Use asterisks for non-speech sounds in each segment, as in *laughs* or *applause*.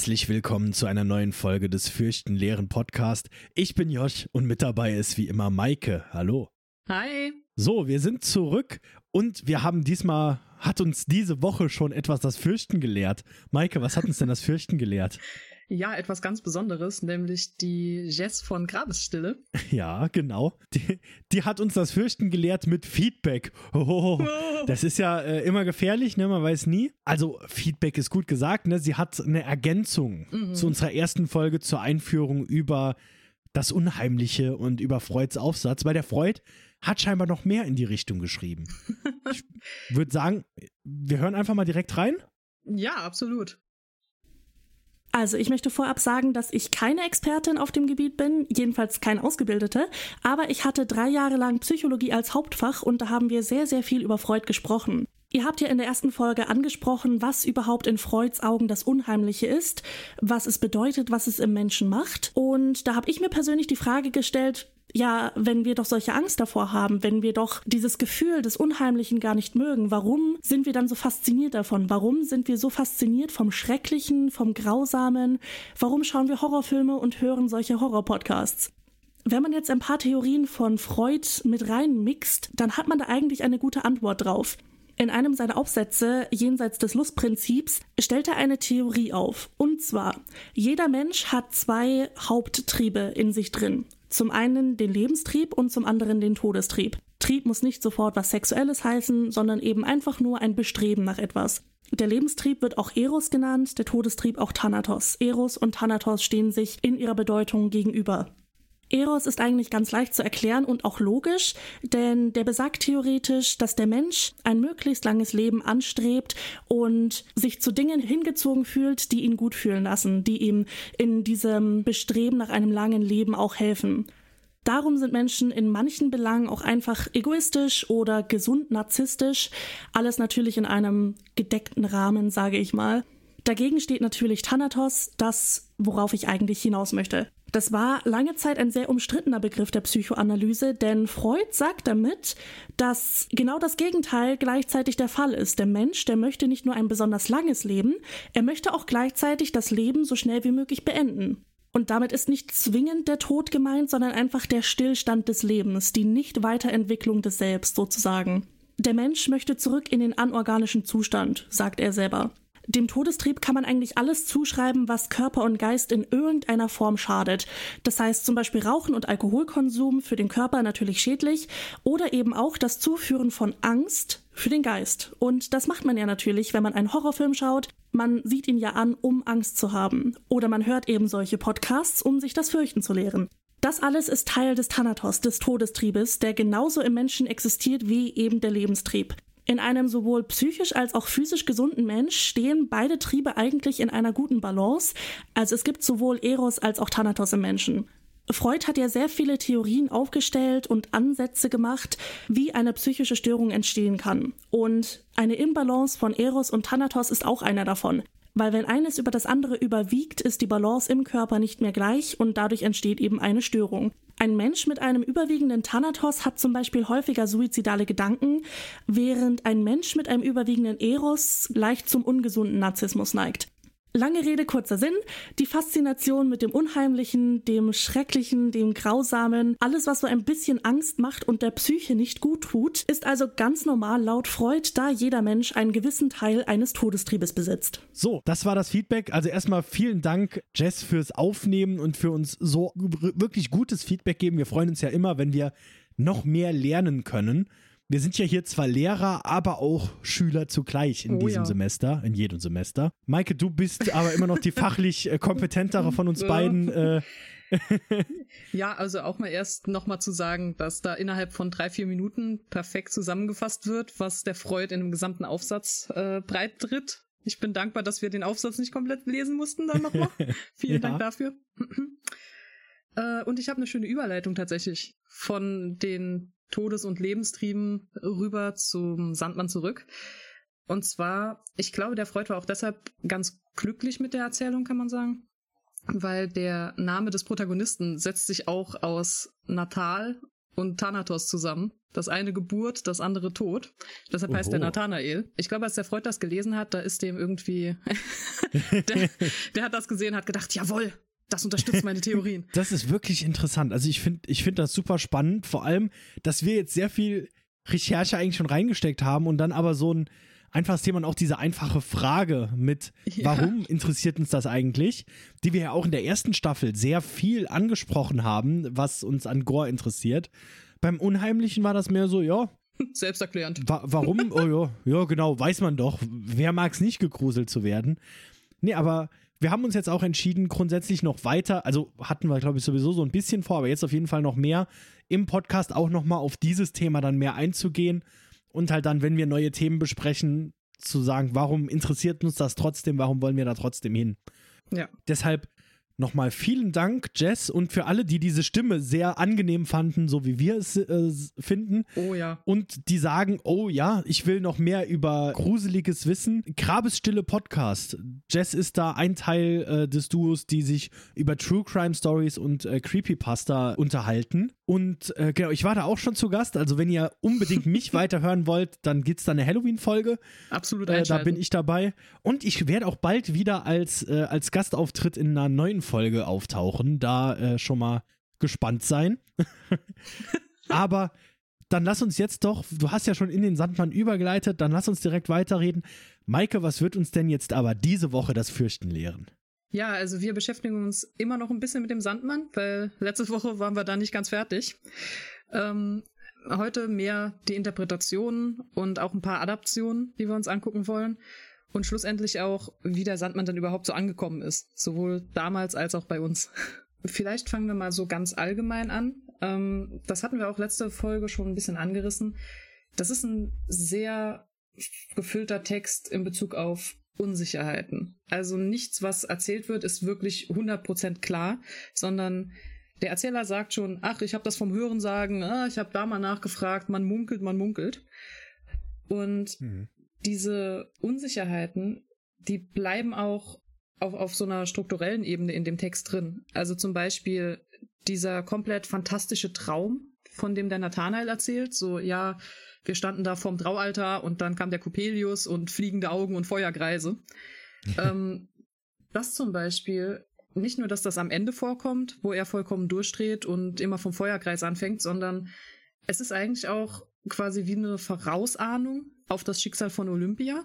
herzlich willkommen zu einer neuen Folge des Fürchten leeren Podcast. Ich bin Josh und mit dabei ist wie immer Maike. Hallo. Hi. So, wir sind zurück und wir haben diesmal, hat uns diese Woche schon etwas das Fürchten gelehrt. Maike, was hat uns denn das Fürchten gelehrt? Ja, etwas ganz Besonderes, nämlich die Jess von Grabesstille. *laughs* Ja, genau. Die, die hat uns das Fürchten gelehrt mit Feedback. Oh, das ist ja äh, immer gefährlich, ne? Man weiß nie. Also, Feedback ist gut gesagt, ne? Sie hat eine Ergänzung mhm. zu unserer ersten Folge zur Einführung über das Unheimliche und über Freuds Aufsatz, weil der Freud hat scheinbar noch mehr in die Richtung geschrieben. *laughs* ich würde sagen, wir hören einfach mal direkt rein. Ja, absolut. Also ich möchte vorab sagen, dass ich keine Expertin auf dem Gebiet bin, jedenfalls kein Ausgebildete, aber ich hatte drei Jahre lang Psychologie als Hauptfach und da haben wir sehr, sehr viel über Freud gesprochen. Ihr habt ja in der ersten Folge angesprochen, was überhaupt in Freuds Augen das Unheimliche ist, was es bedeutet, was es im Menschen macht. Und da habe ich mir persönlich die Frage gestellt, ja, wenn wir doch solche Angst davor haben, wenn wir doch dieses Gefühl des Unheimlichen gar nicht mögen, warum sind wir dann so fasziniert davon? Warum sind wir so fasziniert vom Schrecklichen, vom Grausamen? Warum schauen wir Horrorfilme und hören solche Horrorpodcasts? Wenn man jetzt ein paar Theorien von Freud mit reinmixt, dann hat man da eigentlich eine gute Antwort drauf. In einem seiner Aufsätze jenseits des Lustprinzips stellt er eine Theorie auf. Und zwar, jeder Mensch hat zwei Haupttriebe in sich drin. Zum einen den Lebenstrieb und zum anderen den Todestrieb. Trieb muss nicht sofort was Sexuelles heißen, sondern eben einfach nur ein Bestreben nach etwas. Der Lebenstrieb wird auch Eros genannt, der Todestrieb auch Thanatos. Eros und Thanatos stehen sich in ihrer Bedeutung gegenüber. Eros ist eigentlich ganz leicht zu erklären und auch logisch, denn der besagt theoretisch, dass der Mensch ein möglichst langes Leben anstrebt und sich zu Dingen hingezogen fühlt, die ihn gut fühlen lassen, die ihm in diesem Bestreben nach einem langen Leben auch helfen. Darum sind Menschen in manchen Belangen auch einfach egoistisch oder gesund narzisstisch, alles natürlich in einem gedeckten Rahmen, sage ich mal. Dagegen steht natürlich Thanatos, das, worauf ich eigentlich hinaus möchte. Das war lange Zeit ein sehr umstrittener Begriff der Psychoanalyse, denn Freud sagt damit, dass genau das Gegenteil gleichzeitig der Fall ist. Der Mensch, der möchte nicht nur ein besonders langes Leben, er möchte auch gleichzeitig das Leben so schnell wie möglich beenden. Und damit ist nicht zwingend der Tod gemeint, sondern einfach der Stillstand des Lebens, die Nicht-Weiterentwicklung des Selbst sozusagen. Der Mensch möchte zurück in den anorganischen Zustand, sagt er selber. Dem Todestrieb kann man eigentlich alles zuschreiben, was Körper und Geist in irgendeiner Form schadet. Das heißt zum Beispiel Rauchen und Alkoholkonsum für den Körper natürlich schädlich oder eben auch das Zuführen von Angst für den Geist. Und das macht man ja natürlich, wenn man einen Horrorfilm schaut. Man sieht ihn ja an, um Angst zu haben. Oder man hört eben solche Podcasts, um sich das Fürchten zu lehren. Das alles ist Teil des Thanatos, des Todestriebes, der genauso im Menschen existiert wie eben der Lebenstrieb. In einem sowohl psychisch als auch physisch gesunden Mensch stehen beide Triebe eigentlich in einer guten Balance. Also es gibt sowohl Eros als auch Thanatos im Menschen. Freud hat ja sehr viele Theorien aufgestellt und Ansätze gemacht, wie eine psychische Störung entstehen kann. Und eine Imbalance von Eros und Thanatos ist auch einer davon. Weil wenn eines über das andere überwiegt, ist die Balance im Körper nicht mehr gleich und dadurch entsteht eben eine Störung. Ein Mensch mit einem überwiegenden Thanatos hat zum Beispiel häufiger suizidale Gedanken, während ein Mensch mit einem überwiegenden Eros leicht zum ungesunden Narzissmus neigt. Lange Rede, kurzer Sinn. Die Faszination mit dem Unheimlichen, dem Schrecklichen, dem Grausamen, alles, was so ein bisschen Angst macht und der Psyche nicht gut tut, ist also ganz normal laut Freud, da jeder Mensch einen gewissen Teil eines Todestriebes besitzt. So, das war das Feedback. Also erstmal vielen Dank, Jess, fürs Aufnehmen und für uns so wirklich gutes Feedback geben. Wir freuen uns ja immer, wenn wir noch mehr lernen können wir sind ja hier zwar Lehrer, aber auch Schüler zugleich in oh, diesem ja. Semester, in jedem Semester. Maike, du bist aber immer noch die fachlich äh, kompetentere von uns *laughs* beiden. Äh. *laughs* ja, also auch mal erst nochmal zu sagen, dass da innerhalb von drei, vier Minuten perfekt zusammengefasst wird, was der Freud in dem gesamten Aufsatz äh, breit tritt. Ich bin dankbar, dass wir den Aufsatz nicht komplett lesen mussten dann nochmal. *laughs* Vielen ja. Dank dafür. *clears throat* äh, und ich habe eine schöne Überleitung tatsächlich von den Todes- und Lebenstrieben rüber zum Sandmann zurück. Und zwar, ich glaube, der Freud war auch deshalb ganz glücklich mit der Erzählung, kann man sagen, weil der Name des Protagonisten setzt sich auch aus Natal und Thanatos zusammen. Das eine Geburt, das andere Tod. Deshalb heißt Oho. der Nathanael. Ich glaube, als der Freund das gelesen hat, da ist dem irgendwie, *laughs* *laughs* der, der hat das gesehen, hat gedacht, jawohl, das unterstützt meine Theorien. *laughs* Das ist wirklich interessant. Also ich finde ich find das super spannend, vor allem, dass wir jetzt sehr viel Recherche eigentlich schon reingesteckt haben und dann aber so ein einfaches Thema und auch diese einfache Frage mit, Ja. warum interessiert uns das eigentlich, die wir ja auch in der ersten Staffel sehr viel angesprochen haben, was uns an Gore interessiert. Beim Unheimlichen war das mehr so, ja, Selbsterklärend. Wa warum? *laughs* Oh ja, ja, genau, weiß man doch. Wer mag es nicht gegruselt zu werden? Nee, aber wir haben uns jetzt auch entschieden, grundsätzlich noch weiter, also hatten wir, glaube ich, sowieso so ein bisschen vor, aber jetzt auf jeden Fall noch mehr im Podcast auch nochmal auf dieses Thema dann mehr einzugehen und halt dann, wenn wir neue Themen besprechen, zu sagen, warum interessiert uns das trotzdem, warum wollen wir da trotzdem hin? Ja. Deshalb nochmal vielen Dank, Jess, und für alle, die diese Stimme sehr angenehm fanden, so wie wir es äh, finden Oh ja. und die sagen, oh ja, ich will noch mehr über gruseliges Wissen. Grabesstille Podcast. Jess ist da ein Teil äh, des Duos, die sich über True Crime Stories und äh, Creepypasta unterhalten. Und äh, genau, ich war da auch schon zu Gast. Also wenn ihr unbedingt mich *laughs* weiterhören wollt, dann gibt's da eine Halloween-Folge. Absolut Äh, da bin ich dabei. Und ich werde auch bald wieder als, äh, als Gastauftritt in einer neuen Folge auftauchen. Da äh, schon mal gespannt sein. *laughs* Aber dann lass uns jetzt doch, du hast ja schon in den Sandmann übergeleitet, dann lass uns direkt weiterreden. Maike, was wird uns denn jetzt aber diese Woche das Fürchten lehren? Ja, also wir beschäftigen uns immer noch ein bisschen mit dem Sandmann, weil letzte Woche waren wir da nicht ganz fertig. Ähm, heute mehr die Interpretationen und auch ein paar Adaptionen, die wir uns angucken wollen. Und schlussendlich auch, wie der Sandmann dann überhaupt so angekommen ist. Sowohl damals als auch bei uns. *laughs* Vielleicht fangen wir mal so ganz allgemein an. Ähm, das hatten wir auch letzte Folge schon ein bisschen angerissen. Das ist ein sehr gefüllter Text in Bezug auf Unsicherheiten. Also nichts, was erzählt wird, ist wirklich 100% klar, sondern der Erzähler sagt schon, ach, ich habe das vom Hören sagen, ah, ich habe da mal nachgefragt, man munkelt, man munkelt. Und diese Unsicherheiten, die bleiben auch auf, auf so einer strukturellen Ebene in dem Text drin. Also zum Beispiel dieser komplett fantastische Traum, von dem der Nathanael erzählt, so, ja, wir standen da vorm Traualtar und dann kam der Coppelius und fliegende Augen und Feuerkreise. *laughs* ähm, das zum Beispiel, nicht nur, dass das am Ende vorkommt, wo er vollkommen durchdreht und immer vom Feuerkreis anfängt, sondern es ist eigentlich auch quasi wie eine Vorausahnung auf das Schicksal von Olympia,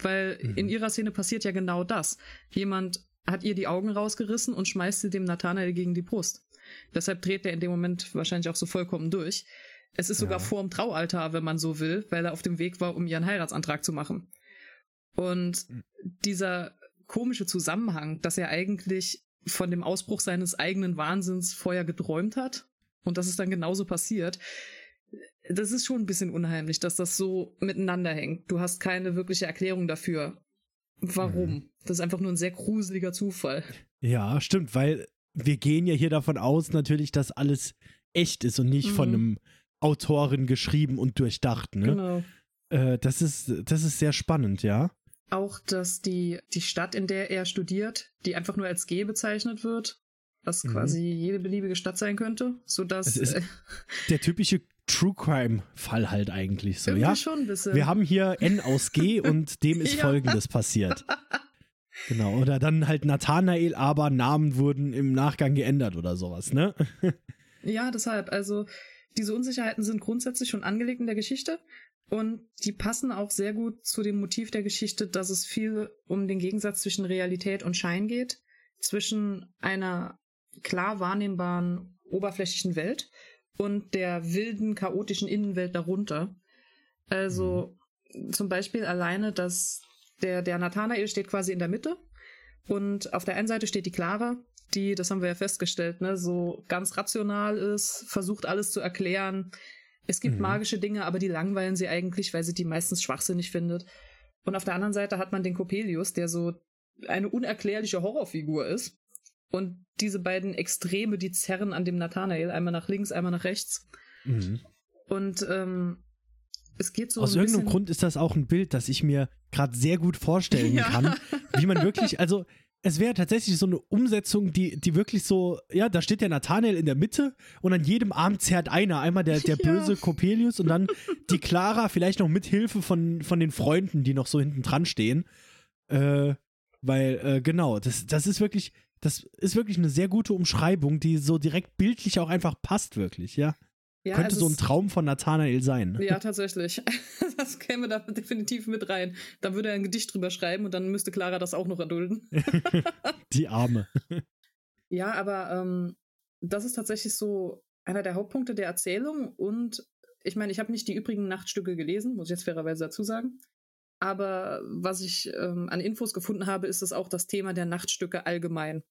weil Mhm. in ihrer Szene passiert ja genau das. Jemand hat ihr die Augen rausgerissen und schmeißt sie dem Nathanael gegen die Brust. Deshalb dreht er in dem Moment wahrscheinlich auch so vollkommen durch. Es ist sogar Ja. vor dem Traualtar, wenn man so will, weil er auf dem Weg war, um ihren Heiratsantrag zu machen. Und Mhm. dieser komische Zusammenhang, dass er eigentlich von dem Ausbruch seines eigenen Wahnsinns vorher geträumt hat und dass es dann genauso passiert, das ist schon ein bisschen unheimlich, dass das so miteinander hängt. Du hast keine wirkliche Erklärung dafür. Warum? Mhm. Das ist einfach nur ein sehr gruseliger Zufall. Ja, stimmt, weil wir gehen ja hier davon aus natürlich, dass alles echt ist und nicht von Mhm. einem Autoren geschrieben und durchdacht. Ne? Genau. Äh, das, ist, das ist sehr spannend, ja. Auch, dass die, die Stadt, in der er studiert, die einfach nur als G bezeichnet wird, was Mhm. quasi jede beliebige Stadt sein könnte, sodass Es äh, *laughs* Der typische True Crime-Fall halt eigentlich so, irgendwie ja. schon ein bisschen. Wir haben hier N aus G *laughs* und dem ist Ja. Folgendes passiert. *laughs* Genau, oder dann halt Nathanael, aber Namen wurden im Nachgang geändert oder sowas, ne? Ja, deshalb, also diese Unsicherheiten sind grundsätzlich schon angelegt in der Geschichte und die passen auch sehr gut zu dem Motiv der Geschichte, dass es viel um den Gegensatz zwischen Realität und Schein geht, zwischen einer klar wahrnehmbaren oberflächlichen Welt und der wilden, chaotischen Innenwelt darunter. Also zum Beispiel alleine, dass der, der Nathanael steht quasi in der Mitte und auf der einen Seite steht die Clara, die, das haben wir ja festgestellt, ne, so ganz rational ist, versucht alles zu erklären. Es gibt Mhm. magische Dinge, aber die langweilen sie eigentlich, weil sie die meistens schwachsinnig findet. Und auf der anderen Seite hat man den Coppelius, der so eine unerklärliche Horrorfigur ist. Und diese beiden Extreme, die zerren an dem Nathanael, einmal nach links, einmal nach rechts. Mhm. Und ähm, es geht so Aus ein irgendeinem Grund ist das auch ein Bild, das ich mir gerade sehr gut vorstellen *laughs* Ja. kann, wie man wirklich, also es wäre tatsächlich so eine Umsetzung, die, die wirklich so, ja, da steht der Nathanael in der Mitte und an jedem Arm zerrt einer. Einmal der, der *laughs* Ja. böse Coppelius und dann die Clara, vielleicht noch mit Hilfe von, von den Freunden, die noch so hinten dran stehen. Äh, weil, äh, genau, das, das ist wirklich, das ist wirklich eine sehr gute Umschreibung, die so direkt bildlich auch einfach passt, wirklich, ja. Ja, Könnte so ein Traum von Nathanael sein. Ja, *laughs* tatsächlich. *laughs* Das käme da definitiv mit rein. Da würde er ein Gedicht drüber schreiben und dann müsste Clara das auch noch erdulden. *laughs* Die Arme. Ja, aber ähm, das ist tatsächlich so einer der Hauptpunkte der Erzählung. Und ich meine, ich habe nicht die übrigen Nachtstücke gelesen, muss ich jetzt fairerweise dazu sagen. Aber was ich ähm, an Infos gefunden habe, ist es auch das Thema der Nachtstücke allgemein.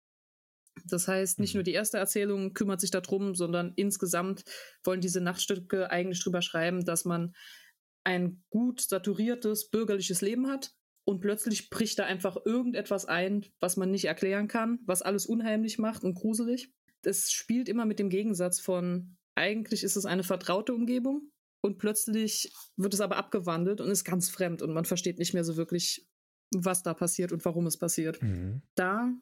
Das heißt, nicht Mhm. nur die erste Erzählung kümmert sich darum, sondern insgesamt wollen diese Nachtstücke eigentlich drüber schreiben, dass man ein gut saturiertes bürgerliches Leben hat und plötzlich bricht da einfach irgendetwas ein, was man nicht erklären kann, was alles unheimlich macht und gruselig. Das spielt immer mit dem Gegensatz von, eigentlich ist es eine vertraute Umgebung und plötzlich wird es aber abgewandelt und ist ganz fremd und man versteht nicht mehr so wirklich, was da passiert und warum es passiert. Mhm. Da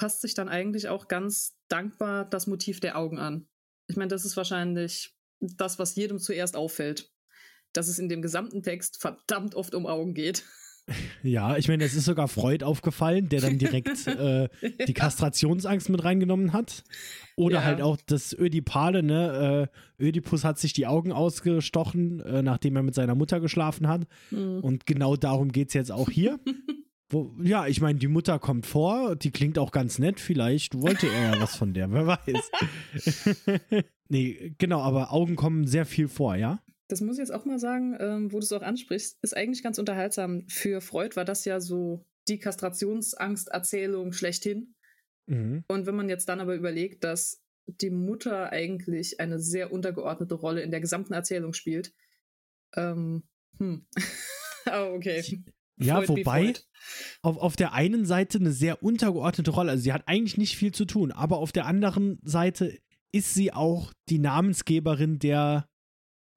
passt sich dann eigentlich auch ganz dankbar das Motiv der Augen an. Ich meine, das ist wahrscheinlich das, was jedem zuerst auffällt. Dass es in dem gesamten Text verdammt oft um Augen geht. *laughs* Ja, ich meine, es ist sogar Freud aufgefallen, der dann direkt *laughs* äh, die Kastrationsangst mit reingenommen hat. Oder Ja. halt auch das Ödipale, ne? Äh, Ödipus hat sich die Augen ausgestochen, äh, nachdem er mit seiner Mutter geschlafen hat. Hm. Und genau darum geht es jetzt auch hier. *laughs* Wo, ja, ich meine, die Mutter kommt vor, die klingt auch ganz nett, vielleicht wollte er ja was von der, wer weiß. *laughs* nee, genau, aber Augen kommen sehr viel vor, ja? Das muss ich jetzt auch mal sagen, ähm, wo du es auch ansprichst, ist eigentlich ganz unterhaltsam. Für Freud war das ja so die Kastrationsangst-Erzählung schlechthin. Mhm. Und wenn man jetzt dann aber überlegt, dass die Mutter eigentlich eine sehr untergeordnete Rolle in der gesamten Erzählung spielt, ähm, hm. oh, *laughs* okay. Ja, wobei auf, auf der einen Seite eine sehr untergeordnete Rolle, also sie hat eigentlich nicht viel zu tun, aber auf der anderen Seite ist sie auch die Namensgeberin der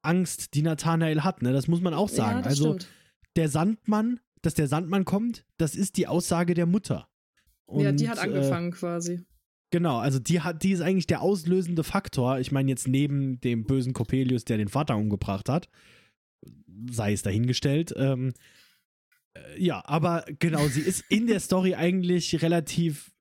Angst, die Nathanael hat, ne? Das muss man auch sagen. Ja, also stimmt. der Sandmann, dass der Sandmann kommt, das ist die Aussage der Mutter. ja, die Und, hat Äh, angefangen quasi. Genau, also die hat, die ist eigentlich der auslösende Faktor. Ich meine jetzt neben dem bösen Coppelius, der den Vater umgebracht hat, sei es dahingestellt. Ähm, äh, ja, aber genau, sie ist in der Story eigentlich relativ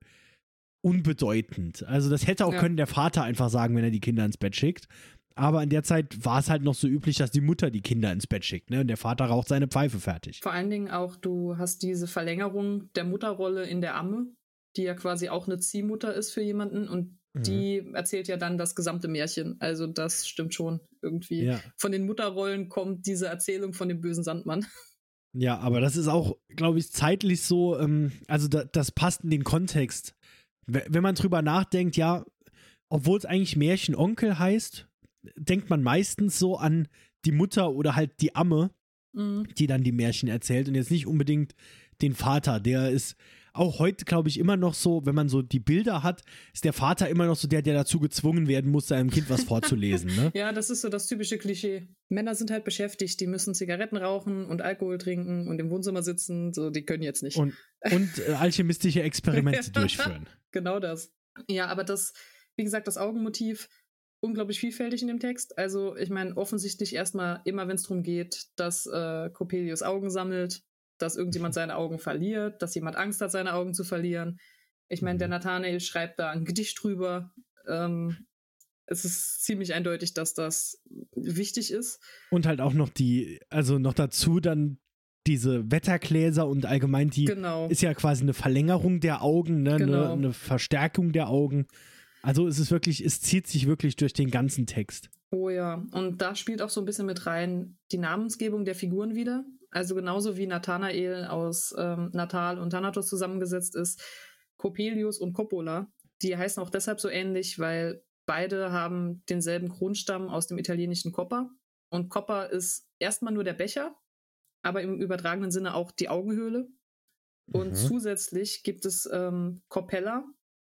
unbedeutend. Also das hätte auch Ja. können der Vater einfach sagen, wenn er die Kinder ins Bett schickt. Aber in der Zeit war es halt noch so üblich, dass die Mutter die Kinder ins Bett schickt, ne? Und der Vater raucht seine Pfeife fertig. Vor allen Dingen auch, du hast diese Verlängerung der Mutterrolle in der Amme, die ja quasi auch eine Ziehmutter ist für jemanden und Mhm. die erzählt ja dann das gesamte Märchen. Also das stimmt schon irgendwie. Ja. Von den Mutterrollen kommt diese Erzählung von dem bösen Sandmann. Ja, aber das ist auch, glaube ich, zeitlich so, ähm, also da, das passt in den Kontext. Wenn man drüber nachdenkt, ja, obwohl es eigentlich Märchenonkel heißt, denkt man meistens so an die Mutter oder halt die Amme, Mhm. die dann die Märchen erzählt und jetzt nicht unbedingt den Vater. Der ist auch heute, glaube ich, immer noch so, wenn man so die Bilder hat, ist der Vater immer noch so der, der dazu gezwungen werden muss, seinem Kind was vorzulesen. Ne? *laughs* Ja, das ist so das typische Klischee. Männer sind halt beschäftigt, die müssen Zigaretten rauchen und Alkohol trinken und im Wohnzimmer sitzen, so die können jetzt nicht. Und, und äh, alchemistische Experimente *laughs* durchführen. Genau das. Ja, aber das, wie gesagt, das Augenmotiv unglaublich vielfältig in dem Text. Also, ich meine, offensichtlich erstmal immer, wenn es darum geht, dass äh, Coppelius Augen sammelt, dass irgendjemand seine Augen verliert, dass jemand Angst hat, seine Augen zu verlieren. Ich meine, der Mhm. Nathanael schreibt da ein Gedicht drüber. Ähm, es ist ziemlich eindeutig, dass das wichtig ist. Und halt auch noch die, also noch dazu dann diese Wettergläser und allgemein die Genau. ist ja quasi eine Verlängerung der Augen, ne? Genau. eine, eine Verstärkung der Augen. Also es ist wirklich, es zieht sich wirklich durch den ganzen Text. Oh ja, und da spielt auch so ein bisschen mit rein die Namensgebung der Figuren wieder. Also genauso wie Nathanael aus ähm, Natal und Thanatos zusammengesetzt ist, Coppelius und Coppola. Die heißen auch deshalb so ähnlich, weil beide haben denselben Grundstamm aus dem italienischen Coppa. Und Coppa ist erstmal nur der Becher, aber im übertragenen Sinne auch die Augenhöhle. Und Mhm. zusätzlich gibt es ähm, Coppella,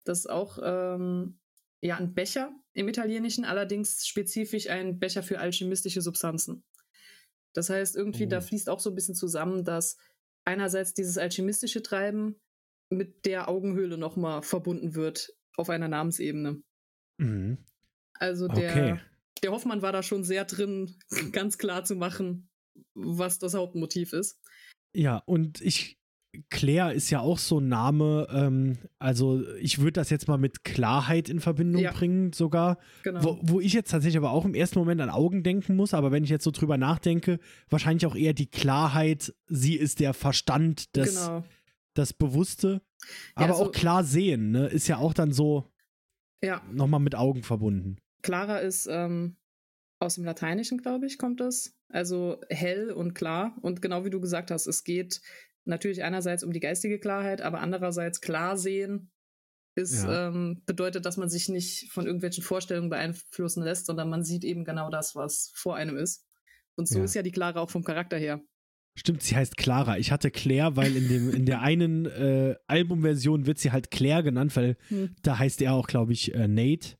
das ist auch ähm, ja ein Becher im Italienischen, allerdings spezifisch ein Becher für alchemistische Substanzen. Das heißt, irgendwie Oh. da fließt auch so ein bisschen zusammen, dass einerseits dieses alchemistische Treiben mit der Augenhöhle nochmal verbunden wird auf einer Namensebene. Mhm. Also der, Okay. der Hoffmann war da schon sehr drin, ganz klar zu machen, was das Hauptmotiv ist. Ja, und ich, Claire ist ja auch so ein Name, ähm, also ich würde das jetzt mal mit Klarheit in Verbindung Ja. bringen sogar, Genau. wo, wo ich jetzt tatsächlich aber auch im ersten Moment an Augen denken muss, aber wenn ich jetzt so drüber nachdenke, wahrscheinlich auch eher die Klarheit, sie ist der Verstand, das, genau. das Bewusste, Ja, aber also- auch klar sehen, ne, ist ja auch dann so Ja, nochmal mit Augen verbunden. Clara ist ähm, aus dem Lateinischen, glaube ich, kommt es. Also hell und klar. Und genau wie du gesagt hast, es geht natürlich einerseits um die geistige Klarheit, aber andererseits klar sehen ist, Ja. ähm, bedeutet, dass man sich nicht von irgendwelchen Vorstellungen beeinflussen lässt, sondern man sieht eben genau das, was vor einem ist. Und so Ja. ist ja die Clara auch vom Charakter her. Stimmt, sie heißt Clara. Ich hatte Claire, weil in, dem, in der einen äh, Albumversion wird sie halt Claire genannt, weil Hm. da heißt er auch, glaube ich, äh, Nate.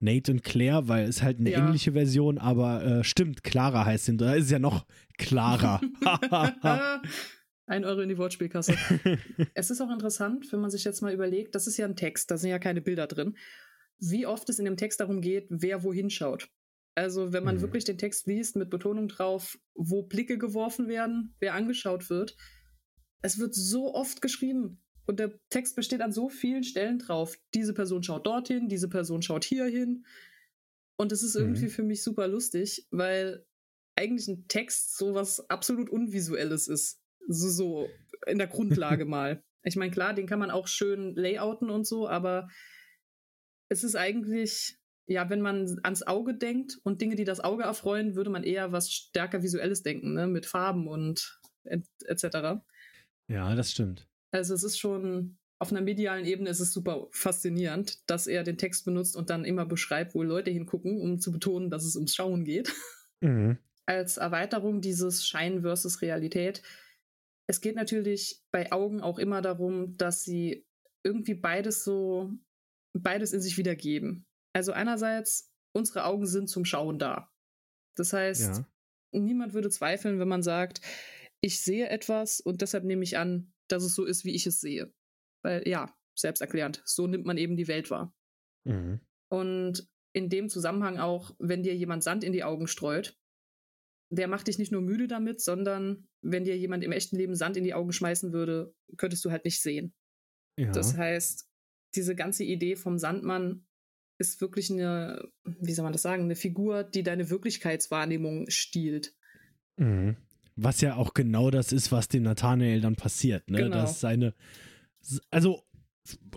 Nate und Claire, weil es halt eine Ja. englische Version, aber äh, stimmt, Clara heißt sie. Da ist ja noch klarer. *laughs* *laughs* Ein Euro in die Wortspielkasse. *laughs* es ist auch interessant, wenn man sich jetzt mal überlegt, das ist ja ein Text, da sind ja keine Bilder drin, wie oft es in dem Text darum geht, wer wohin schaut. Also wenn man Mhm. wirklich den Text liest mit Betonung drauf, wo Blicke geworfen werden, wer angeschaut wird, es wird so oft geschrieben. Und der Text besteht an so vielen Stellen drauf. Diese Person schaut dorthin, diese Person schaut hierhin. Und es ist Mhm. irgendwie für mich super lustig, weil eigentlich ein Text sowas absolut Unvisuelles ist. So, so in der Grundlage *laughs* mal. Ich meine, klar, den kann man auch schön layouten und so, aber es ist eigentlich, ja, wenn man ans Auge denkt und Dinge, die das Auge erfreuen, würde man eher was stärker Visuelles denken, ne? Mit Farben und et- etc. ja, das stimmt. Also es ist schon auf einer medialen Ebene ist es super faszinierend, dass er den Text benutzt und dann immer beschreibt, wo Leute hingucken, um zu betonen, dass es ums Schauen geht. Mhm. Als Erweiterung dieses Schein versus Realität. Es geht natürlich bei Augen auch immer darum, dass sie irgendwie beides so, beides in sich wiedergeben. Also einerseits, unsere Augen sind zum Schauen da. Das heißt, Ja. niemand würde zweifeln, wenn man sagt, ich sehe etwas und deshalb nehme ich an, dass es so ist, wie ich es sehe. Weil ja, selbsterklärend, so nimmt man eben die Welt wahr. Mhm. Und in dem Zusammenhang auch, wenn dir jemand Sand in die Augen streut, der macht dich nicht nur müde damit, sondern wenn dir jemand im echten Leben Sand in die Augen schmeißen würde, könntest du halt nicht sehen. Ja. Das heißt, diese ganze Idee vom Sandmann ist wirklich eine, wie soll man das sagen, eine Figur, die deine Wirklichkeitswahrnehmung stiehlt. Mhm. Was ja auch genau das ist, was dem Nathanael dann passiert. Ne? Genau. Dass seine, also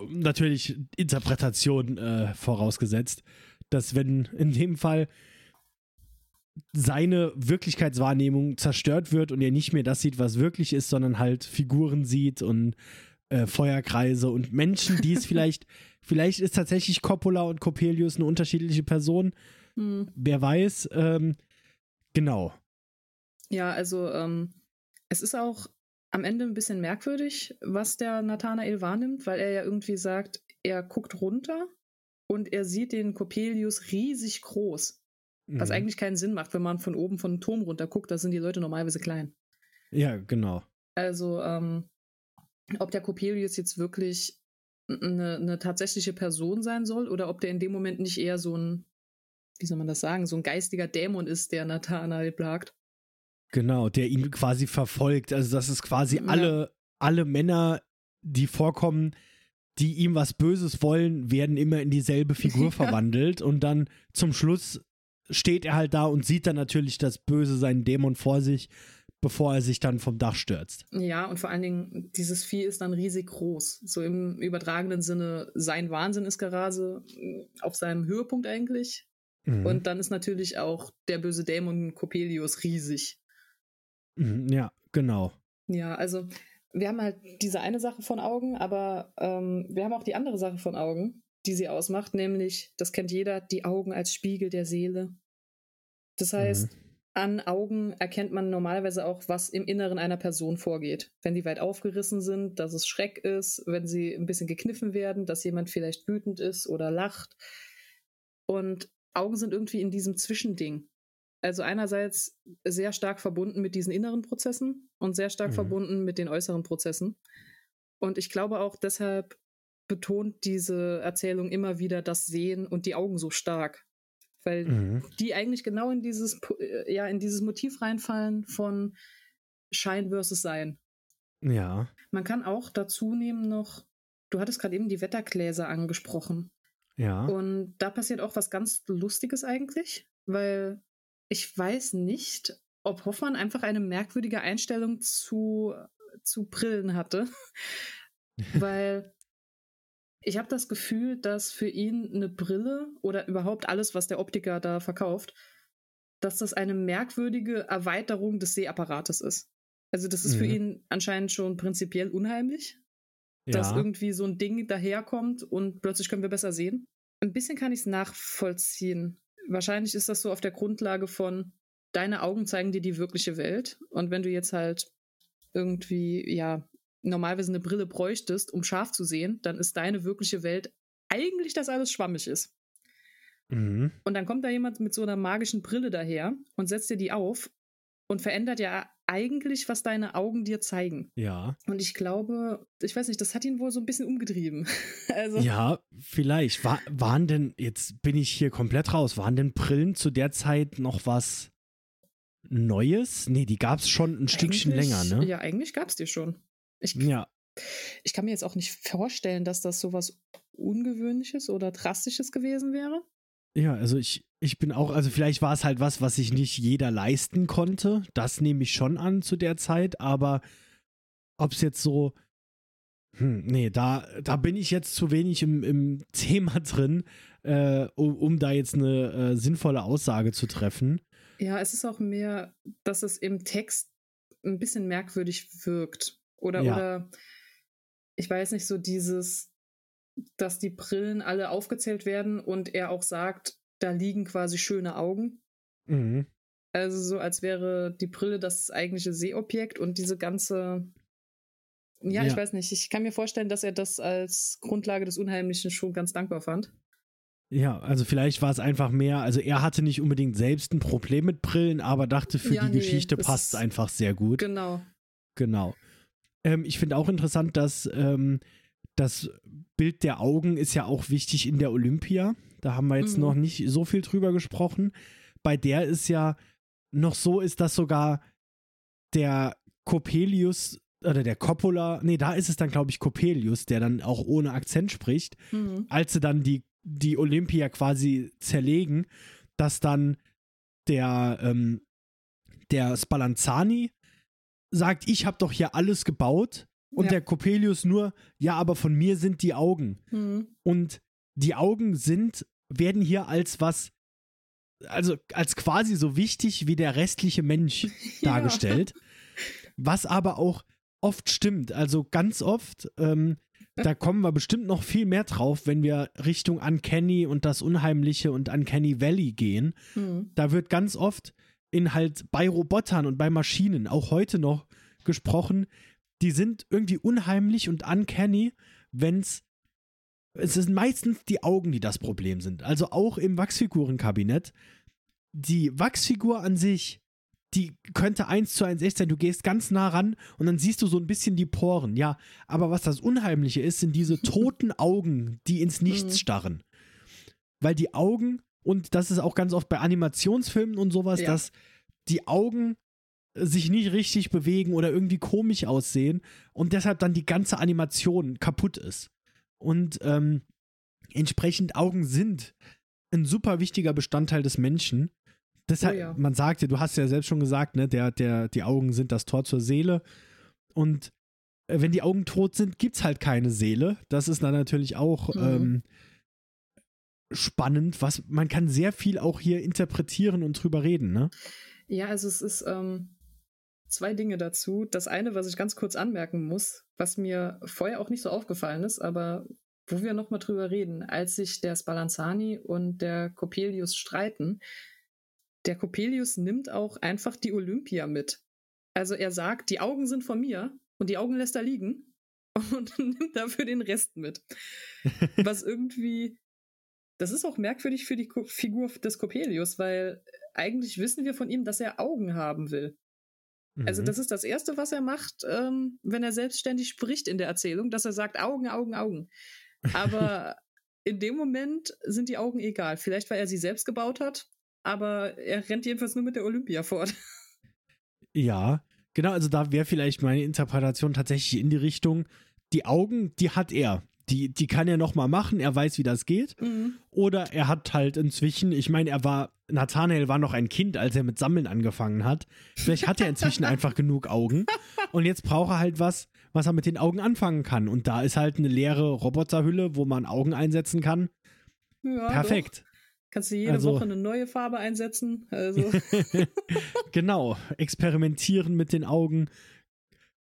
natürlich Interpretation äh, vorausgesetzt, dass wenn in dem Fall seine Wirklichkeitswahrnehmung zerstört wird und er nicht mehr das sieht, was wirklich ist, sondern halt Figuren sieht und äh, Feuerkreise und Menschen, die es *laughs* vielleicht, vielleicht ist tatsächlich Coppola und Coppelius eine unterschiedliche Person, Hm. wer weiß, ähm, genau. Ja, also ähm, es ist auch am Ende ein bisschen merkwürdig, was der Nathanael wahrnimmt, weil er ja irgendwie sagt, er guckt runter und er sieht den Coppelius riesig groß. Was Mhm. eigentlich keinen Sinn macht, wenn man von oben von einem Turm runter guckt, da sind die Leute normalerweise klein. Ja, genau. Also, ähm, ob der Coppelius jetzt wirklich eine, eine tatsächliche Person sein soll oder ob der in dem Moment nicht eher so ein, wie soll man das sagen, so ein geistiger Dämon ist, der Nathanael plagt. Genau, der ihn quasi verfolgt. Also das ist quasi Ja. alle, alle Männer, die vorkommen, die ihm was Böses wollen, werden immer in dieselbe Figur *laughs* verwandelt und dann zum Schluss steht er halt da und sieht dann natürlich das Böse, seinen Dämon vor sich, bevor er sich dann vom Dach stürzt. Ja, und vor allen Dingen, dieses Vieh ist dann riesig groß. So im übertragenen Sinne, sein Wahnsinn ist gerade äh, auf seinem Höhepunkt eigentlich. Mhm. Und dann ist natürlich auch der böse Dämon Coppelius riesig. Mhm, ja, genau. Ja, also wir haben halt diese eine Sache von Augen, aber ähm, wir haben auch die andere Sache von Augen, die sie ausmacht, nämlich, das kennt jeder, die Augen als Spiegel der Seele. Das heißt, Mhm. an Augen erkennt man normalerweise auch, was im Inneren einer Person vorgeht. Wenn die weit aufgerissen sind, dass es Schreck ist, wenn sie ein bisschen gekniffen werden, dass jemand vielleicht wütend ist oder lacht. Und Augen sind irgendwie in diesem Zwischending. Also einerseits sehr stark verbunden mit diesen inneren Prozessen und sehr stark Mhm. verbunden mit den äußeren Prozessen. Und ich glaube auch deshalb betont diese Erzählung immer wieder das Sehen und die Augen so stark. Weil mhm. die eigentlich genau in dieses, äh, ja, in dieses Motiv reinfallen von Schein versus Sein. Ja. Man kann auch dazu nehmen noch, du hattest gerade eben die Wettergläser angesprochen. Ja. Und da passiert auch was ganz Lustiges eigentlich, weil ich weiß nicht, ob Hoffmann einfach eine merkwürdige Einstellung zu, zu Brillen hatte. *laughs* weil ich habe das Gefühl, dass für ihn eine Brille oder überhaupt alles, was der Optiker da verkauft, dass das eine merkwürdige Erweiterung des Sehapparates ist. Also das ist mhm. für ihn anscheinend schon prinzipiell unheimlich, ja. dass irgendwie so ein Ding daherkommt und plötzlich können wir besser sehen. Ein bisschen kann ich es nachvollziehen. Wahrscheinlich ist das so auf der Grundlage von, deine Augen zeigen dir die wirkliche Welt. Und wenn du jetzt halt irgendwie, ja, normalerweise eine Brille bräuchtest, um scharf zu sehen, dann ist deine wirkliche Welt eigentlich, dass alles schwammig ist. Mhm. Und dann kommt da jemand mit so einer magischen Brille daher und setzt dir die auf und verändert ja eigentlich, was deine Augen dir zeigen. Ja. Und ich glaube, ich weiß nicht, das hat ihn wohl so ein bisschen umgetrieben. *laughs* also. Ja, vielleicht. War, waren denn, jetzt bin ich hier komplett raus, waren denn Brillen zu der Zeit noch was Neues? Nee, die gab es schon ein Stückchen länger, ne? Ja, eigentlich gab es die schon. Ich, ja. Ich kann mir jetzt auch nicht vorstellen, dass das sowas Ungewöhnliches oder Drastisches gewesen wäre. Ja, also ich, ich bin auch, also vielleicht war es halt was, was sich nicht jeder leisten konnte. Das nehme ich schon an zu der Zeit, aber ob es jetzt so, hm, nee, da, da bin ich jetzt zu wenig im, im *laughs* Thema drin, äh, um, um da jetzt eine äh, sinnvolle Aussage zu treffen. Ja, es ist auch mehr, dass es im Text ein bisschen merkwürdig wirkt. Oder, ja. oder ich weiß nicht, so dieses, dass die Brillen alle aufgezählt werden und er auch sagt, da liegen quasi schöne Augen. Mhm. Also so, als wäre die Brille das eigentliche Sehobjekt und diese ganze. Ja, ja, ich weiß nicht. Ich kann mir vorstellen, dass er das als Grundlage des Unheimlichen schon ganz dankbar fand. Ja, also vielleicht war es einfach mehr, also er hatte nicht unbedingt selbst ein Problem mit Brillen, aber dachte, für ja, die nee, Geschichte passt es einfach sehr gut. Genau. Genau. Ähm, ich finde auch interessant, dass ähm, das Bild der Augen ist ja auch wichtig in der Olympia. Da haben wir jetzt mhm. noch nicht so viel drüber gesprochen. Bei der ist ja noch so, ist das sogar der Coppelius oder der Coppola, nee, da ist es dann, glaube ich, Coppelius, der dann auch ohne Akzent spricht, mhm. als sie dann die, die Olympia quasi zerlegen, dass dann der, ähm, der Spallanzani sagt, ich habe doch hier alles gebaut und ja. der Coppelius nur, ja, aber von mir sind die Augen. Mhm. Und die Augen sind, werden hier als was, also als quasi so wichtig wie der restliche Mensch *laughs* dargestellt. Was aber auch oft stimmt. Also ganz oft, ähm, da kommen wir bestimmt noch viel mehr drauf, wenn wir Richtung Uncanny und das Unheimliche und Uncanny Valley gehen. Mhm. Da wird ganz oft in halt bei Robotern und bei Maschinen auch heute noch gesprochen, die sind irgendwie unheimlich und uncanny, wenn's es sind meistens die Augen, die das Problem sind. Also auch im Wachsfigurenkabinett. Die Wachsfigur an sich, die könnte eins zu eins echt sein. Du gehst ganz nah ran und dann siehst du so ein bisschen die Poren. Ja, aber was das Unheimliche ist, sind diese *laughs* toten Augen, die ins Nichts mhm. starren. Weil die Augen, und das ist auch ganz oft bei Animationsfilmen und sowas, ja. dass die Augen sich nicht richtig bewegen oder irgendwie komisch aussehen und deshalb dann die ganze Animation kaputt ist. Und ähm, entsprechend Augen sind ein super wichtiger Bestandteil des Menschen. Deshalb, oh ja. man sagt ja, du hast ja selbst schon gesagt, ne, der, der, die Augen sind das Tor zur Seele. Und äh, wenn die Augen tot sind, gibt es halt keine Seele. Das ist dann natürlich auch mhm. ähm, spannend, was man kann sehr viel auch hier interpretieren und drüber reden, ne? Ja, also es ist, ähm, zwei Dinge dazu. Das eine, was ich ganz kurz anmerken muss, was mir vorher auch nicht so aufgefallen ist, aber wo wir nochmal drüber reden, als sich der Spallanzani und der Coppelius streiten, der Coppelius nimmt auch einfach die Olympia mit. Also er sagt, die Augen sind von mir und die Augen lässt er liegen *laughs* und nimmt dafür den Rest mit. *laughs* Was irgendwie, das ist auch merkwürdig für die Figur des Coppelius, weil eigentlich wissen wir von ihm, dass er Augen haben will. Also das ist das Erste, was er macht, ähm, wenn er selbstständig spricht in der Erzählung, dass er sagt Augen, Augen, Augen. *laughs* Aber in dem Moment sind die Augen egal. Vielleicht, weil er sie selbst gebaut hat, aber er rennt jedenfalls nur mit der Olympia fort. *laughs* Ja, genau, also da wäre vielleicht meine Interpretation tatsächlich in die Richtung, die Augen, die hat er. Die, die kann er nochmal machen, er weiß, wie das geht. Mhm. Oder er hat halt inzwischen, ich meine, er war, Nathanael war noch ein Kind, als er mit Sammeln angefangen hat. Vielleicht hat er inzwischen *laughs* einfach genug Augen. Und jetzt braucht er halt was, was er mit den Augen anfangen kann. Und da ist halt eine leere Roboterhülle, wo man Augen einsetzen kann. Ja, Perfekt. Doch. Kannst du jede Also- Woche eine neue Farbe einsetzen? Also, *laughs* *laughs* genau, experimentieren mit den Augen.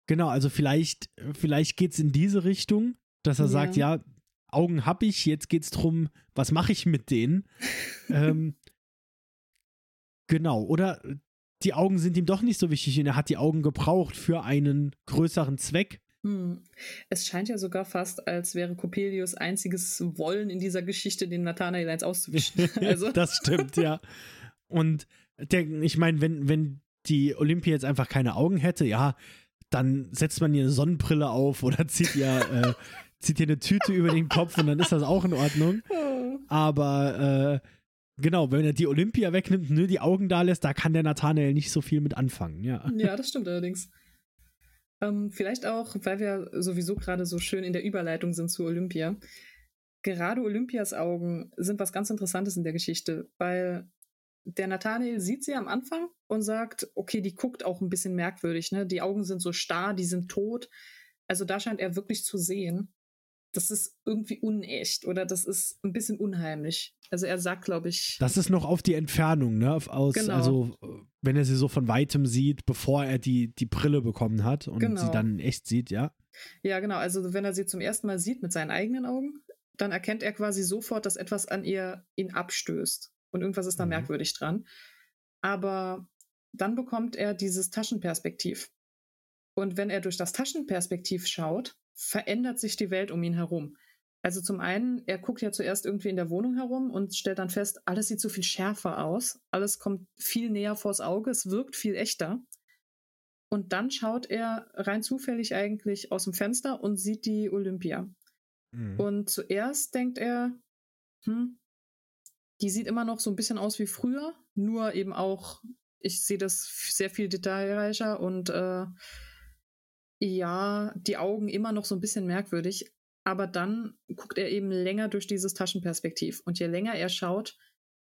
Genau, also vielleicht, vielleicht geht es in diese Richtung, dass er Ja. sagt, ja, Augen habe ich, jetzt geht es darum, was mache ich mit denen? *laughs* ähm, genau, oder die Augen sind ihm doch nicht so wichtig und er hat die Augen gebraucht für einen größeren Zweck. hm. Es scheint ja sogar fast, als wäre Coppelius einziges Wollen in dieser Geschichte, den Nathanael eins auszuwischen. *laughs* Also, das stimmt, ja. Und der, ich meine, wenn, wenn die Olympia jetzt einfach keine Augen hätte, ja, dann setzt man ihr eine Sonnenbrille auf oder zieht ihr, äh, *laughs* zieht ihr eine Tüte über den Kopf und dann ist das auch in Ordnung. Aber äh, genau, wenn er die Olympia wegnimmt, nur die Augen da lässt, da kann der Nathanael nicht so viel mit anfangen, ja. ja, das stimmt allerdings. Ähm, vielleicht auch, weil wir sowieso gerade so schön in der Überleitung sind zu Olympia. Gerade Olympias Augen sind was ganz Interessantes in der Geschichte, weil der Nathanael sieht sie am Anfang und sagt, okay, die guckt auch ein bisschen merkwürdig, ne? Die Augen sind so starr, die sind tot. Also da scheint er wirklich zu sehen. Das ist irgendwie unecht oder das ist ein bisschen unheimlich. Also er sagt, glaube ich, Das ist noch auf die Entfernung, ne? Aus, Genau. Also, äh, wenn er sie so von weitem sieht, bevor er die, die Brille bekommen hat und Genau. sie dann echt sieht, ja. Ja, genau. Also wenn er sie zum ersten Mal sieht mit seinen eigenen Augen, dann erkennt er quasi sofort, dass etwas an ihr ihn abstößt. Und irgendwas ist da Mhm. merkwürdig dran. Aber dann bekommt er dieses Taschenperspektiv. Und wenn er durch das Taschenperspektiv schaut, verändert sich die Welt um ihn herum. Also zum einen, er guckt ja zuerst irgendwie in der Wohnung herum und stellt dann fest, alles sieht so viel schärfer aus, alles kommt viel näher vors Auge, es wirkt viel echter. Und dann schaut er rein zufällig eigentlich aus dem Fenster und sieht die Olympia. Mhm. Und zuerst denkt er, hm, die sieht immer noch so ein bisschen aus wie früher, nur eben auch, ich sehe das sehr viel detailreicher und äh, ja, die Augen immer noch so ein bisschen merkwürdig. Aber dann guckt er eben länger durch dieses Taschenperspektiv. Und je länger er schaut,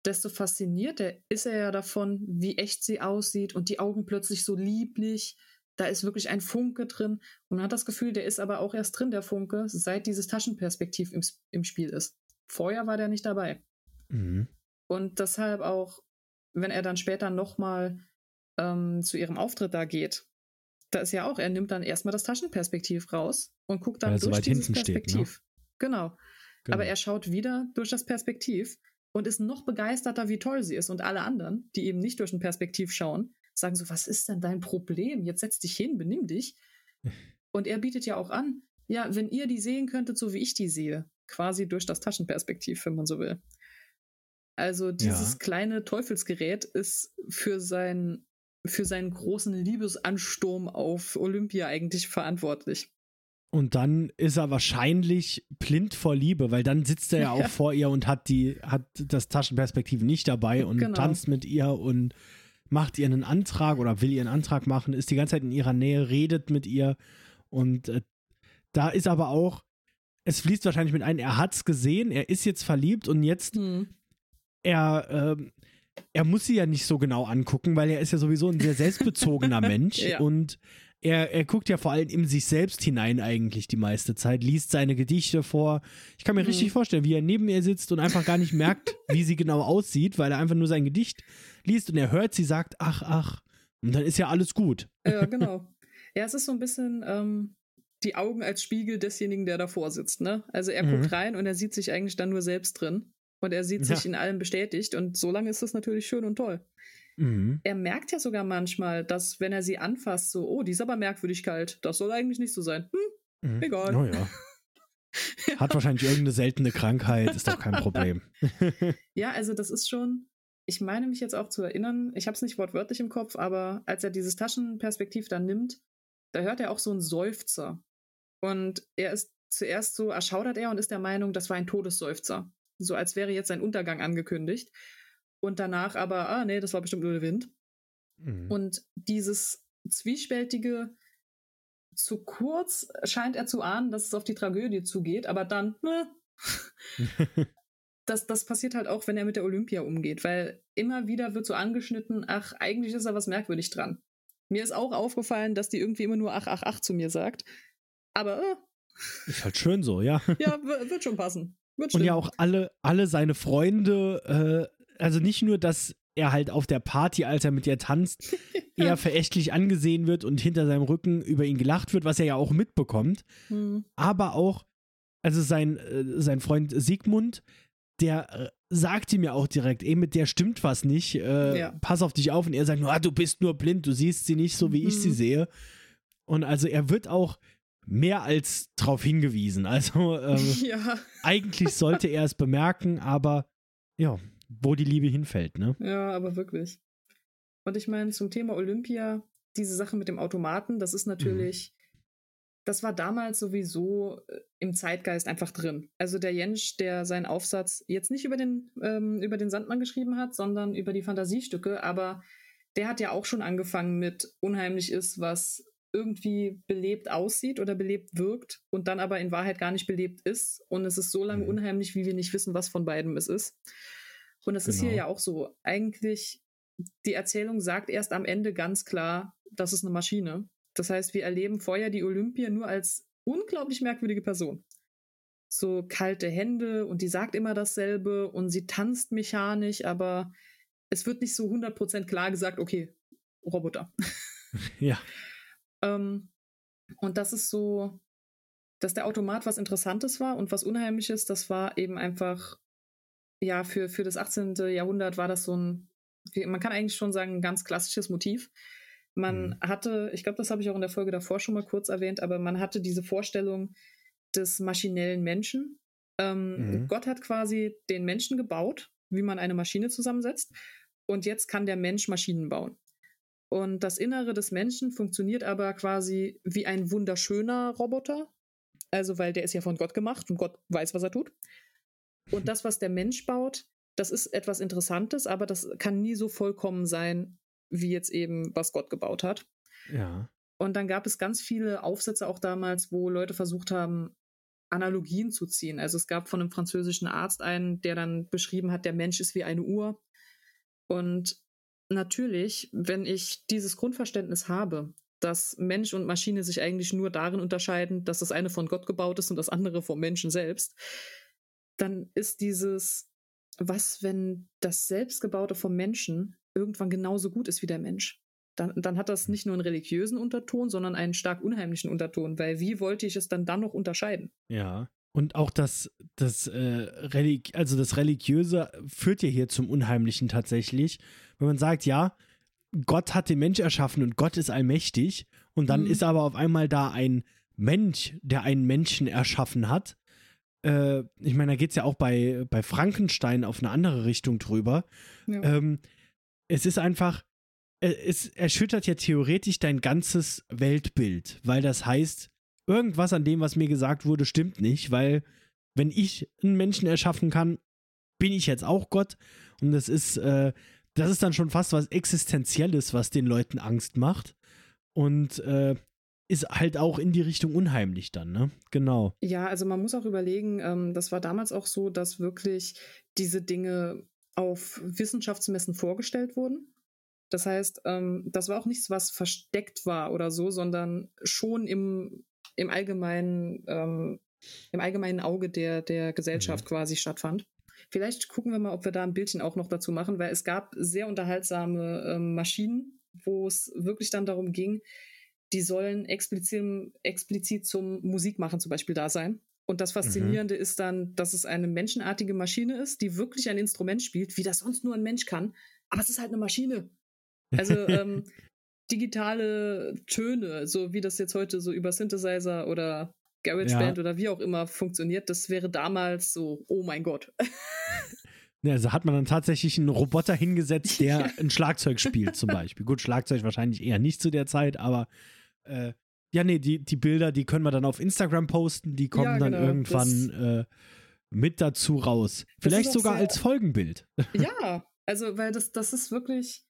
desto faszinierter ist er ja davon, wie echt sie aussieht und die Augen plötzlich so lieblich. Da ist wirklich ein Funke drin. Und man hat das Gefühl, der ist aber auch erst drin, der Funke, seit dieses Taschenperspektiv im, im Spiel ist. Vorher war der nicht dabei. Mhm. Und deshalb auch, wenn er dann später nochmal ähm, zu ihrem Auftritt da geht, da ist ja auch, er nimmt dann erstmal das Taschenperspektiv raus und guckt dann Weil so durch weit dieses hinten steht, ne? Perspektiv. Genau. Genau. Aber er schaut wieder durch das Perspektiv und ist noch begeisterter, wie toll sie ist. Und alle anderen, die eben nicht durch ein Perspektiv schauen, sagen so, was ist denn dein Problem? Jetzt setz dich hin, benimm dich. *laughs* Und er bietet ja auch an, ja, wenn ihr die sehen könntet, so wie ich die sehe, quasi durch das Taschenperspektiv, wenn man so will. Also dieses Ja. kleine Teufelsgerät ist für, sein, für seinen großen Liebesansturm auf Olympia eigentlich verantwortlich. Und dann ist er wahrscheinlich blind vor Liebe, weil dann sitzt er ja auch Ja. *laughs* vor ihr und hat die, hat das Taschenperspektiv nicht dabei und Genau. tanzt mit ihr und macht ihr einen Antrag oder will ihr einen Antrag machen, ist die ganze Zeit in ihrer Nähe, redet mit ihr und äh, da ist aber auch, es fließt wahrscheinlich mit ein, er hat's gesehen, er ist jetzt verliebt und jetzt Hm. er, ähm, er muss sie ja nicht so genau angucken, weil er ist ja sowieso ein sehr selbstbezogener *laughs* Mensch Ja. und er, er guckt ja vor allem in sich selbst hinein eigentlich die meiste Zeit, liest seine Gedichte vor. Ich kann mir Mhm. richtig vorstellen, wie er neben ihr sitzt und einfach gar nicht merkt, *laughs* wie sie genau aussieht, weil er einfach nur sein Gedicht liest und er hört sie, sagt, ach, ach, und dann ist ja alles gut. Ja, *laughs* genau. ja, es ist so ein bisschen ähm, die Augen als Spiegel desjenigen, der davor sitzt. Ne? Also er Mhm. guckt rein und er sieht sich eigentlich dann nur selbst drin. Und er sieht Ja. sich in allem bestätigt. Und so lange ist das natürlich schön und toll. Mhm. Er merkt ja sogar manchmal, dass wenn er sie anfasst, so, oh, die ist aber merkwürdig kalt. Das soll eigentlich nicht so sein. Hm, Mhm. Egal. Oh ja. *laughs* Hat wahrscheinlich irgendeine seltene Krankheit, ist doch kein Problem. *laughs* Ja, also das ist schon, ich meine mich jetzt auch zu erinnern, ich habe es nicht wortwörtlich im Kopf, aber als er dieses Taschenperspektiv dann nimmt, da hört er auch so einen Seufzer. Und er ist zuerst so, erschaudert er und ist der Meinung, das war ein Todesseufzer. So als wäre jetzt sein Untergang angekündigt. Und danach aber, ah, nee, das war bestimmt nur der Wind. Mhm. Und dieses zwiespältige, zu kurz scheint er zu ahnen, dass es auf die Tragödie zugeht, aber dann, ne, *laughs* das, das passiert halt auch, wenn er mit der Olympia umgeht, weil immer wieder wird so angeschnitten, ach, eigentlich ist da was merkwürdig dran. Mir ist auch aufgefallen, dass die irgendwie immer nur ach, ach, ach zu mir sagt. Aber äh, ist halt schön so, ja. Ja, *laughs* wird schon passen. Wird Und ja auch alle, alle seine Freunde, äh, also nicht nur, dass er halt auf der Party, als er mit ihr tanzt, *laughs* eher verächtlich angesehen wird und hinter seinem Rücken über ihn gelacht wird, was er ja auch mitbekommt, mhm. aber auch, also sein, äh, sein Freund Sigmund, der äh, sagt ihm ja auch direkt, ey, mit der stimmt was nicht, äh, ja. pass auf dich auf. Und er sagt nur, ah, du bist nur blind, du siehst sie nicht so, wie mhm. ich sie mhm. sehe. Und also er wird auch mehr als darauf hingewiesen. Also ähm, *laughs* ja. eigentlich sollte er es bemerken, aber ja, wo die Liebe hinfällt, ne? Ja, aber wirklich. Und ich meine, zum Thema Olympia, diese Sache mit dem Automaten, das ist natürlich, mhm. das war damals sowieso äh, im Zeitgeist einfach drin. Also der Jensch, der seinen Aufsatz jetzt nicht über den, ähm, über den Sandmann geschrieben hat, sondern über die Fantasiestücke, aber der hat ja auch schon angefangen mit Unheimlich ist, was irgendwie belebt aussieht oder belebt wirkt und dann aber in Wahrheit gar nicht belebt ist. Und es ist so lange mhm. unheimlich, wie wir nicht wissen, was von beidem es ist. Und das genau. ist hier genau. ja auch so. Eigentlich, die Erzählung sagt erst am Ende ganz klar, das ist eine Maschine. Das heißt, wir erleben vorher die Olympia nur als unglaublich merkwürdige Person. So kalte Hände und die sagt immer dasselbe und sie tanzt mechanisch, aber es wird nicht so 100% klar gesagt, okay, Roboter. *laughs* Ja. Ähm, und das ist so, dass der Automat was Interessantes war und was Unheimliches, das war eben einfach, ja, für, für das 18. Jahrhundert war das so ein, man kann eigentlich schon sagen, ein ganz klassisches Motiv. Man mhm. hatte, ich glaube, das habe ich auch in der Folge davor schon mal kurz erwähnt, aber man hatte diese Vorstellung des maschinellen Menschen. Ähm, mhm. Gott hat quasi den Menschen gebaut, wie man eine Maschine zusammensetzt. Und jetzt kann der Mensch Maschinen bauen. Und das Innere des Menschen funktioniert aber quasi wie ein wunderschöner Roboter. Also, weil der ist ja von Gott gemacht und Gott weiß, was er tut. Und das, was der Mensch baut, das ist etwas Interessantes, aber das kann nie so vollkommen sein, wie jetzt eben, was Gott gebaut hat. Ja. Und dann gab es ganz viele Aufsätze auch damals, wo Leute versucht haben, Analogien zu ziehen. Also es gab von einem französischen Arzt einen, der dann beschrieben hat, der Mensch ist wie eine Uhr. Und natürlich, wenn ich dieses Grundverständnis habe, dass Mensch und Maschine sich eigentlich nur darin unterscheiden, dass das eine von Gott gebaut ist und das andere vom Menschen selbst, dann ist dieses, was, wenn das Selbstgebaute vom Menschen irgendwann genauso gut ist wie der Mensch? Dann, dann hat das nicht nur einen religiösen Unterton, sondern einen stark unheimlichen Unterton, weil wie wollte ich es dann dann noch unterscheiden? Ja. Und auch das, das, äh, Relig also das Religiöse führt ja hier zum Unheimlichen tatsächlich. Wenn man sagt, ja, Gott hat den Mensch erschaffen und Gott ist allmächtig und dann mhm. ist aber auf einmal da ein Mensch, der einen Menschen erschaffen hat. Äh, ich meine, da geht es ja auch bei, bei Frankenstein auf eine andere Richtung drüber. Ja. Ähm, es ist einfach, äh, es erschüttert ja theoretisch dein ganzes Weltbild, weil das heißt, irgendwas an dem, was mir gesagt wurde, stimmt nicht, weil wenn ich einen Menschen erschaffen kann, bin ich jetzt auch Gott. Und das ist, äh, das ist dann schon fast was Existenzielles, was den Leuten Angst macht. Und äh, ist halt auch in die Richtung unheimlich dann, ne? Genau. Ja, also man muss auch überlegen, ähm, das war damals auch so, dass wirklich diese Dinge auf Wissenschaftsmessen vorgestellt wurden. Das heißt, ähm, das war auch nichts, was versteckt war oder so, sondern schon im im allgemeinen, ähm, im allgemeinen Auge der, der Gesellschaft mhm. quasi stattfand. Vielleicht gucken wir mal, ob wir da ein Bildchen auch noch dazu machen, weil es gab sehr unterhaltsame ähm, Maschinen, wo es wirklich dann darum ging, die sollen explizit, explizit zum Musikmachen zum Beispiel da sein. Und das Faszinierende mhm. ist dann, dass es eine menschenartige Maschine ist, die wirklich ein Instrument spielt, wie das sonst nur ein Mensch kann. Aber es ist halt eine Maschine. Also *laughs* ähm, digitale Töne, so wie das jetzt heute so über Synthesizer oder GarageBand ja. oder wie auch immer funktioniert, das wäre damals so, oh mein Gott. *laughs* Ja, also hat man dann tatsächlich einen Roboter hingesetzt, der *laughs* ein Schlagzeug spielt, zum Beispiel. Gut, Schlagzeug wahrscheinlich eher nicht zu der Zeit, aber äh, ja, nee, die, die Bilder, die können wir dann auf Instagram posten, die kommen ja, genau, dann irgendwann äh, mit dazu raus. Vielleicht sogar als Folgenbild. Ja, also, weil das, das ist wirklich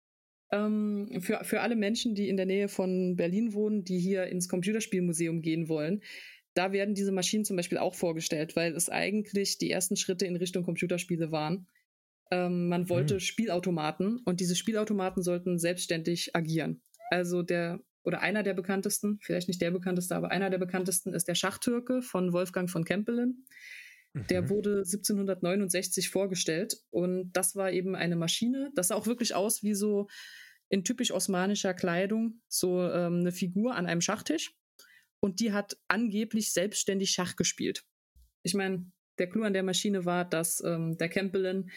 ähm, für, für alle Menschen, die in der Nähe von Berlin wohnen, die hier ins Computerspielmuseum gehen wollen. Da werden diese Maschinen zum Beispiel auch vorgestellt, weil es eigentlich die ersten Schritte in Richtung Computerspiele waren. Ähm, man wollte mhm. Spielautomaten und diese Spielautomaten sollten selbstständig agieren. Also der oder einer der bekanntesten, vielleicht nicht der bekannteste, aber einer der bekanntesten ist der Schachtürke von Wolfgang von Kempelen. Der mhm. wurde 1769 vorgestellt und das war eben eine Maschine. Das sah auch wirklich aus wie so in typisch osmanischer Kleidung, so ähm, eine Figur an einem Schachtisch. Und die hat angeblich selbstständig Schach gespielt. Ich meine, der Clou an der Maschine war, dass ähm, der Campbellin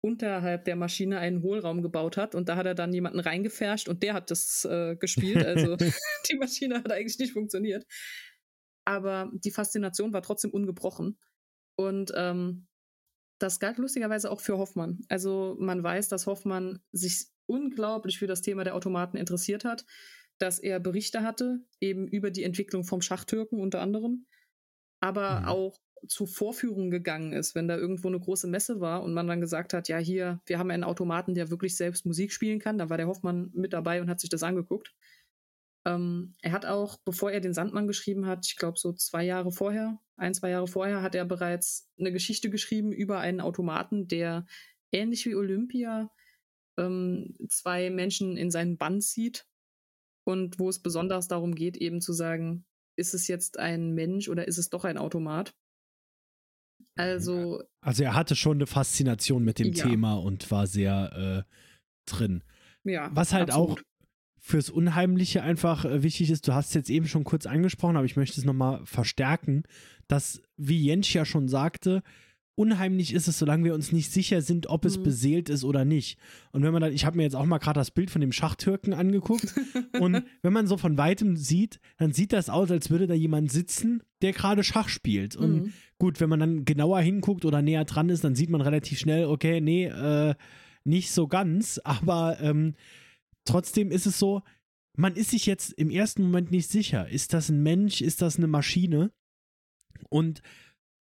unterhalb der Maschine einen Hohlraum gebaut hat und da hat er dann jemanden reingefärscht und der hat das äh, gespielt. Also *laughs* *laughs* die Maschine hat eigentlich nicht funktioniert. Aber die Faszination war trotzdem ungebrochen. Und ähm, das galt lustigerweise auch für Hoffmann. Also man weiß, dass Hoffmann sich unglaublich für das Thema der Automaten interessiert hat, dass er Berichte hatte, eben über die Entwicklung vom Schachtürken unter anderem, aber mhm. auch zu Vorführungen gegangen ist, wenn da irgendwo eine große Messe war und man dann gesagt hat, ja, hier, wir haben einen Automaten, der wirklich selbst Musik spielen kann. Da war der Hoffmann mit dabei und hat sich das angeguckt. Ähm, er hat auch, bevor er den Sandmann geschrieben hat, ich glaube so zwei Jahre vorher, ein, zwei Jahre vorher, hat er bereits eine Geschichte geschrieben über einen Automaten, der ähnlich wie Olympia ähm, zwei Menschen in seinen Bann zieht und wo es besonders darum geht, eben zu sagen, ist es jetzt ein Mensch oder ist es doch ein Automat? Also. Also er hatte schon eine Faszination mit dem ja. Thema und war sehr äh, drin. Ja. Was halt absolut. auch fürs Unheimliche einfach äh, wichtig ist, du hast es jetzt eben schon kurz angesprochen, aber ich möchte es nochmal verstärken, dass, wie Jens ja schon sagte, unheimlich ist es, solange wir uns nicht sicher sind, ob es mhm. beseelt ist oder nicht. Und wenn man dann, ich habe mir jetzt auch mal gerade das Bild von dem Schachtürken angeguckt *laughs* und wenn man so von weitem sieht, dann sieht das aus, als würde da jemand sitzen, der gerade Schach spielt. Und mhm. gut, wenn man dann genauer hinguckt oder näher dran ist, dann sieht man relativ schnell, okay, nee, äh, nicht so ganz, aber ähm, trotzdem ist es so, man ist sich jetzt im ersten Moment nicht sicher. Ist das ein Mensch? Ist das eine Maschine? Und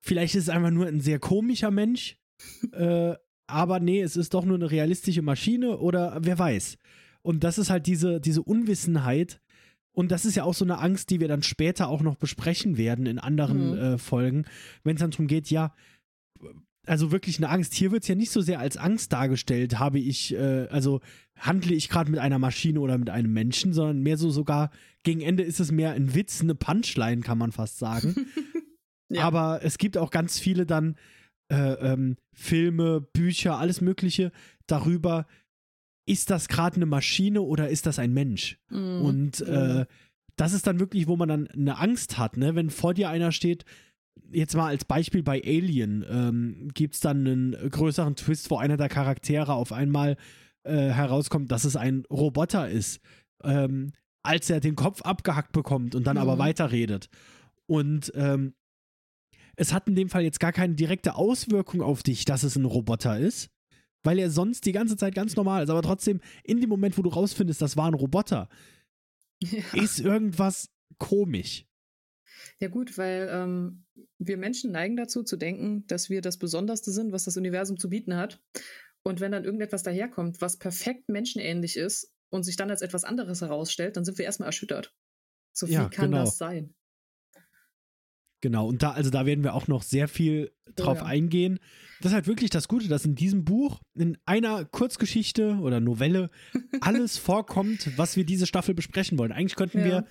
Vielleicht ist es einfach nur ein sehr komischer Mensch, *laughs* äh, aber nee, es ist doch nur eine realistische Maschine oder wer weiß. Und das ist halt diese, diese Unwissenheit. Und das ist ja auch so eine Angst, die wir dann später auch noch besprechen werden in anderen mhm. äh, Folgen, wenn es dann darum geht, ja, also wirklich eine Angst. Hier wird es ja nicht so sehr als Angst dargestellt, habe ich, äh, also handle ich gerade mit einer Maschine oder mit einem Menschen, sondern mehr so sogar, gegen Ende ist es mehr ein Witz, eine Punchline, kann man fast sagen. *laughs* Ja. Aber es gibt auch ganz viele dann äh, ähm, Filme, Bücher, alles Mögliche darüber, ist das gerade eine Maschine oder ist das ein Mensch? Mhm. Und äh, mhm. das ist dann wirklich, wo man dann eine Angst hat, ne? Wenn vor dir einer steht, jetzt mal als Beispiel bei Alien, ähm, gibt es dann einen größeren Twist, wo einer der Charaktere auf einmal äh, herauskommt, dass es ein Roboter ist, ähm, als er den Kopf abgehackt bekommt und dann mhm. aber weiterredet. Und ähm, es hat in dem Fall jetzt gar keine direkte Auswirkung auf dich, dass es ein Roboter ist, weil er sonst die ganze Zeit ganz normal ist. Aber trotzdem, in dem Moment, wo du rausfindest, das war ein Roboter, *laughs* ja. ist irgendwas komisch. Ja gut, weil ähm, wir Menschen neigen dazu zu denken, dass wir das Besonderste sind, was das Universum zu bieten hat. Und wenn dann irgendetwas daherkommt, was perfekt menschenähnlich ist und sich dann als etwas anderes herausstellt, dann sind wir erstmal erschüttert. So viel ja, kann genau. das sein. Genau, und da, also da werden wir auch noch sehr viel drauf oh, ja. eingehen. Das ist halt wirklich das Gute, dass in diesem Buch, in einer Kurzgeschichte oder Novelle, *laughs* alles vorkommt, was wir diese Staffel besprechen wollen. Eigentlich könnten ja. wir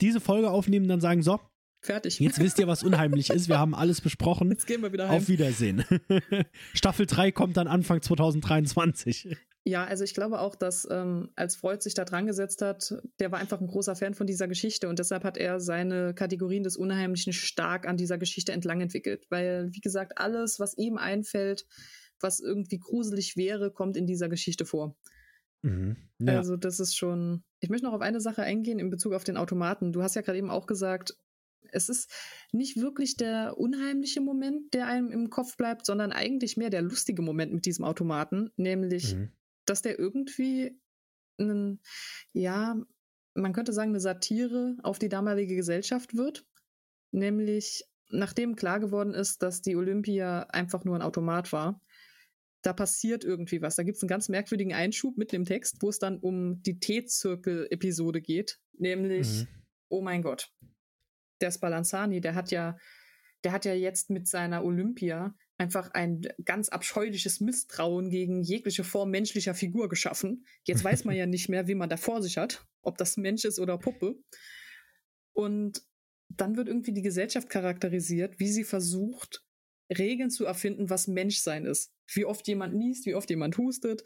diese Folge aufnehmen und dann sagen: So, Fertig. Jetzt wisst ihr, was unheimlich ist. Wir haben alles besprochen. Jetzt gehen wir wieder heim. Auf Wiedersehen. *laughs* Staffel 3 kommt dann Anfang 2023. Ja, also ich glaube auch, dass ähm, als Freud sich da dran gesetzt hat, der war einfach ein großer Fan von dieser Geschichte und deshalb hat er seine Kategorien des Unheimlichen stark an dieser Geschichte entlang entwickelt. Weil, wie gesagt, alles, was ihm einfällt, was irgendwie gruselig wäre, kommt in dieser Geschichte vor. Mhm. Ja. Also das ist schon. Ich möchte noch auf eine Sache eingehen in Bezug auf den Automaten. Du hast ja gerade eben auch gesagt, es ist nicht wirklich der unheimliche Moment, der einem im Kopf bleibt, sondern eigentlich mehr der lustige Moment mit diesem Automaten, nämlich, mhm. dass der irgendwie einen, ja, man könnte sagen, eine Satire auf die damalige Gesellschaft wird. Nämlich, nachdem klar geworden ist, dass die Olympia einfach nur ein Automat war, da passiert irgendwie was. Da gibt es einen ganz merkwürdigen Einschub mitten im Text, wo es dann um die T-Zirkel-Episode geht. Nämlich, mhm. oh mein Gott, der Spallanzani, der hat ja, der hat ja jetzt mit seiner Olympia einfach ein ganz abscheuliches Misstrauen gegen jegliche Form menschlicher Figur geschaffen. Jetzt weiß man ja *laughs* nicht mehr, wie man da vor sich hat, ob das Mensch ist oder Puppe. Und dann wird irgendwie die Gesellschaft charakterisiert, wie sie versucht, Regeln zu erfinden, was Menschsein ist. Wie oft jemand niest, wie oft jemand hustet.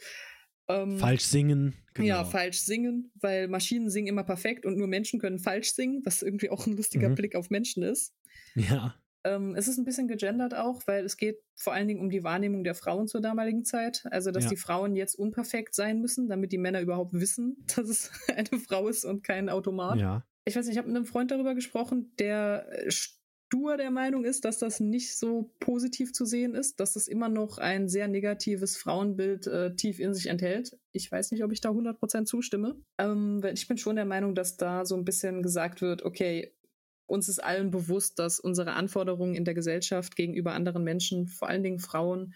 Ähm, falsch singen. Genau. Ja, falsch singen, weil Maschinen singen immer perfekt und nur Menschen können falsch singen, was irgendwie auch ein lustiger mhm. Blick auf Menschen ist. Ja. Ähm, es ist ein bisschen gegendert auch, weil es geht vor allen Dingen um die Wahrnehmung der Frauen zur damaligen Zeit. Also, dass ja. die Frauen jetzt unperfekt sein müssen, damit die Männer überhaupt wissen, *laughs* dass es eine Frau ist und kein Automat. Ja. Ich weiß nicht, ich habe mit einem Freund darüber gesprochen, der stur der Meinung ist, dass das nicht so positiv zu sehen ist, dass das immer noch ein sehr negatives Frauenbild äh, tief in sich enthält. Ich weiß nicht, ob ich da 100% zustimme. Ähm, ich bin schon der Meinung, dass da so ein bisschen gesagt wird, okay, uns ist allen bewusst, dass unsere Anforderungen in der Gesellschaft gegenüber anderen Menschen, vor allen Dingen Frauen,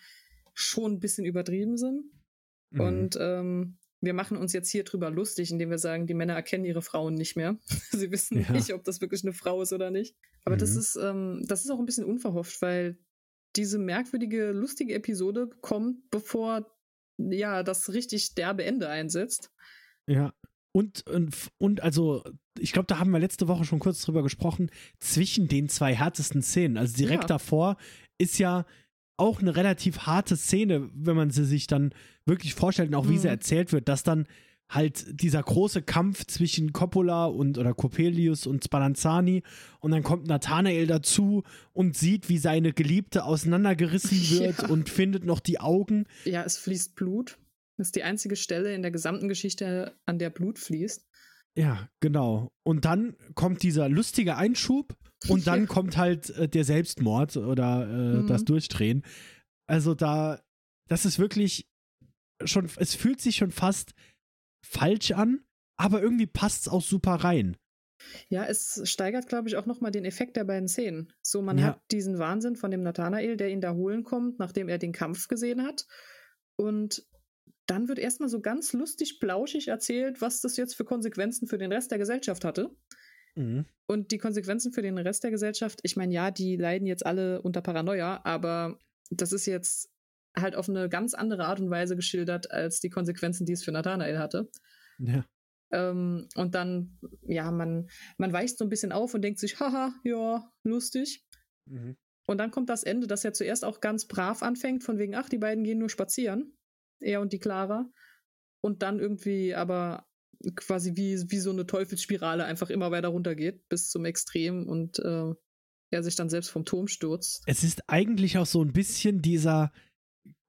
schon ein bisschen übertrieben sind. Mhm. Und ähm, wir machen uns jetzt hier drüber lustig, indem wir sagen, die Männer erkennen ihre Frauen nicht mehr. *laughs* Sie wissen ja. nicht, ob das wirklich eine Frau ist oder nicht. Aber mhm. das ist, ähm, das ist auch ein bisschen unverhofft, weil diese merkwürdige, lustige Episode kommt, bevor ja das richtig derbe Ende einsetzt. Ja. Und, und, und also, ich glaube, da haben wir letzte Woche schon kurz drüber gesprochen, zwischen den zwei härtesten Szenen. Also direkt ja. davor ist ja auch eine relativ harte Szene, wenn man sie sich dann wirklich vorstellt und auch wie mhm. sie erzählt wird, dass dann halt dieser große Kampf zwischen Coppola und oder Coppelius und Spallanzani und dann kommt Nathanael dazu und sieht, wie seine Geliebte auseinandergerissen *laughs* wird ja. und findet noch die Augen. Ja, es fließt Blut. Das ist die einzige Stelle in der gesamten Geschichte, an der Blut fließt. Ja, genau. Und dann kommt dieser lustige Einschub und dann kommt halt äh, der Selbstmord oder äh, mhm. das Durchdrehen. Also da, das ist wirklich schon, es fühlt sich schon fast falsch an, aber irgendwie passt es auch super rein. Ja, es steigert, glaube ich, auch nochmal den Effekt der beiden Szenen. So, man ja. hat diesen Wahnsinn von dem Nathanael, der ihn da holen kommt, nachdem er den Kampf gesehen hat. Und dann wird erstmal so ganz lustig, plauschig erzählt, was das jetzt für Konsequenzen für den Rest der Gesellschaft hatte. Mhm. Und die Konsequenzen für den Rest der Gesellschaft, ich meine, ja, die leiden jetzt alle unter Paranoia, aber das ist jetzt halt auf eine ganz andere Art und Weise geschildert als die Konsequenzen, die es für Nathanael hatte. Ja. Ähm, und dann, ja, man, man weicht so ein bisschen auf und denkt sich, haha, ja, lustig. Mhm. Und dann kommt das Ende, das ja zuerst auch ganz brav anfängt, von wegen, ach, die beiden gehen nur spazieren er und die Clara. Und dann irgendwie aber quasi wie, wie so eine Teufelsspirale einfach immer weiter runtergeht bis zum Extrem und äh, er sich dann selbst vom Turm stürzt. Es ist eigentlich auch so ein bisschen dieser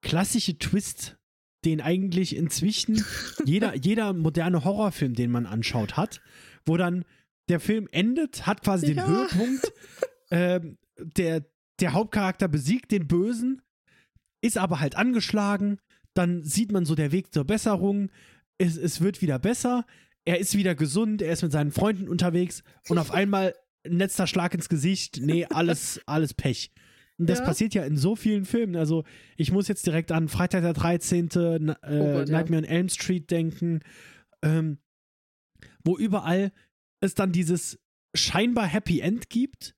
klassische Twist, den eigentlich inzwischen *laughs* jeder, jeder moderne Horrorfilm, den man anschaut, hat, wo dann der Film endet, hat quasi ja. den Höhepunkt, *laughs* äh, der, der Hauptcharakter besiegt den Bösen, ist aber halt angeschlagen, dann sieht man so der Weg zur Besserung, es, es wird wieder besser, er ist wieder gesund, er ist mit seinen Freunden unterwegs und auf *laughs* einmal ein letzter Schlag ins Gesicht, nee, alles, *laughs* alles Pech. Und das ja. passiert ja in so vielen Filmen. Also, ich muss jetzt direkt an Freitag der 13., äh, oh Gott, Nightmare ja. on Elm Street denken, ähm, wo überall es dann dieses scheinbar Happy End gibt.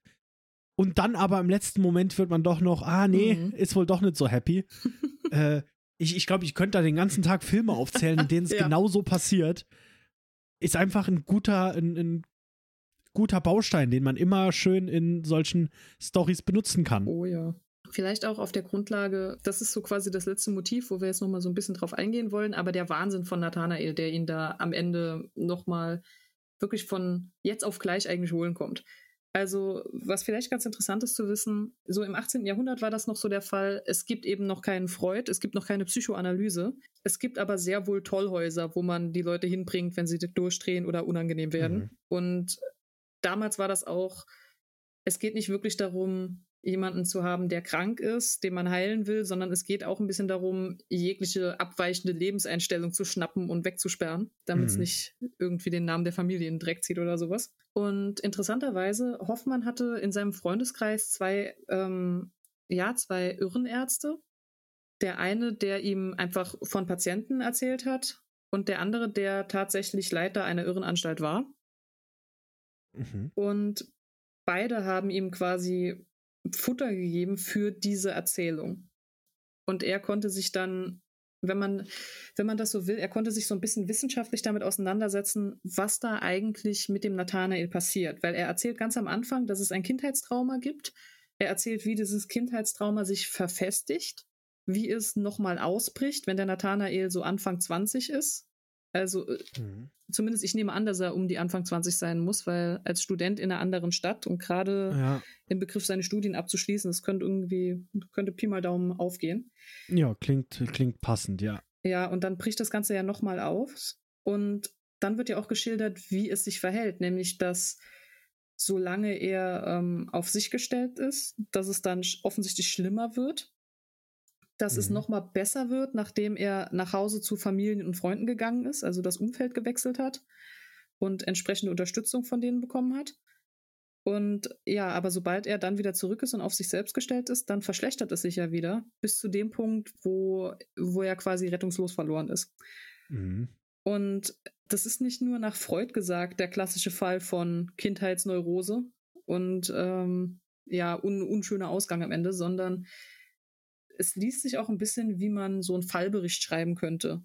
Und dann aber im letzten Moment wird man doch noch, ah, nee, mhm. ist wohl doch nicht so happy. *laughs* äh, ich, ich glaube, ich könnte da den ganzen Tag Filme aufzählen, in denen es *laughs* ja. genau so passiert. Ist einfach ein guter, ein, ein guter Baustein, den man immer schön in solchen Stories benutzen kann. Oh ja. Vielleicht auch auf der Grundlage, das ist so quasi das letzte Motiv, wo wir jetzt nochmal so ein bisschen drauf eingehen wollen, aber der Wahnsinn von Nathanael, der ihn da am Ende nochmal wirklich von jetzt auf gleich eigentlich holen kommt. Also, was vielleicht ganz interessant ist zu wissen, so im 18. Jahrhundert war das noch so der Fall. Es gibt eben noch keinen Freud, es gibt noch keine Psychoanalyse. Es gibt aber sehr wohl Tollhäuser, wo man die Leute hinbringt, wenn sie durchdrehen oder unangenehm werden. Mhm. Und damals war das auch es geht nicht wirklich darum, jemanden zu haben, der krank ist, den man heilen will, sondern es geht auch ein bisschen darum, jegliche abweichende Lebenseinstellung zu schnappen und wegzusperren, damit es mhm. nicht irgendwie den Namen der Familie in den Dreck zieht oder sowas. Und interessanterweise, Hoffmann hatte in seinem Freundeskreis zwei, ähm, ja, zwei Irrenärzte. Der eine, der ihm einfach von Patienten erzählt hat und der andere, der tatsächlich Leiter einer Irrenanstalt war. Mhm. Und beide haben ihm quasi Futter gegeben für diese Erzählung. Und er konnte sich dann, wenn man, wenn man das so will, er konnte sich so ein bisschen wissenschaftlich damit auseinandersetzen, was da eigentlich mit dem Nathanael passiert. Weil er erzählt ganz am Anfang, dass es ein Kindheitstrauma gibt. Er erzählt, wie dieses Kindheitstrauma sich verfestigt, wie es nochmal ausbricht, wenn der Nathanael so Anfang 20 ist. Also äh, mhm. zumindest ich nehme an, dass er um die Anfang 20 sein muss, weil als Student in einer anderen Stadt und gerade ja. im Begriff seine Studien abzuschließen, das könnte irgendwie, könnte Pi mal Daumen aufgehen. Ja, klingt, klingt passend, ja. Ja, und dann bricht das Ganze ja nochmal auf und dann wird ja auch geschildert, wie es sich verhält, nämlich dass solange er ähm, auf sich gestellt ist, dass es dann offensichtlich schlimmer wird dass mhm. es nochmal besser wird, nachdem er nach Hause zu Familien und Freunden gegangen ist, also das Umfeld gewechselt hat und entsprechende Unterstützung von denen bekommen hat. Und ja, aber sobald er dann wieder zurück ist und auf sich selbst gestellt ist, dann verschlechtert es sich ja wieder bis zu dem Punkt, wo, wo er quasi rettungslos verloren ist. Mhm. Und das ist nicht nur nach Freud gesagt, der klassische Fall von Kindheitsneurose und ähm, ja, un unschöner Ausgang am Ende, sondern es liest sich auch ein bisschen, wie man so einen Fallbericht schreiben könnte.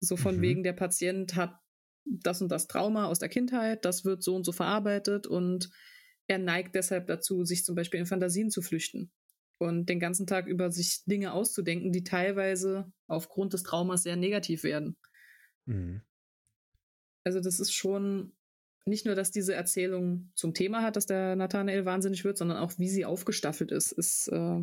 So von mhm. wegen, der Patient hat das und das Trauma aus der Kindheit, das wird so und so verarbeitet und er neigt deshalb dazu, sich zum Beispiel in Fantasien zu flüchten und den ganzen Tag über sich Dinge auszudenken, die teilweise aufgrund des Traumas sehr negativ werden. Mhm. Also das ist schon nicht nur, dass diese Erzählung zum Thema hat, dass der Nathanael wahnsinnig wird, sondern auch, wie sie aufgestaffelt ist, ist äh,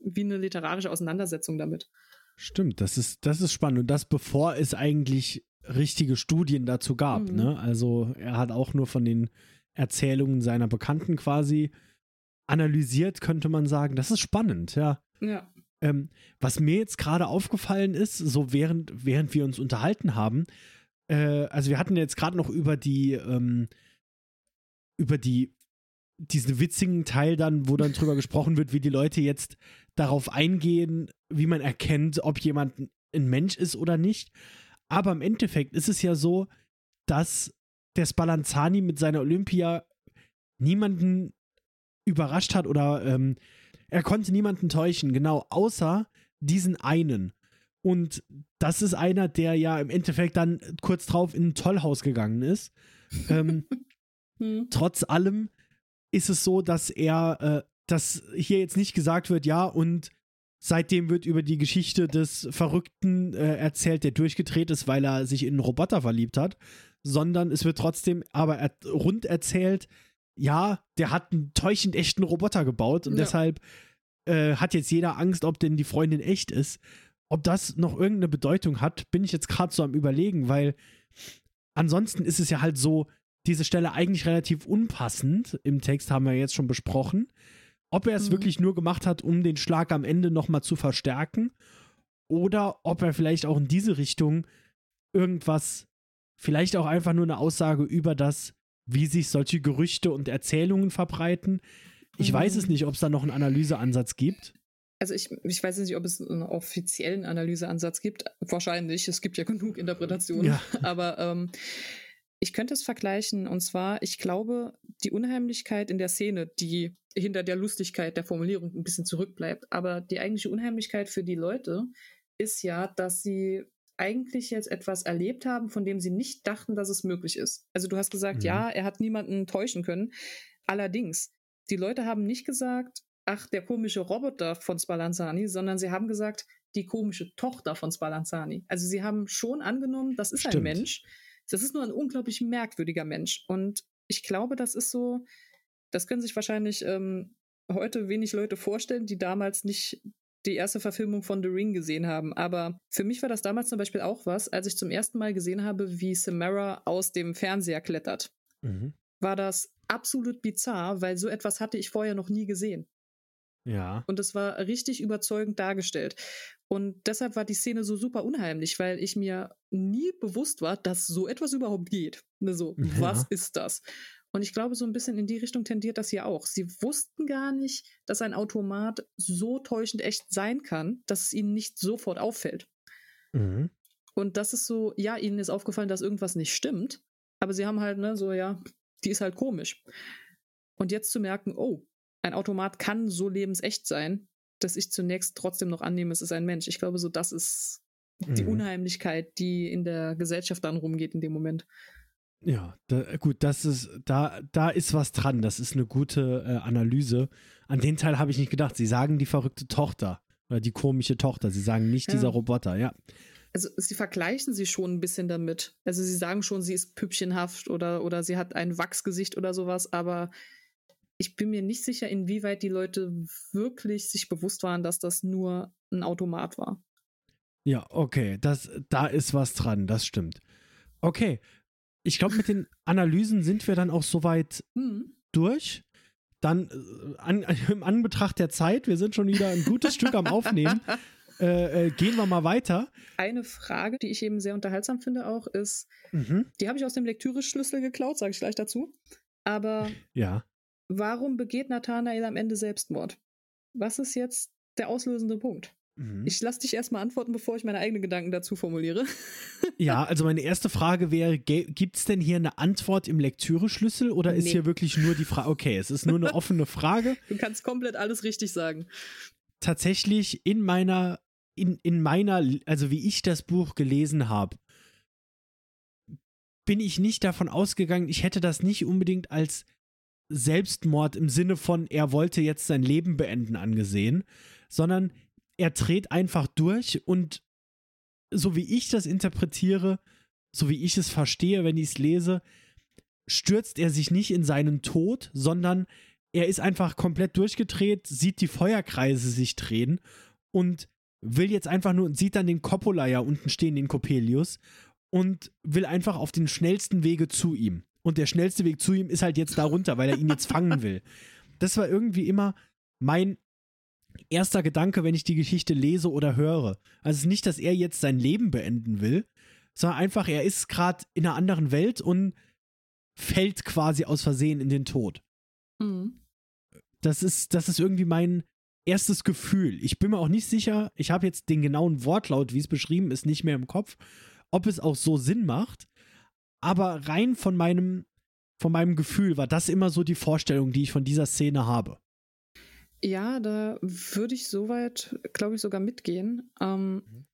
wie eine literarische Auseinandersetzung damit. Stimmt, das ist, das ist spannend. Und das bevor es eigentlich richtige Studien dazu gab. Mhm. Ne? Also er hat auch nur von den Erzählungen seiner Bekannten quasi analysiert, könnte man sagen. Das ist spannend, ja. Ja. Ähm, was mir jetzt gerade aufgefallen ist, so während, während wir uns unterhalten haben, äh, also wir hatten jetzt gerade noch über die, ähm, über die diesen witzigen Teil dann, wo dann drüber gesprochen wird, wie die Leute jetzt darauf eingehen, wie man erkennt, ob jemand ein Mensch ist oder nicht. Aber im Endeffekt ist es ja so, dass der Spallanzani mit seiner Olympia niemanden überrascht hat oder ähm, er konnte niemanden täuschen, genau, außer diesen einen. Und das ist einer, der ja im Endeffekt dann kurz drauf in ein Tollhaus gegangen ist. ähm, *laughs* hm. Trotz allem ist es so, dass er, äh, dass hier jetzt nicht gesagt wird, ja, und seitdem wird über die Geschichte des Verrückten äh, erzählt, der durchgedreht ist, weil er sich in einen Roboter verliebt hat, sondern es wird trotzdem aber er rund erzählt, ja, der hat einen täuschend echten Roboter gebaut und ja. deshalb äh, hat jetzt jeder Angst, ob denn die Freundin echt ist. Ob das noch irgendeine Bedeutung hat, bin ich jetzt gerade so am Überlegen, weil ansonsten ist es ja halt so, diese Stelle eigentlich relativ unpassend. Im Text haben wir jetzt schon besprochen. Ob er es mhm. wirklich nur gemacht hat, um den Schlag am Ende nochmal zu verstärken. Oder ob er vielleicht auch in diese Richtung irgendwas, vielleicht auch einfach nur eine Aussage über das, wie sich solche Gerüchte und Erzählungen verbreiten. Ich mhm. weiß es nicht, ob es da noch einen Analyseansatz gibt. Also ich, ich weiß nicht, ob es einen offiziellen Analyseansatz gibt. Wahrscheinlich, es gibt ja genug Interpretationen. Ja. Aber ähm, ich könnte es vergleichen und zwar, ich glaube, die Unheimlichkeit in der Szene, die hinter der Lustigkeit der Formulierung ein bisschen zurückbleibt, aber die eigentliche Unheimlichkeit für die Leute ist ja, dass sie eigentlich jetzt etwas erlebt haben, von dem sie nicht dachten, dass es möglich ist. Also du hast gesagt, mhm. ja, er hat niemanden täuschen können. Allerdings, die Leute haben nicht gesagt, ach, der komische Roboter von Spallanzani, sondern sie haben gesagt, die komische Tochter von Spallanzani. Also sie haben schon angenommen, das ist Stimmt. ein Mensch, das ist nur ein unglaublich merkwürdiger Mensch. Und ich glaube, das ist so, das können sich wahrscheinlich ähm, heute wenig Leute vorstellen, die damals nicht die erste Verfilmung von The Ring gesehen haben. Aber für mich war das damals zum Beispiel auch was, als ich zum ersten Mal gesehen habe, wie Samara aus dem Fernseher klettert. Mhm. war das absolut bizarr, weil so etwas hatte ich vorher noch nie gesehen. Ja. Und es war richtig überzeugend dargestellt. Und deshalb war die Szene so super unheimlich, weil ich mir nie bewusst war, dass so etwas überhaupt geht. So, *laughs* Ja. was ist das? Und ich glaube, so ein bisschen in die Richtung tendiert das hier auch. Sie wussten gar nicht, dass ein Automat so täuschend echt sein kann, dass es ihnen nicht sofort auffällt. Mhm. Und das ist so, ja, ihnen ist aufgefallen, dass irgendwas nicht stimmt, aber sie haben halt, ne, so, ja, die ist halt komisch. Und jetzt zu merken, oh, ein Automat kann so lebensecht sein, dass ich zunächst trotzdem noch annehme, es ist ein Mensch. Ich glaube, so das ist die Mhm. Unheimlichkeit, die in der Gesellschaft dann rumgeht in dem Moment. Ja, da, gut, das ist, da, da ist was dran. Das ist eine gute äh, Analyse. An den Teil habe ich nicht gedacht. Sie sagen die verrückte Tochter oder die komische Tochter. Sie sagen nicht Ja. dieser Roboter, ja. Also sie vergleichen sie schon ein bisschen damit. Also sie sagen schon, sie ist püppchenhaft oder, oder sie hat ein Wachsgesicht oder sowas, aber ich bin mir nicht sicher, inwieweit die Leute wirklich sich bewusst waren, dass das nur ein Automat war. Ja, okay, das, da ist was dran, das stimmt. Okay, ich glaube, mit den Analysen sind wir dann auch soweit Hm. durch. Dann äh, an, *laughs* im Anbetracht der Zeit, wir sind schon wieder ein gutes Stück am Aufnehmen, *laughs* äh, äh, gehen wir mal weiter. Eine Frage, die ich eben sehr unterhaltsam finde auch, ist, Mhm. die habe ich aus dem Lektüre-Schlüssel geklaut, sage ich gleich dazu. Aber Ja. warum begeht Nathanael am Ende Selbstmord? Was ist jetzt der auslösende Punkt? Mhm. Ich lasse dich erstmal antworten, bevor ich meine eigenen Gedanken dazu formuliere. *laughs* Ja, also meine erste Frage wäre, gibt es denn hier eine Antwort im Lektüre-Schlüssel oder ist Nee. hier wirklich nur die Frage, okay, es ist nur eine *laughs* offene Frage. Du kannst komplett alles richtig sagen. Tatsächlich in meiner, in, in meiner, also wie ich das Buch gelesen habe, bin ich nicht davon ausgegangen, ich hätte das nicht unbedingt als Selbstmord im Sinne von, er wollte jetzt sein Leben beenden angesehen, sondern er dreht einfach durch und so wie ich das interpretiere, so wie ich es verstehe, wenn ich es lese, stürzt er sich nicht in seinen Tod, sondern er ist einfach komplett durchgedreht, sieht die Feuerkreise sich drehen und will jetzt einfach nur, sieht dann den Coppola ja unten stehen, den Coppelius, und will einfach auf den schnellsten Wege zu ihm. Und der schnellste Weg zu ihm ist halt jetzt da runter, weil er ihn jetzt fangen *laughs* will. Das war irgendwie immer mein erster Gedanke, wenn ich die Geschichte lese oder höre. Also es ist nicht, dass er jetzt sein Leben beenden will, sondern einfach, er ist gerade in einer anderen Welt und fällt quasi aus Versehen in den Tod. Mhm. Das ist, das ist irgendwie mein erstes Gefühl. Ich bin mir auch nicht sicher, ich habe jetzt den genauen Wortlaut, wie es beschrieben ist, nicht mehr im Kopf, ob es auch so Sinn macht. Aber rein von meinem, von meinem Gefühl war das immer so die Vorstellung, die ich von dieser Szene habe. Ja, da würde ich soweit, glaube ich, sogar mitgehen. Ähm, Mhm.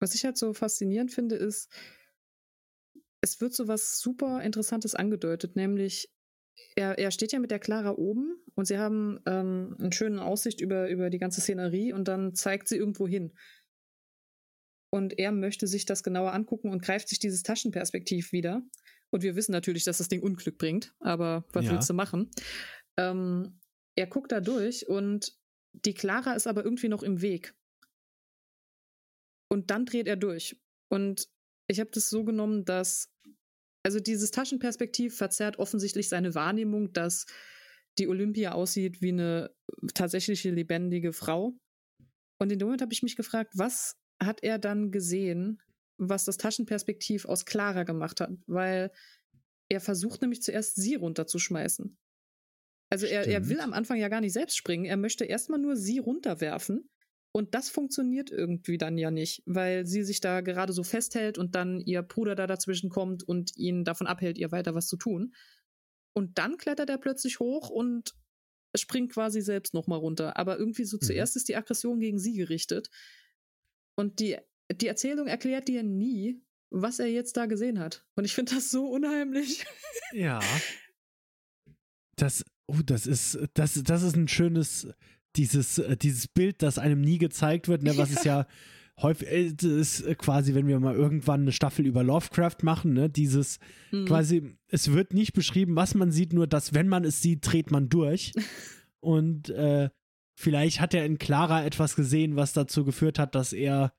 Was ich halt so faszinierend finde, ist, es wird so was super Interessantes angedeutet, nämlich er, er steht ja mit der Clara oben und sie haben ähm, eine schöne Aussicht über, über die ganze Szenerie und dann zeigt sie irgendwo hin. Und er möchte sich das genauer angucken und greift sich dieses Taschenperspektiv wieder. Und wir wissen natürlich, dass das Ding Unglück bringt, aber was Ja. willst du machen? Ähm, er guckt da durch und die Clara ist aber irgendwie noch im Weg. Und dann dreht er durch. Und ich habe das so genommen, dass, also dieses Taschenperspektiv verzerrt offensichtlich seine Wahrnehmung, dass die Olympia aussieht wie eine tatsächliche lebendige Frau. Und in dem Moment habe ich mich gefragt, was hat er dann gesehen, was das Taschenperspektiv aus Clara gemacht hat? Weil er versucht nämlich zuerst sie runterzuschmeißen. Also er, er will am Anfang ja gar nicht selbst springen, er möchte erstmal nur sie runterwerfen. Und das funktioniert irgendwie dann ja nicht, weil sie sich da gerade so festhält und dann ihr Bruder da dazwischen kommt und ihn davon abhält, ihr weiter was zu tun. Und dann klettert er plötzlich hoch und springt quasi selbst nochmal runter. Aber irgendwie so Mhm. zuerst ist die Aggression gegen sie gerichtet. Und die, die Erzählung erklärt dir nie, was er jetzt da gesehen hat. Und ich finde das so unheimlich. Ja. Das, oh, das ist, das, das ist ein schönes, dieses, äh, dieses Bild, das einem nie gezeigt wird, ne, was es ja häufig, äh, ist quasi, wenn wir mal irgendwann eine Staffel über Lovecraft machen, ne, dieses Mhm. quasi, es wird nicht beschrieben, was man sieht, nur dass, wenn man es sieht, dreht man durch. *laughs* Und äh, vielleicht hat er in Clara etwas gesehen, was dazu geführt hat, dass er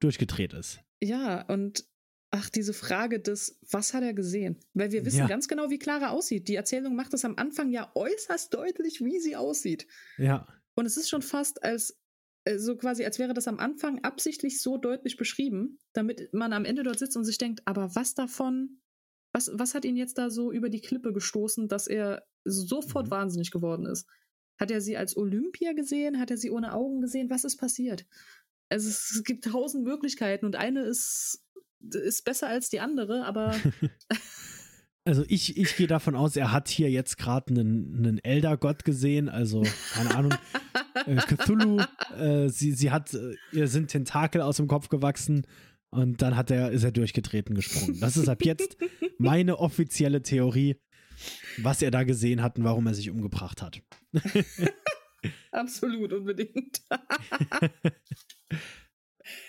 durchgedreht ist. Ja, und ach, diese Frage des, was hat er gesehen? Weil wir wissen Ja. ganz genau, wie Clara aussieht. Die Erzählung macht es am Anfang ja äußerst deutlich, wie sie aussieht. Ja. Und es ist schon fast als äh, so quasi, als wäre das am Anfang absichtlich so deutlich beschrieben, damit man am Ende dort sitzt und sich denkt, aber was davon, was, was hat ihn jetzt da so über die Klippe gestoßen, dass er sofort Mhm. wahnsinnig geworden ist? Hat er sie als Olympia gesehen? Hat er sie ohne Augen gesehen? Was ist passiert? Also es, es gibt tausend Möglichkeiten und eine ist, ist besser als die andere, aber *laughs* Also ich, ich gehe davon aus, er hat hier jetzt gerade einen, einen Elder-Gott gesehen, also keine Ahnung, äh, Cthulhu, äh, sie, sie hat, äh, ihr sind Tentakel aus dem Kopf gewachsen und dann hat er, ist er durchgetreten gesprungen. Das ist ab jetzt meine offizielle Theorie, was er da gesehen hat und warum er sich umgebracht hat. *laughs* absolut unbedingt. *laughs*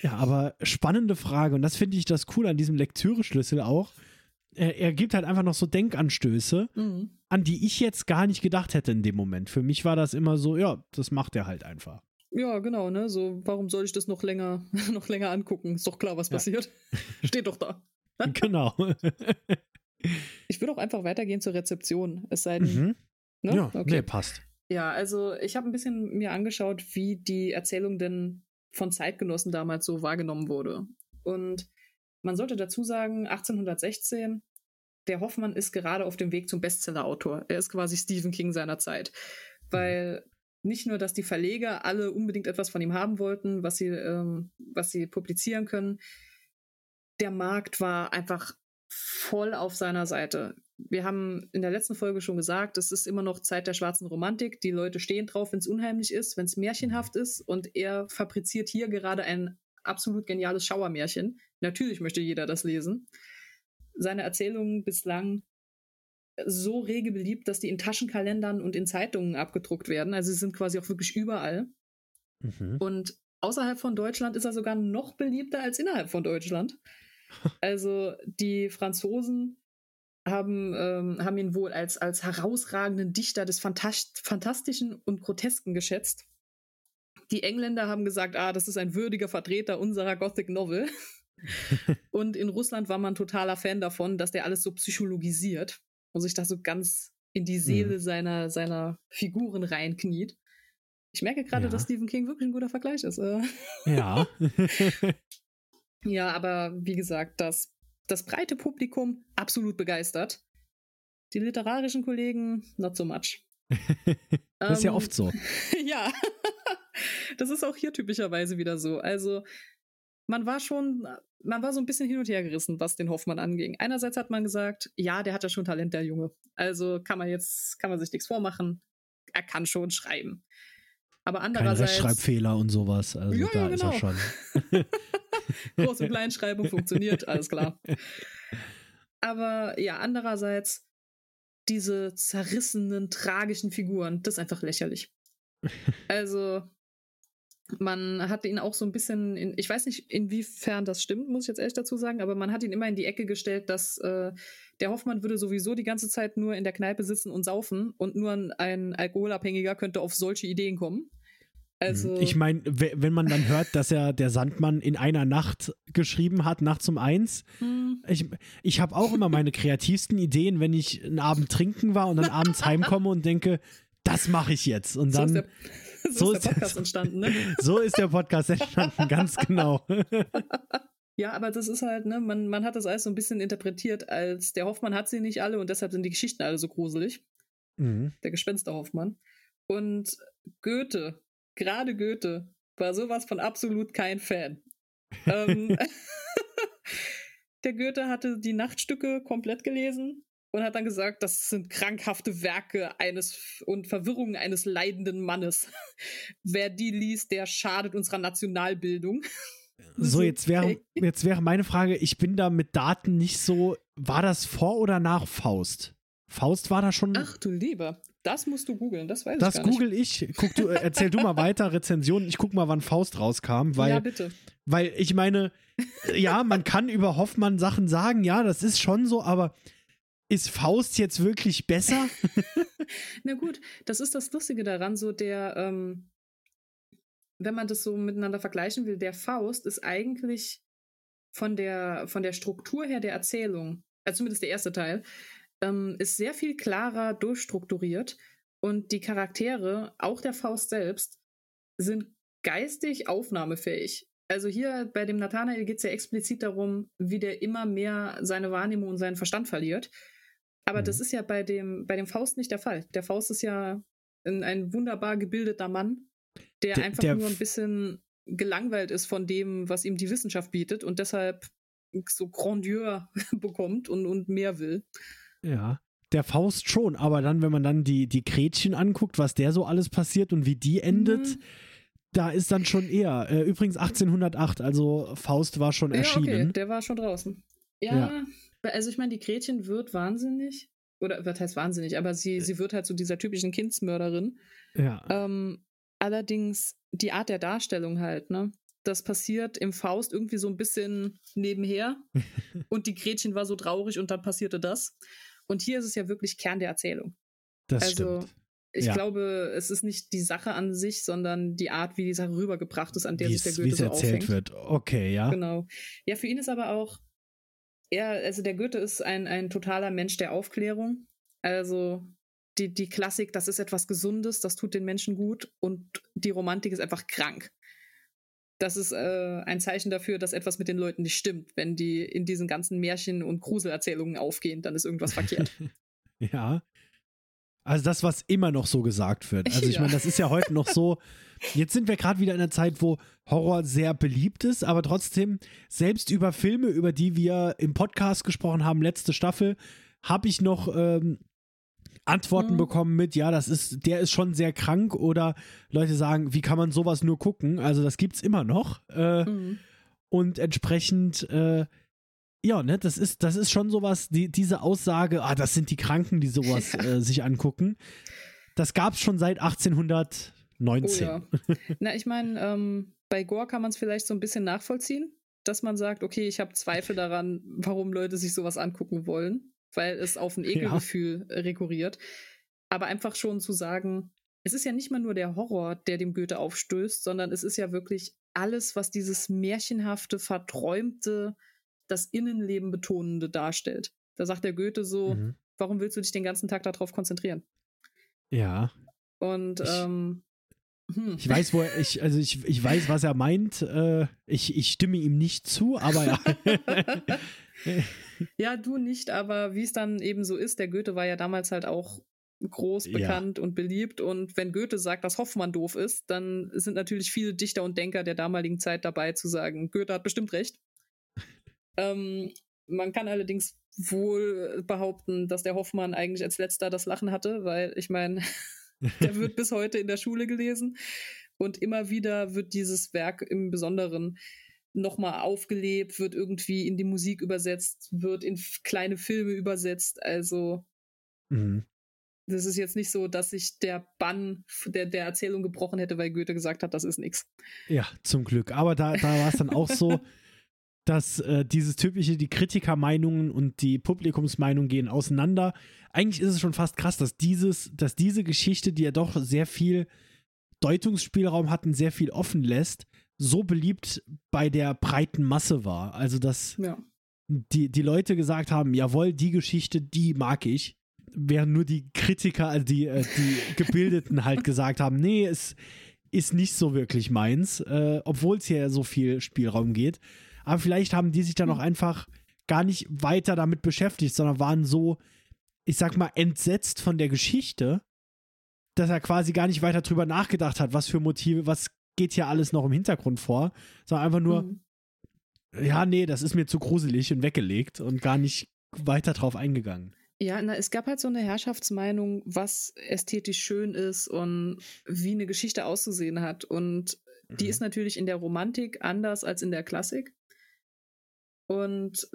Ja, aber spannende Frage und das finde ich das cool an diesem Lektüreschlüssel auch. Er, er gibt halt einfach noch so Denkanstöße, Mhm. an die ich jetzt gar nicht gedacht hätte in dem Moment. Für mich war das immer so, ja, das macht er halt einfach. Ja, genau, ne? So, warum soll ich das noch länger, *laughs* noch länger angucken? Ist doch klar, was Ja. passiert. *laughs* Steht doch da. genau. *laughs* Ich würde auch einfach weitergehen zur Rezeption. Es sei denn, mhm. ne? Ja, okay. nee, passt. Ja, also ich habe ein bisschen mir angeschaut, wie die Erzählung denn von Zeitgenossen damals so wahrgenommen wurde. Und man sollte dazu sagen, 1816, der Hoffmann ist gerade auf dem Weg zum Bestsellerautor. Er ist quasi Stephen King seiner Zeit. Weil nicht nur, dass die Verleger alle unbedingt etwas von ihm haben wollten, was sie, ähm, was sie publizieren können, der Markt war einfach voll auf seiner Seite. Wir haben in der letzten Folge schon gesagt, es ist immer noch Zeit der schwarzen Romantik. Die Leute stehen drauf, wenn es unheimlich ist, wenn es märchenhaft ist. Und er fabriziert hier gerade ein absolut geniales Schauermärchen. Natürlich möchte jeder das lesen. Seine Erzählungen bislang so rege beliebt, dass die in Taschenkalendern und in Zeitungen abgedruckt werden. Also sie sind quasi auch wirklich überall. Mhm. Und außerhalb von Deutschland ist er sogar noch beliebter als innerhalb von Deutschland. *laughs* Also die Franzosen haben, ähm, haben ihn wohl als, als herausragenden Dichter des Phantast Fantastischen und Grotesken geschätzt. Die Engländer haben gesagt, ah, das ist ein würdiger Vertreter unserer Gothic Novel. *laughs* und in Russland war man totaler Fan davon, dass der alles so psychologisiert und sich da so ganz in die Seele seiner, seiner Figuren reinkniet. Ich merke gerade, Ja. dass Stephen King wirklich ein guter Vergleich ist. äh. Ja. *laughs* Ja, aber wie gesagt, das, das breite Publikum absolut begeistert. Die literarischen Kollegen not so much. *laughs* das ist ja Ähm, oft so. *laughs* ja, *laughs* das ist auch hier typischerweise wieder so. Also man war schon, man war so ein bisschen hin und her gerissen, was den Hoffmann anging. Einerseits hat man gesagt, ja, der hat ja schon Talent, der Junge. Also kann man jetzt, kann man sich nichts vormachen. Er kann schon schreiben. Aber Keine andererseits Rechtschreibfehler und sowas. Also Ja, da ja, ist er genau. schon. *laughs* Groß- und Kleinschreibung funktioniert, alles klar. Aber ja, andererseits diese zerrissenen, tragischen Figuren, das ist einfach lächerlich. Also, man hat ihn auch so ein bisschen, in, ich weiß nicht, inwiefern das stimmt, muss ich jetzt ehrlich dazu sagen, aber man hat ihn immer in die Ecke gestellt, dass äh, der Hoffmann würde sowieso die ganze Zeit nur in der Kneipe sitzen und saufen und nur ein, ein Alkoholabhängiger könnte auf solche Ideen kommen. Also, ich meine, wenn man dann hört, dass er der Sandmann in einer Nacht geschrieben hat, nachts um eins, hm, ich, ich habe auch immer meine kreativsten Ideen, wenn ich einen Abend trinken war und dann abends heimkomme und denke, das mache ich jetzt. Und so ist dann, der, *laughs* so so ist ist der Podcast entstanden, ne? *laughs* so ist der Podcast entstanden, ganz genau. Ja, aber das ist halt, ne, man, man hat das alles so ein bisschen interpretiert, als der Hoffmann hat sie nicht alle und deshalb sind die Geschichten alle so gruselig. Mhm. Der Gespenster-Hoffmann. Und Goethe, gerade Goethe, war sowas von absolut kein Fan. *laughs* ähm, *laughs* der Goethe hatte die Nachtstücke komplett gelesen und hat dann gesagt, das sind krankhafte Werke eines und Verwirrungen eines leidenden Mannes. *laughs* Wer die liest, der schadet unserer Nationalbildung. So, jetzt wäre, jetzt wäre meine Frage, ich bin da mit Daten nicht so, war das vor oder nach Faust? Faust war da schon, Ach du Lieber, das musst du googeln, das weiß das ich nicht. google ich. Guck du, äh, erzähl du mal weiter *laughs* Rezensionen. Ich guck mal, wann Faust rauskam, weil ja, bitte. Weil ich meine, ja, man kann über Hoffmann Sachen sagen, ja, das ist schon so, aber ist Faust jetzt wirklich besser? *laughs* Na gut, das ist das Lustige daran, so der, ähm, wenn man das so miteinander vergleichen will, der Faust ist eigentlich von der, von der Struktur her der Erzählung, also zumindest der erste Teil, ähm, ist sehr viel klarer durchstrukturiert und die Charaktere, auch der Faust selbst, sind geistig aufnahmefähig. Also hier bei dem Nathanael geht es ja explizit darum, wie der immer mehr seine Wahrnehmung und seinen Verstand verliert. Aber mhm. das ist ja bei dem, bei dem Faust nicht der Fall. Der Faust ist ja ein, ein wunderbar gebildeter Mann, der, der einfach der nur ein bisschen gelangweilt ist von dem, was ihm die Wissenschaft bietet und deshalb so Grandeur *laughs* bekommt und, und mehr will. Ja, der Faust schon, aber dann, wenn man dann die, die Gretchen anguckt, was der so alles passiert und wie die endet, mhm. da ist dann schon eher. Äh, übrigens 1808, also Faust war schon ja, erschienen. Okay, der war schon draußen. Ja, ja. also ich meine, die Gretchen wird wahnsinnig. Oder was heißt wahnsinnig, aber sie, sie wird halt zu so dieser typischen Kindsmörderin. Ja. Ähm, allerdings die Art der Darstellung halt, ne? Das passiert im Faust irgendwie so ein bisschen nebenher. *laughs* und die Gretchen war so traurig und dann passierte das. Und hier ist es ja wirklich Kern der Erzählung. Das also, stimmt. Ich ja. glaube, es ist nicht die Sache an sich, sondern die Art, wie die Sache rübergebracht ist, an der wie's, sich der Goethe so erzählt aufhängt. wird. Okay, ja. Genau. Ja, für ihn ist aber auch, er, also der Goethe ist ein, ein totaler Mensch der Aufklärung. Also die, die Klassik, das ist etwas Gesundes, das tut den Menschen gut und die Romantik ist einfach krank das ist äh, ein Zeichen dafür, dass etwas mit den Leuten nicht stimmt. Wenn die in diesen ganzen Märchen und Gruselerzählungen aufgehen, dann ist irgendwas verkehrt. *laughs* ja. Also das, was immer noch so gesagt wird. Also ich *laughs* ja. meine, das ist ja heute noch so. Jetzt sind wir gerade wieder in einer Zeit, wo Horror sehr beliebt ist, aber trotzdem, selbst über Filme, über die wir im Podcast gesprochen haben, letzte Staffel, habe ich noch ähm, Antworten mhm. bekommen mit, ja, das ist, der ist schon sehr krank oder Leute sagen, wie kann man sowas nur gucken? Also das gibt es immer noch. Äh, mhm. Und entsprechend, äh, ja, ne, das ist, das ist schon sowas, die, diese Aussage, ah, das sind die Kranken, die sowas *laughs* ja. äh, sich angucken. Das gab es schon seit 1819. Oh, ja. *laughs* Na, ich meine, ähm, bei Gore kann man es vielleicht so ein bisschen nachvollziehen, dass man sagt, okay, ich habe Zweifel daran, warum Leute sich sowas angucken wollen weil es auf ein *laughs* Ekelgefühl ja. rekurriert. Aber einfach schon zu sagen, es ist ja nicht mal nur der Horror, der dem Goethe aufstößt, sondern es ist ja wirklich alles, was dieses märchenhafte, verträumte, das Innenleben betonende darstellt. Da sagt der Goethe so, mhm. warum willst du dich den ganzen Tag darauf konzentrieren? Ja. Und ich, ähm, hm. ich weiß, wo er, ich, also ich, ich weiß, was er meint. Äh, ich, ich stimme ihm nicht zu, aber ja. *laughs* *laughs* *laughs* ja, du nicht, aber wie es dann eben so ist, der Goethe war ja damals halt auch groß bekannt ja. und beliebt. Und wenn Goethe sagt, dass Hoffmann doof ist, dann sind natürlich viele Dichter und Denker der damaligen Zeit dabei zu sagen, Goethe hat bestimmt recht. *laughs* ähm, man kann allerdings wohl behaupten, dass der Hoffmann eigentlich als letzter das Lachen hatte, weil ich meine, *laughs* der wird bis heute in der Schule gelesen. Und immer wieder wird dieses Werk im Besonderen nochmal aufgelebt, wird irgendwie in die Musik übersetzt, wird in kleine Filme übersetzt. Also mhm. das ist jetzt nicht so, dass sich der Bann der, der Erzählung gebrochen hätte, weil Goethe gesagt hat, das ist nichts. Ja, zum Glück. Aber da, da war es dann auch so, *laughs* dass äh, dieses typische, die Kritikermeinungen und die Publikumsmeinung gehen auseinander. Eigentlich ist es schon fast krass, dass dieses, dass diese Geschichte, die ja doch sehr viel Deutungsspielraum hat und sehr viel offen lässt, so beliebt bei der breiten Masse war. Also, dass ja. die, die Leute gesagt haben, jawohl, die Geschichte, die mag ich. Während nur die Kritiker, also die, äh, die *laughs* Gebildeten halt gesagt haben, nee, es ist nicht so wirklich meins, äh, obwohl es hier so viel Spielraum geht. Aber vielleicht haben die sich dann auch hm. einfach gar nicht weiter damit beschäftigt, sondern waren so, ich sag mal, entsetzt von der Geschichte, dass er quasi gar nicht weiter drüber nachgedacht hat, was für Motive, was geht hier alles noch im Hintergrund vor, sondern einfach nur, mhm. ja, nee, das ist mir zu gruselig und weggelegt und gar nicht weiter drauf eingegangen. Ja, na, es gab halt so eine Herrschaftsmeinung, was ästhetisch schön ist und wie eine Geschichte auszusehen hat. Und die mhm. ist natürlich in der Romantik anders als in der Klassik. Und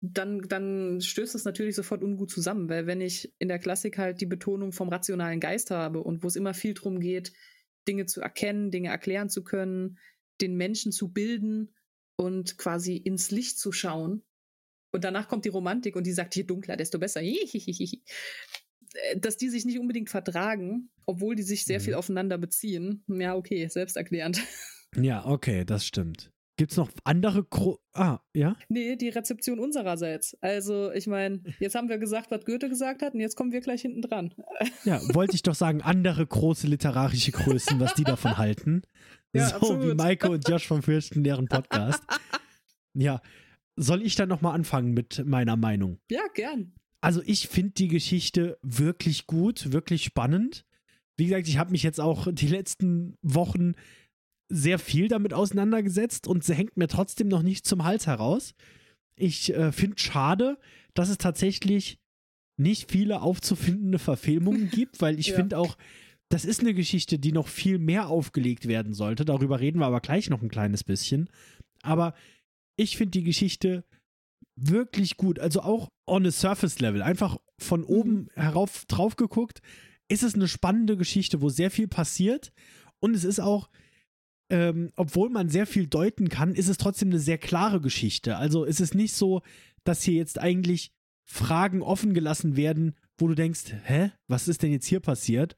dann, dann stößt es natürlich sofort ungut zusammen, weil wenn ich in der Klassik halt die Betonung vom rationalen Geist habe und wo es immer viel darum geht, Dinge zu erkennen, Dinge erklären zu können, den Menschen zu bilden und quasi ins Licht zu schauen. Und danach kommt die Romantik und die sagt, je dunkler, desto besser. *laughs* Dass die sich nicht unbedingt vertragen, obwohl die sich sehr mhm. viel aufeinander beziehen. Ja, okay, selbsterklärend. *laughs* Ja, okay, das stimmt. Gibt es noch andere Gro Ah, ja? Nee, die Rezeption unsererseits. Also, ich meine, jetzt haben wir gesagt, was Goethe gesagt hat, und jetzt kommen wir gleich hinten dran. *laughs* Ja, wollte ich doch sagen, andere große literarische Größen, was die davon halten. Ja, so absolut. wie Maike und Josh vom Fürsten, deren Podcast. *laughs* Ja, soll ich dann nochmal anfangen mit meiner Meinung? Ja, gern. Also, ich finde die Geschichte wirklich gut, wirklich spannend. Wie gesagt, ich habe mich jetzt auch die letzten Wochen sehr viel damit auseinandergesetzt und sie hängt mir trotzdem noch nicht zum Hals heraus. Ich äh, finde schade, dass es tatsächlich nicht viele aufzufindende Verfilmungen *laughs* gibt, weil ich ja. finde auch, das ist eine Geschichte, die noch viel mehr aufgelegt werden sollte. Darüber reden wir aber gleich noch ein kleines bisschen. Aber ich finde die Geschichte wirklich gut. Also auch on a surface level, einfach von mhm. oben herauf drauf geguckt, ist es eine spannende Geschichte, wo sehr viel passiert. Und es ist auch, ähm, obwohl man sehr viel deuten kann, ist es trotzdem eine sehr klare Geschichte. Also ist es nicht so, dass hier jetzt eigentlich Fragen offen gelassen werden, wo du denkst, hä, was ist denn jetzt hier passiert?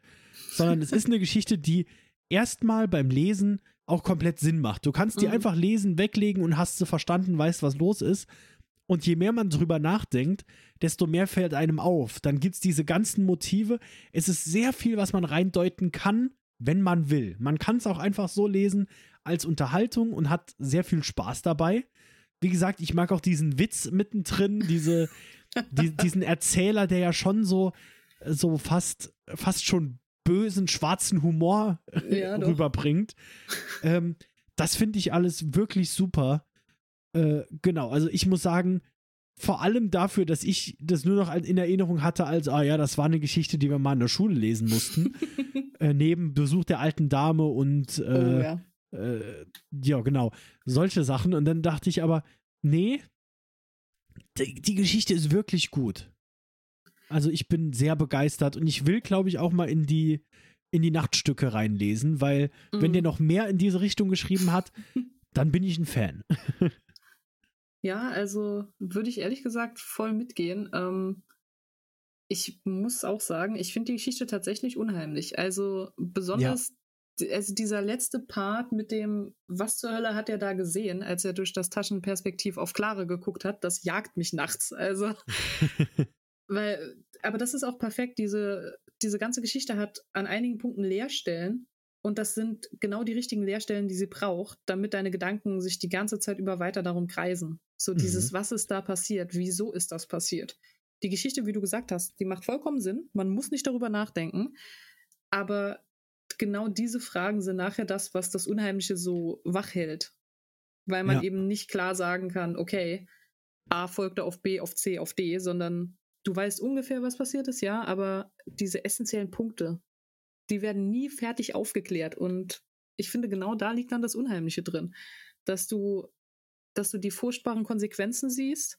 Sondern es ist eine Geschichte, die erstmal beim Lesen auch komplett Sinn macht. Du kannst die mhm. einfach lesen, weglegen und hast sie verstanden, weißt, was los ist. Und je mehr man drüber nachdenkt, desto mehr fällt einem auf. Dann gibt es diese ganzen Motive. Es ist sehr viel, was man reindeuten kann, wenn man will. Man kann es auch einfach so lesen als Unterhaltung und hat sehr viel Spaß dabei. Wie gesagt, ich mag auch diesen Witz mittendrin, diese, *laughs* die, diesen Erzähler, der ja schon so, so fast, fast schon bösen, schwarzen Humor *laughs* ja, rüberbringt. Ähm, das finde ich alles wirklich super. Äh, genau, also ich muss sagen, vor allem dafür, dass ich das nur noch in Erinnerung hatte, als, ah ja, das war eine Geschichte, die wir mal in der Schule lesen mussten. *laughs* äh, neben Besuch der alten Dame und äh, oh, ja. Äh, ja, genau, solche Sachen. Und dann dachte ich aber, nee, die, die Geschichte ist wirklich gut. Also ich bin sehr begeistert und ich will, glaube ich, auch mal in die, in die Nachtstücke reinlesen, weil mhm. wenn der noch mehr in diese Richtung geschrieben hat, *laughs* dann bin ich ein Fan. *laughs* Ja, also würde ich ehrlich gesagt voll mitgehen. Ähm, ich muss auch sagen, ich finde die Geschichte tatsächlich unheimlich. Also besonders, ja. also dieser letzte Part mit dem, was zur Hölle hat er da gesehen, als er durch das Taschenperspektiv auf Klare geguckt hat, das jagt mich nachts. Also, *laughs* weil, aber das ist auch perfekt. Diese, diese ganze Geschichte hat an einigen Punkten Leerstellen, und das sind genau die richtigen Leerstellen, die sie braucht, damit deine Gedanken sich die ganze Zeit über weiter darum kreisen. So dieses, mhm. was ist da passiert? Wieso ist das passiert? Die Geschichte, wie du gesagt hast, die macht vollkommen Sinn. Man muss nicht darüber nachdenken. Aber genau diese Fragen sind nachher das, was das Unheimliche so wach hält. Weil man ja. eben nicht klar sagen kann, okay, A folgte auf B, auf C, auf D, sondern du weißt ungefähr, was passiert ist, ja, aber diese essentiellen Punkte, die werden nie fertig aufgeklärt. Und ich finde, genau da liegt dann das Unheimliche drin. Dass du, dass du die furchtbaren Konsequenzen siehst,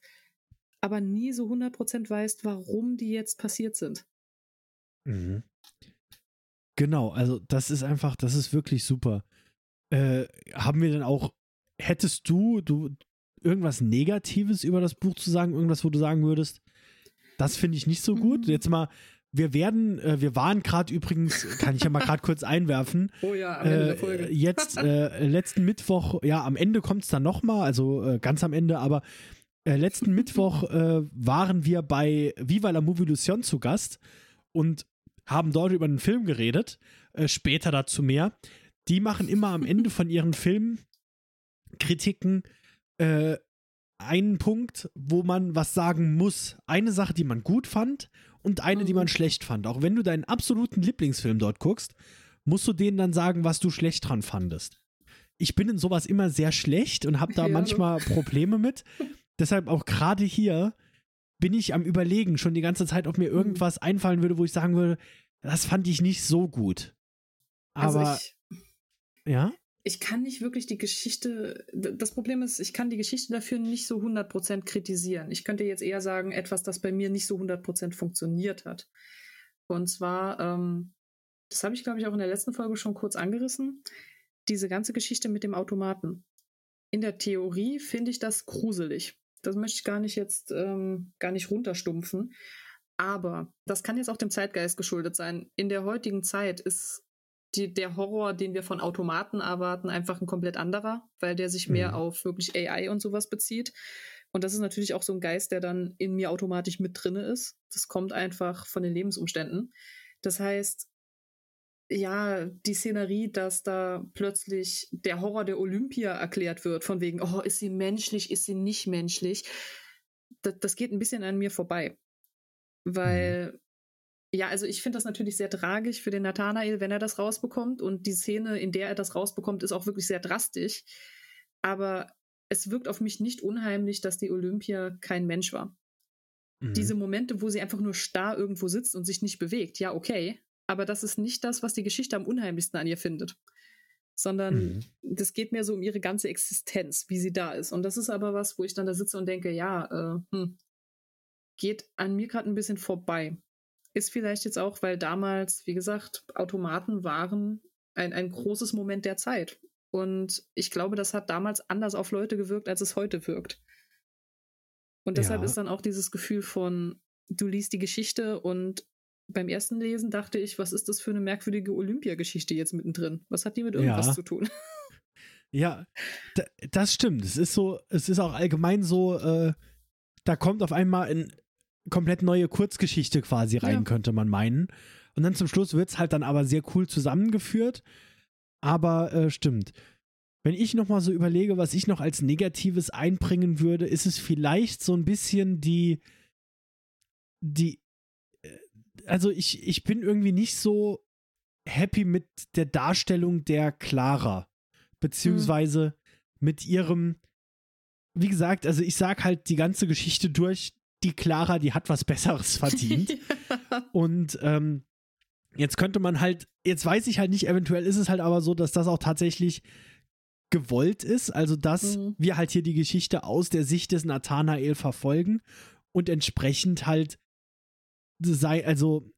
aber nie so 100% weißt, warum die jetzt passiert sind. Mhm. Genau, also das ist einfach, das ist wirklich super. Äh, haben wir denn auch, hättest du, du irgendwas Negatives über das Buch zu sagen, irgendwas, wo du sagen würdest, das finde ich nicht so gut. Mhm. Jetzt mal wir werden, äh, wir waren gerade übrigens, kann ich ja mal gerade kurz einwerfen. *laughs* Oh ja, am Ende äh, der Folge. Jetzt, äh, letzten Mittwoch, ja, am Ende kommt es dann nochmal, also äh, ganz am Ende, aber äh, letzten *laughs* Mittwoch äh, waren wir bei Viva la Movilusion zu Gast und haben dort über einen Film geredet. später dazu mehr. Die machen immer am Ende von ihren Filmkritiken einen Punkt, wo man was sagen muss. Eine Sache, die man gut fand und eine, mhm. die man mhm. schlecht fand. Auch wenn du deinen absoluten Lieblingsfilm dort guckst, musst du denen dann sagen, was du schlecht dran fandest. Ich bin in sowas immer sehr schlecht und habe da ja, manchmal Probleme mit. *laughs* Deshalb auch gerade hier bin ich am Überlegen schon die ganze Zeit, ob mir mhm. irgendwas einfallen würde, wo ich sagen würde, das fand ich nicht so gut. Also Aber also ich, ja? Ich kann nicht wirklich die Geschichte, das Problem ist, ich kann die Geschichte dafür nicht so 100% kritisieren. Ich könnte jetzt eher sagen, etwas, das bei mir nicht so 100% funktioniert hat. Und zwar, ähm, das habe ich, glaube ich, auch in der letzten Folge schon kurz angerissen, diese ganze Geschichte mit dem Automaten. In der Theorie finde ich das gruselig. Das möchte ich gar nicht jetzt ähm, gar nicht runterstumpfen. Aber das kann jetzt auch dem Zeitgeist geschuldet sein. In der heutigen Zeit ist die, der Horror, den wir von Automaten erwarten, einfach ein komplett anderer, weil der sich mehr mhm. auf wirklich AI und sowas bezieht. Und das ist natürlich auch so ein Geist, der dann in mir automatisch mit drinne ist. Das kommt einfach von den Lebensumständen. Das heißt, ja, die Szenerie, dass da plötzlich der Horror der Olympia erklärt wird, von wegen, oh, ist sie menschlich, ist sie nicht menschlich, das, das geht ein bisschen an mir vorbei. Weil, mhm. Ja, also ich finde das natürlich sehr tragisch für den Nathanael, wenn er das rausbekommt. Und die Szene, in der er das rausbekommt, ist auch wirklich sehr drastisch. Aber es wirkt auf mich nicht unheimlich, dass die Olympia kein Mensch war. Mhm. Diese Momente, wo sie einfach nur starr irgendwo sitzt und sich nicht bewegt, ja, okay. Aber das ist nicht das, was die Geschichte am unheimlichsten an ihr findet. Sondern mhm. das geht mehr so um ihre ganze Existenz, wie sie da ist. Und das ist aber was, wo ich dann da sitze und denke, ja, äh, hm, geht an mir gerade ein bisschen vorbei. Ist vielleicht jetzt auch, weil damals, wie gesagt, Automaten waren ein, ein großes Moment der Zeit. Und ich glaube, das hat damals anders auf Leute gewirkt, als es heute wirkt. Und deshalb ja. ist dann auch dieses Gefühl von, du liest die Geschichte und beim ersten Lesen dachte ich, was ist das für eine merkwürdige Olympiageschichte jetzt mittendrin? Was hat die mit irgendwas ja. zu tun? *laughs* Ja, das stimmt. Es ist so, es ist auch allgemein so, äh, da kommt auf einmal eine komplett neue Kurzgeschichte quasi rein, ja. könnte man meinen. Und dann zum Schluss wird es halt dann aber sehr cool zusammengeführt. Aber äh, stimmt. Wenn ich nochmal so überlege, was ich noch als Negatives einbringen würde, ist es vielleicht so ein bisschen die, die, äh, also ich, ich bin irgendwie nicht so happy mit der Darstellung der Clara, beziehungsweise mhm. mit ihrem, wie gesagt, also ich sag halt die ganze Geschichte durch, die Clara, die hat was Besseres *laughs* verdient. Und ähm, Jetzt könnte man halt, jetzt weiß ich halt nicht, eventuell ist es halt aber so, dass das auch tatsächlich gewollt ist, also dass mhm. wir halt hier die Geschichte aus der Sicht des Nathanael verfolgen und entsprechend halt sei, also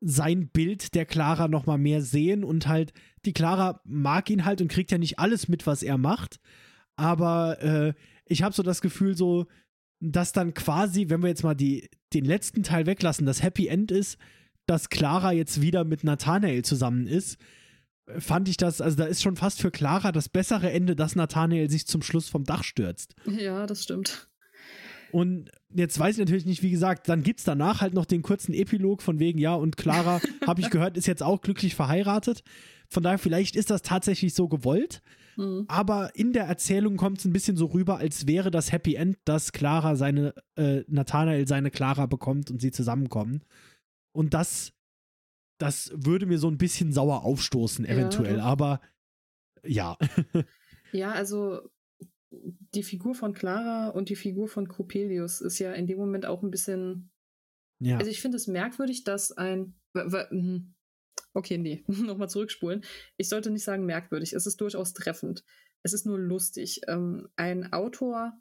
sein Bild der Clara noch mal mehr sehen und halt die Clara mag ihn halt und kriegt ja nicht alles mit, was er macht, aber äh, ich habe so das Gefühl so, dass dann quasi, wenn wir jetzt mal die, den letzten Teil weglassen, das Happy End ist, dass Clara jetzt wieder mit Nathanael zusammen ist, fand ich das, also da ist schon fast für Clara das bessere Ende, dass Nathanael sich zum Schluss vom Dach stürzt. Ja, das stimmt. Und jetzt weiß ich natürlich nicht, wie gesagt, dann gibt es danach halt noch den kurzen Epilog von wegen, ja, und Clara, *laughs* habe ich gehört, ist jetzt auch glücklich verheiratet. Von daher, vielleicht ist das tatsächlich so gewollt. Mhm. Aber in der Erzählung kommt es ein bisschen so rüber, als wäre das Happy End, dass Clara seine, äh, Nathanael seine Clara bekommt und sie zusammenkommen. Und das, das würde mir so ein bisschen sauer aufstoßen, eventuell. Ja. Aber ja. *laughs* ja, also die Figur von Clara und die Figur von Coppelius ist ja in dem Moment auch ein bisschen. Ja. Also ich finde es merkwürdig, dass ein. Okay, nee, *laughs* nochmal zurückspulen. Ich sollte nicht sagen merkwürdig, es ist durchaus treffend. Es ist nur lustig. Ähm, ein Autor,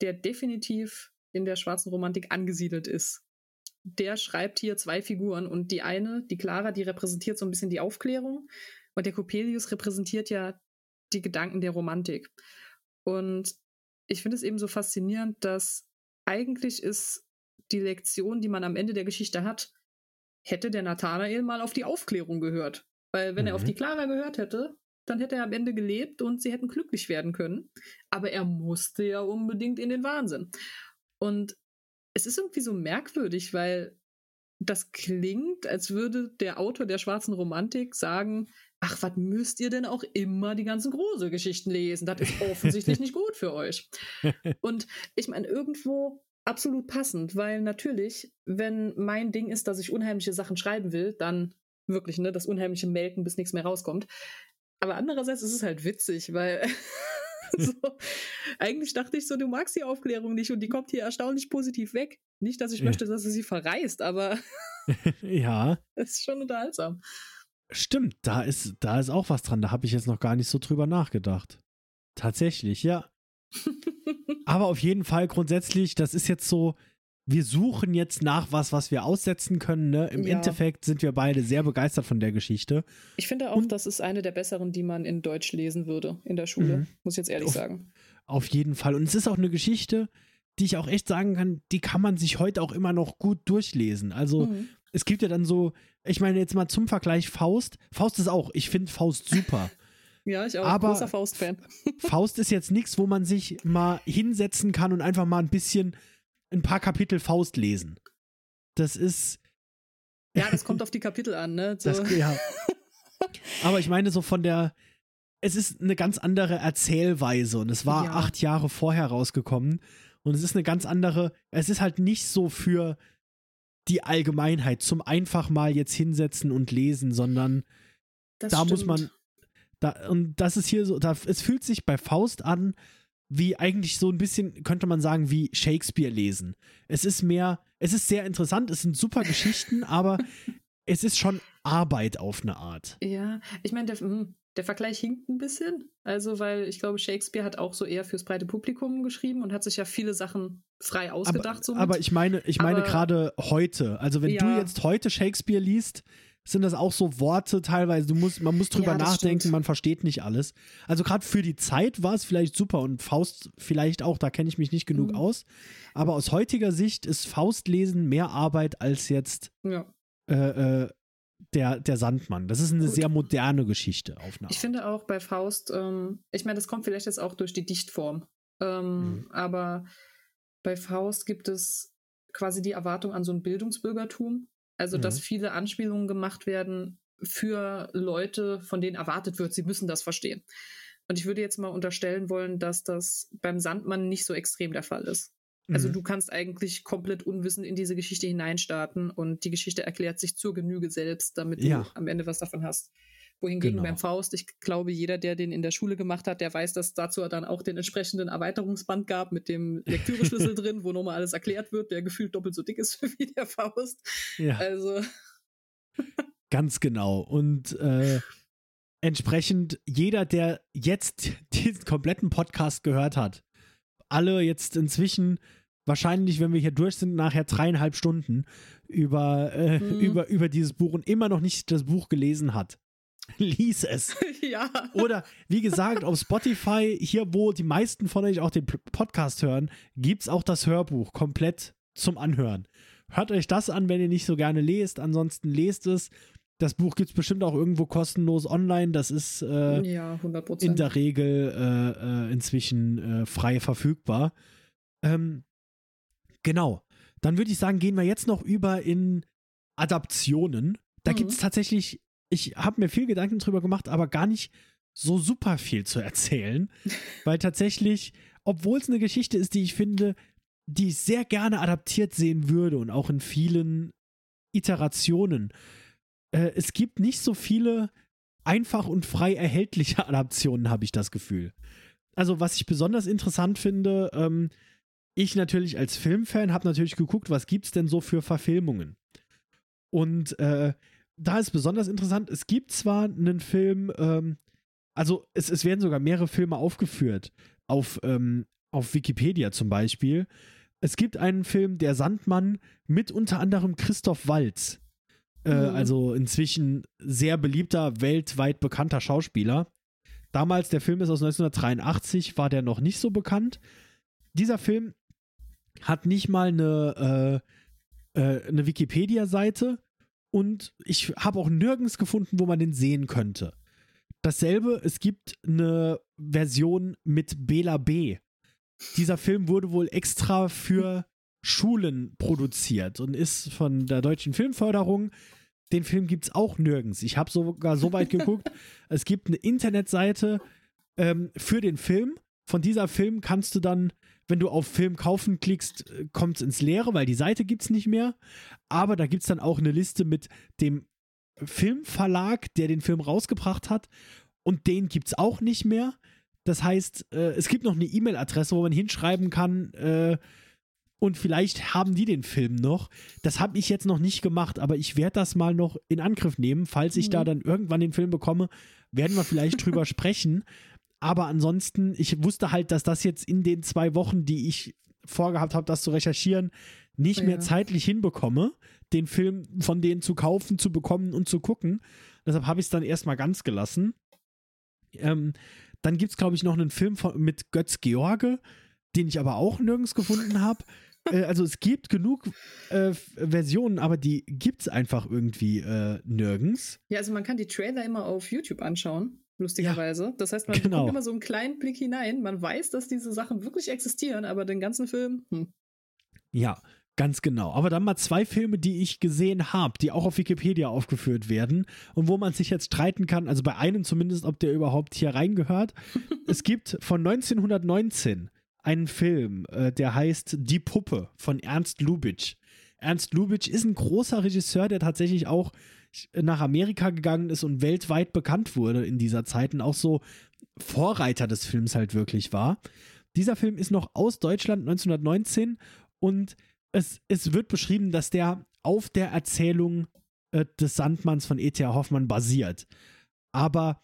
der definitiv in der schwarzen Romantik angesiedelt ist, der schreibt hier zwei Figuren und die eine, die Clara, die repräsentiert so ein bisschen die Aufklärung und der Coppelius repräsentiert ja die Gedanken der Romantik. Und ich finde es eben so faszinierend, dass eigentlich ist die Lektion, die man am Ende der Geschichte hat, hätte der Nathanael mal auf die Aufklärung gehört. Weil wenn mhm. er auf mhm. die Clara gehört hätte, dann hätte er am Ende gelebt und sie hätten glücklich werden können. Aber er musste ja unbedingt in den Wahnsinn. Und es ist irgendwie so merkwürdig, weil das klingt, als würde der Autor der schwarzen Romantik sagen, ach, was müsst ihr denn auch immer die ganzen Gruselgeschichten lesen? Das ist *laughs* offensichtlich nicht gut für euch. Und ich meine, irgendwo absolut passend, weil natürlich, wenn mein Ding ist, dass ich unheimliche Sachen schreiben will, dann wirklich, ne, das unheimliche Melken, bis nichts mehr rauskommt. Aber andererseits ist es halt witzig, weil *laughs* so, eigentlich dachte ich so, du magst die Aufklärung nicht und die kommt hier erstaunlich positiv weg. Nicht, dass ich ja. möchte, dass sie sie verreist, aber *laughs* ja. *laughs* Es ist schon unterhaltsam. Stimmt, da ist, da ist auch was dran. Da habe ich jetzt noch gar nicht so drüber nachgedacht. Tatsächlich, ja. Aber auf jeden Fall grundsätzlich, das ist jetzt so, wir suchen jetzt nach was, was wir aussetzen können. Ne? Im ja. Endeffekt sind wir beide sehr begeistert von der Geschichte. Ich finde auch, Und, das ist eine der besseren, die man in Deutsch lesen würde in der Schule, mhm. muss ich jetzt ehrlich auf, sagen. Auf jeden Fall. Und es ist auch eine Geschichte, die ich auch echt sagen kann, die kann man sich heute auch immer noch gut durchlesen. Also mhm. es gibt ja dann so, ich meine jetzt mal zum Vergleich Faust. Faust ist auch, ich finde Faust super. *laughs* Ja, ich auch. Aber großer Faust-Fan. *laughs* Faust ist jetzt nichts, wo man sich mal hinsetzen kann und einfach mal ein bisschen ein paar Kapitel Faust lesen. Das ist. Ja, das kommt auf die Kapitel an, ne? *laughs* So. Das, ja. *laughs* Aber ich meine, so von der. Es ist eine ganz andere Erzählweise und es war Ja. acht Jahre vorher rausgekommen und es ist eine ganz andere. Es ist halt nicht so für die Allgemeinheit zum einfach mal jetzt hinsetzen und lesen, sondern Das da muss stimmt. man. Da, und das ist hier so, da, es fühlt sich bei Faust an, wie eigentlich so ein bisschen, könnte man sagen, wie Shakespeare lesen. Es ist mehr, es ist sehr interessant, es sind super Geschichten, *laughs* aber es ist schon Arbeit auf eine Art. Ja, ich meine, der, hm, der Vergleich hinkt ein bisschen. Also, weil ich glaube, Shakespeare hat auch so eher fürs breite Publikum geschrieben und hat sich ja viele Sachen frei ausgedacht. aber, aber ich meine, ich meine gerade heute. Also wenn du Ja. jetzt heute Shakespeare liest, sind das auch so Worte teilweise. Du musst, man muss drüber Ja, nachdenken, stimmt. man versteht nicht alles. Also gerade für die Zeit war es vielleicht super und Faust vielleicht auch. Da kenne ich mich nicht genug Mhm. aus. Aber aus heutiger Sicht ist Faustlesen mehr Arbeit als jetzt ja. äh, äh, der, der Sandmann. Das ist eine Gut. sehr moderne Geschichte auf Ich finde auch bei Faust, ähm, ich meine, das kommt vielleicht jetzt auch durch die Dichtform. Ähm, Mhm. Aber bei Faust gibt es quasi die Erwartung an so ein Bildungsbürgertum. Also, dass Mhm. viele Anspielungen gemacht werden für Leute, von denen erwartet wird, sie müssen das verstehen. Und ich würde jetzt mal unterstellen wollen, dass das beim Sandmann nicht so extrem der Fall ist. Also Mhm. du kannst eigentlich komplett unwissend in diese Geschichte hineinstarten und die Geschichte erklärt sich zur Genüge selbst, damit du Ja. am Ende was davon hast. Wohingegen Genau. beim Faust, ich glaube, jeder, der den in der Schule gemacht hat, der weiß, dass dazu dann auch den entsprechenden Erweiterungsband gab mit dem *laughs* Lektüreschlüssel drin, wo nochmal alles erklärt wird, der gefühlt doppelt so dick ist *laughs* wie der Faust. ja. Also, Ganz genau. Und äh, entsprechend jeder, der jetzt *laughs* diesen kompletten Podcast gehört hat, alle jetzt inzwischen wahrscheinlich, wenn wir hier durch sind, nachher dreieinhalb Stunden über, äh, Mhm. über, über dieses Buch und immer noch nicht das Buch gelesen hat. Lies es. *laughs* ja. Oder wie gesagt, auf Spotify, hier wo die meisten von euch auch den Podcast hören, gibt es auch das Hörbuch komplett zum Anhören. Hört euch das an, wenn ihr nicht so gerne lest. Ansonsten lest es. Das Buch gibt es bestimmt auch irgendwo kostenlos online. Das ist äh, ja, 100 in der Regel äh, äh, inzwischen äh, frei verfügbar. Ähm, genau. Dann würde ich sagen, gehen wir jetzt noch über in Adaptionen. Da Mhm. gibt es tatsächlich, ich habe mir viel Gedanken drüber gemacht, aber gar nicht so super viel zu erzählen. *laughs* weil tatsächlich, obwohl es eine Geschichte ist, die ich finde, die ich sehr gerne adaptiert sehen würde und auch in vielen Iterationen, äh, es gibt nicht so viele einfach und frei erhältliche *laughs* Adaptionen, habe ich das Gefühl. Also, was ich besonders interessant finde, ähm, ich natürlich als Filmfan habe natürlich geguckt, was gibt's denn so für Verfilmungen? Und äh, da ist besonders interessant, es gibt zwar einen Film, ähm, also es, es werden sogar mehrere Filme aufgeführt, auf, ähm, auf Wikipedia zum Beispiel. Es gibt einen Film, Der Sandmann, mit unter anderem Christoph Waltz. Äh, Mhm. Also inzwischen sehr beliebter, weltweit bekannter Schauspieler. Damals, der Film ist aus 1983, war der noch nicht so bekannt. Dieser Film hat nicht mal eine, äh, äh, eine Wikipedia-Seite und ich habe auch nirgends gefunden, wo man den sehen könnte. Dasselbe, es gibt eine Version mit Bela B. Dieser Film wurde wohl extra für Schulen produziert und ist von der deutschen Filmförderung. Den Film gibt es auch nirgends. Ich habe sogar so weit geguckt, *laughs* es gibt eine Internetseite ähm, für den Film. Von dieser Film kannst du dann, wenn du auf Film kaufen klickst, kommt es ins Leere, weil die Seite gibt es nicht mehr. Aber da gibt es dann auch eine Liste mit dem Filmverlag, der den Film rausgebracht hat. Und den gibt es auch nicht mehr. Das heißt, äh, es gibt noch eine E-Mail-Adresse, wo man hinschreiben kann, äh, und vielleicht haben die den Film noch. Das habe ich jetzt noch nicht gemacht, aber ich werde das mal noch in Angriff nehmen. Falls ich Mhm. da dann irgendwann den Film bekomme, werden wir vielleicht drüber *laughs* sprechen. Aber ansonsten, ich wusste halt, dass das jetzt in den zwei Wochen, die ich vorgehabt habe, das zu recherchieren, nicht mehr Ja. zeitlich hinbekomme, den Film von denen zu kaufen, zu bekommen und zu gucken. Deshalb habe ich es dann erstmal ganz gelassen. Ähm, dann gibt es, glaube ich, noch einen Film von, mit Götz George, den ich aber auch nirgends gefunden habe. *laughs* äh, also es gibt genug äh, Versionen, aber die gibt es einfach irgendwie äh, nirgends. Ja, also man kann die Trailer immer auf YouTube anschauen, lustigerweise. Ja, das heißt, man genau. bekommt immer so einen kleinen Blick hinein. Man weiß, dass diese Sachen wirklich existieren, aber den ganzen Film, hm. Ja, Ganz genau. Aber dann mal zwei Filme, die ich gesehen habe, die auch auf Wikipedia aufgeführt werden und wo man sich jetzt streiten kann, also bei einem zumindest, ob der überhaupt hier reingehört. *laughs* es gibt von 1919 einen Film, äh, der heißt Die Puppe von Ernst Lubitsch. Ernst Lubitsch ist ein großer Regisseur, der tatsächlich auch nach Amerika gegangen ist und weltweit bekannt wurde in dieser Zeit und auch so Vorreiter des Films halt wirklich war. Dieser Film ist noch aus Deutschland 1919 und es, es wird beschrieben, dass der auf der Erzählung äh, des Sandmanns von E.T.A. Hoffmann basiert. Aber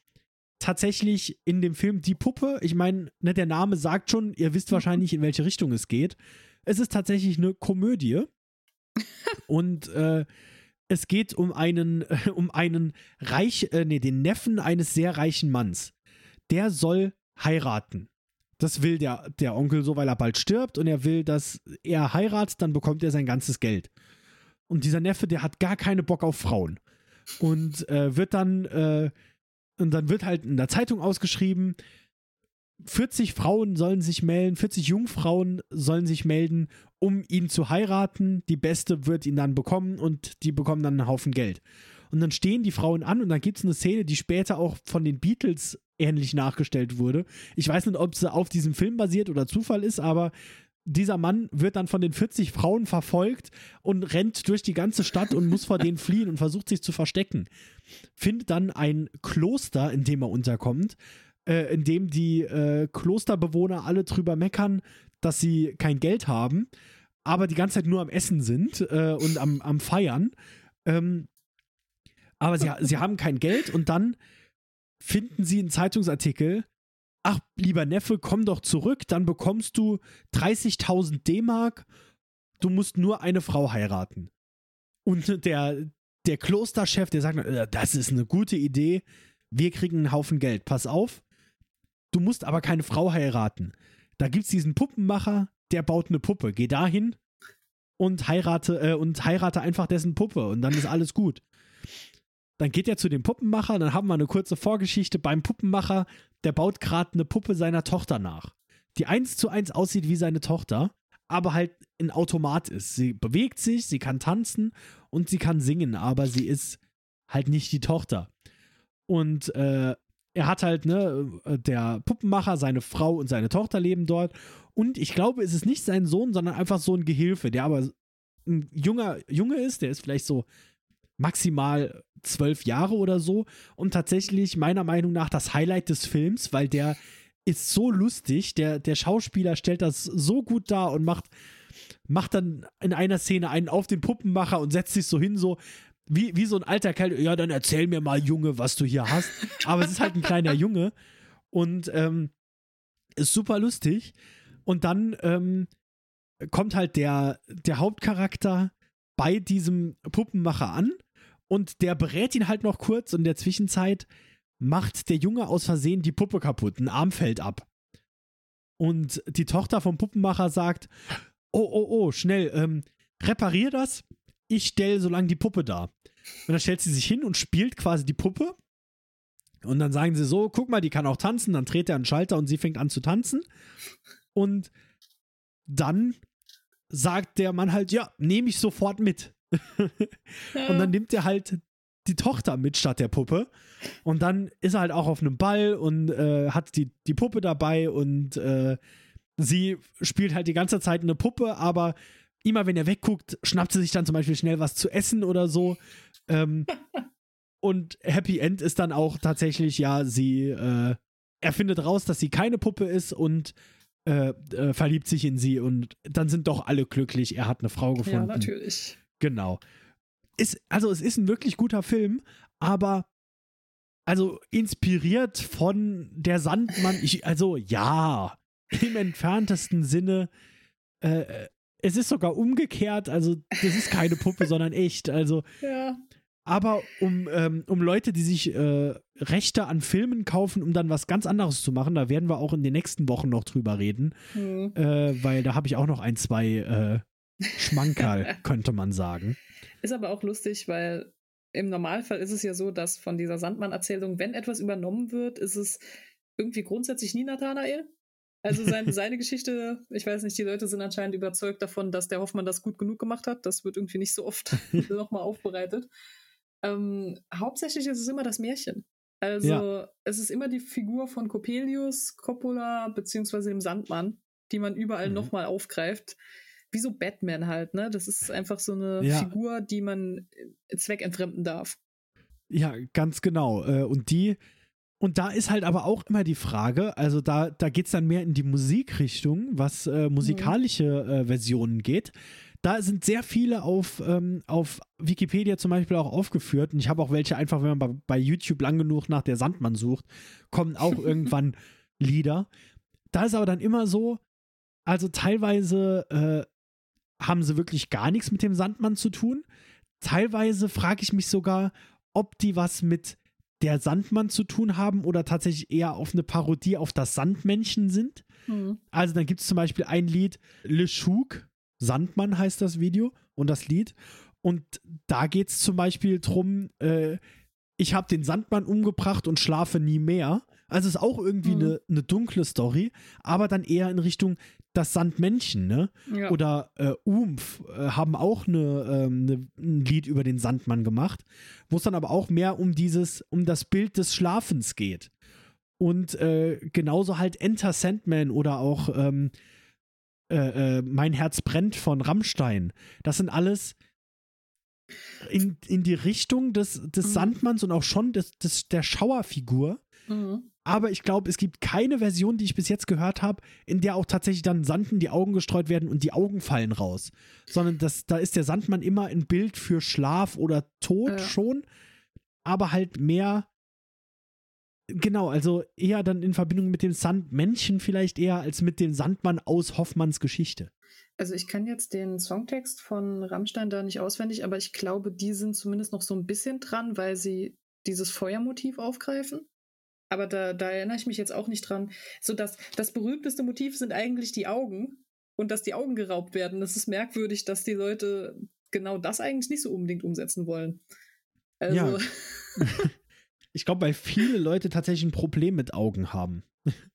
tatsächlich in dem Film Die Puppe, ich meine, ne, der Name sagt schon, ihr wisst wahrscheinlich, in welche Richtung es geht. Es ist tatsächlich eine Komödie. *laughs* Und äh, es geht um einen, *laughs* um einen reich, äh, nee, den Neffen eines sehr reichen Manns. Der soll heiraten. Das will der, der Onkel so, weil er bald stirbt und er will, dass er heiratet, dann bekommt er sein ganzes Geld. Und dieser Neffe, der hat gar keine Bock auf Frauen. Und äh, wird dann, äh, und dann wird halt in der Zeitung ausgeschrieben, 40 Frauen sollen sich melden, 40 Jungfrauen sollen sich melden, um ihn zu heiraten. Die beste wird ihn dann bekommen und die bekommen dann einen Haufen Geld. Und dann stehen die Frauen an und dann gibt es eine Szene, die später auch von den Beatles ähnlich nachgestellt wurde. Ich weiß nicht, ob es auf diesem Film basiert oder Zufall ist, aber dieser Mann wird dann von den 40 Frauen verfolgt und rennt durch die ganze Stadt und muss vor denen fliehen und versucht sich zu verstecken. Findet dann ein Kloster, in dem er unterkommt, äh, in dem die äh, Klosterbewohner alle drüber meckern, dass sie kein Geld haben, aber die ganze Zeit nur am Essen sind äh, und am, am Feiern. Ähm, aber sie, sie haben kein Geld und dann finden sie einen Zeitungsartikel, ach, lieber Neffe, komm doch zurück, dann bekommst du 30.000 D-Mark, du musst nur eine Frau heiraten. Und der, der Klosterchef, der sagt, äh, das ist eine gute Idee, wir kriegen einen Haufen Geld, pass auf, du musst aber keine Frau heiraten. Da gibt es diesen Puppenmacher, der baut eine Puppe, geh dahin und heirate, äh, und heirate einfach dessen Puppe und dann ist alles gut. Dann geht er zu dem Puppenmacher, dann haben wir eine kurze Vorgeschichte beim Puppenmacher, der baut gerade eine Puppe seiner Tochter nach, die eins zu eins aussieht wie seine Tochter, aber halt ein Automat ist. Sie bewegt sich, sie kann tanzen und sie kann singen, aber sie ist halt nicht die Tochter. Und äh, er hat halt, ne, der Puppenmacher, seine Frau und seine Tochter leben dort. Und ich glaube, es ist nicht sein Sohn, sondern einfach so ein Gehilfe, der aber ein junger Junge ist, der ist vielleicht so maximal zwölf Jahre oder so. Und tatsächlich meiner Meinung nach das Highlight des Films, weil der ist so lustig, der, der Schauspieler stellt das so gut dar und macht, macht dann in einer Szene einen auf den Puppenmacher und setzt sich so hin, so wie, wie so ein alter Kerl, ja, dann erzähl mir mal, Junge, was du hier hast. *laughs* Aber es ist halt ein kleiner Junge und ähm, ist super lustig. Und dann ähm, kommt halt der, der Hauptcharakter bei diesem Puppenmacher an und der berät ihn halt noch kurz und in der Zwischenzeit macht der Junge aus Versehen die Puppe kaputt, ein Arm fällt ab. Und die Tochter vom Puppenmacher sagt, oh, oh, oh, schnell, ähm, reparier das, ich stelle so lange die Puppe da. Und dann stellt sie sich hin und spielt quasi die Puppe. Und dann sagen sie so, guck mal, die kann auch tanzen. Dann dreht er einen Schalter und sie fängt an zu tanzen. Und dann sagt der Mann halt, ja, nehme ich sofort mit. und dann nimmt er halt die Tochter mit statt der Puppe. Und dann ist er halt auch auf einem Ball und äh, hat die, die Puppe dabei und äh, sie spielt halt die ganze Zeit eine Puppe, aber immer wenn er wegguckt, schnappt sie sich dann zum Beispiel schnell was zu essen oder so. Ähm, *laughs* und Happy End ist dann auch tatsächlich, ja, sie, äh, er findet raus, dass sie keine Puppe ist und äh, äh, verliebt sich in sie und dann sind doch alle glücklich. Er hat eine Frau gefunden. Ja, natürlich. Genau. Ist, also es ist ein wirklich guter Film, aber also inspiriert von der Sandmann, ich, also ja, im entferntesten Sinne. Äh, es ist sogar umgekehrt, also das ist keine Puppe, *laughs* sondern echt. Also, ja. aber um, ähm, um Leute, die sich äh, Rechte an Filmen kaufen, um dann was ganz anderes zu machen, da werden wir auch in den nächsten Wochen noch drüber reden, mhm. äh, weil da habe ich auch noch ein, zwei äh, Schmankerl, *laughs* könnte man sagen. Ist aber auch lustig, weil im Normalfall ist es ja so, dass von dieser Sandmann-Erzählung, wenn etwas übernommen wird, ist es irgendwie grundsätzlich nie Nathanael. Also sein, *laughs* seine Geschichte, ich weiß nicht, die Leute sind anscheinend überzeugt davon, dass der Hoffmann das gut genug gemacht hat. Das wird irgendwie nicht so oft *laughs* *laughs* nochmal aufbereitet. Ähm, hauptsächlich ist es immer das Märchen. Also ja. es ist immer die Figur von Coppelius, Coppola beziehungsweise dem Sandmann, die man überall mhm. nochmal aufgreift. Wie so Batman halt, ne? Das ist einfach so eine ja. Figur, die man zweckentfremden darf. Ja, ganz genau. Äh, und die, und da ist halt aber auch immer die Frage, also da, da geht es dann mehr in die Musikrichtung, was äh, musikalische äh, Versionen geht. Da sind sehr viele auf, ähm, auf Wikipedia zum Beispiel auch aufgeführt. Und ich habe auch welche einfach, wenn man bei, bei, YouTube lang genug nach der Sandmann sucht, kommen auch *laughs* irgendwann Lieder. Da ist aber dann immer so, also teilweise äh, haben sie wirklich gar nichts mit dem Sandmann zu tun. Teilweise frage ich mich sogar, ob die was mit der Sandmann zu tun haben oder tatsächlich eher auf eine Parodie auf das Sandmännchen sind. Mhm. Also dann gibt es zum Beispiel ein Lied, Le Chouk, Sandmann heißt das Video und das Lied. Und da geht es zum Beispiel drum, äh, ich habe den Sandmann umgebracht und schlafe nie mehr. Also ist auch irgendwie eine mhm. ne dunkle Story, aber dann eher in Richtung das Sandmännchen, ne? Ja. Oder äh, Umf äh, haben auch eine, ähm, ne, ein Lied über den Sandmann gemacht, wo es dann aber auch mehr um dieses, um das Bild des Schlafens geht. Und äh, genauso halt Enter Sandman oder auch ähm, äh, äh, Mein Herz brennt von Rammstein. Das sind alles in, in die Richtung des, des mhm. Sandmanns und auch schon des, des, der Schauerfigur. Mhm. Aber ich glaube, es gibt keine Version, die ich bis jetzt gehört habe, in der auch tatsächlich dann Sand in die Augen gestreut werden und die Augen fallen raus. Sondern das, da ist der Sandmann immer ein Bild für Schlaf oder Tod ja. schon, aber halt mehr. Genau, also eher dann in Verbindung mit dem Sandmännchen vielleicht eher als mit dem Sandmann aus Hoffmanns Geschichte. Also ich kann jetzt den Songtext von Rammstein da nicht auswendig, aber ich glaube, die sind zumindest noch so ein bisschen dran, weil sie dieses Feuermotiv aufgreifen aber da, da erinnere ich mich jetzt auch nicht dran. So dass das berühmteste Motiv sind eigentlich die Augen und dass die Augen geraubt werden. Das ist merkwürdig, dass die Leute genau das eigentlich nicht so unbedingt umsetzen wollen. Also. Ja. *laughs* ich glaube, weil viele Leute tatsächlich ein Problem mit Augen haben.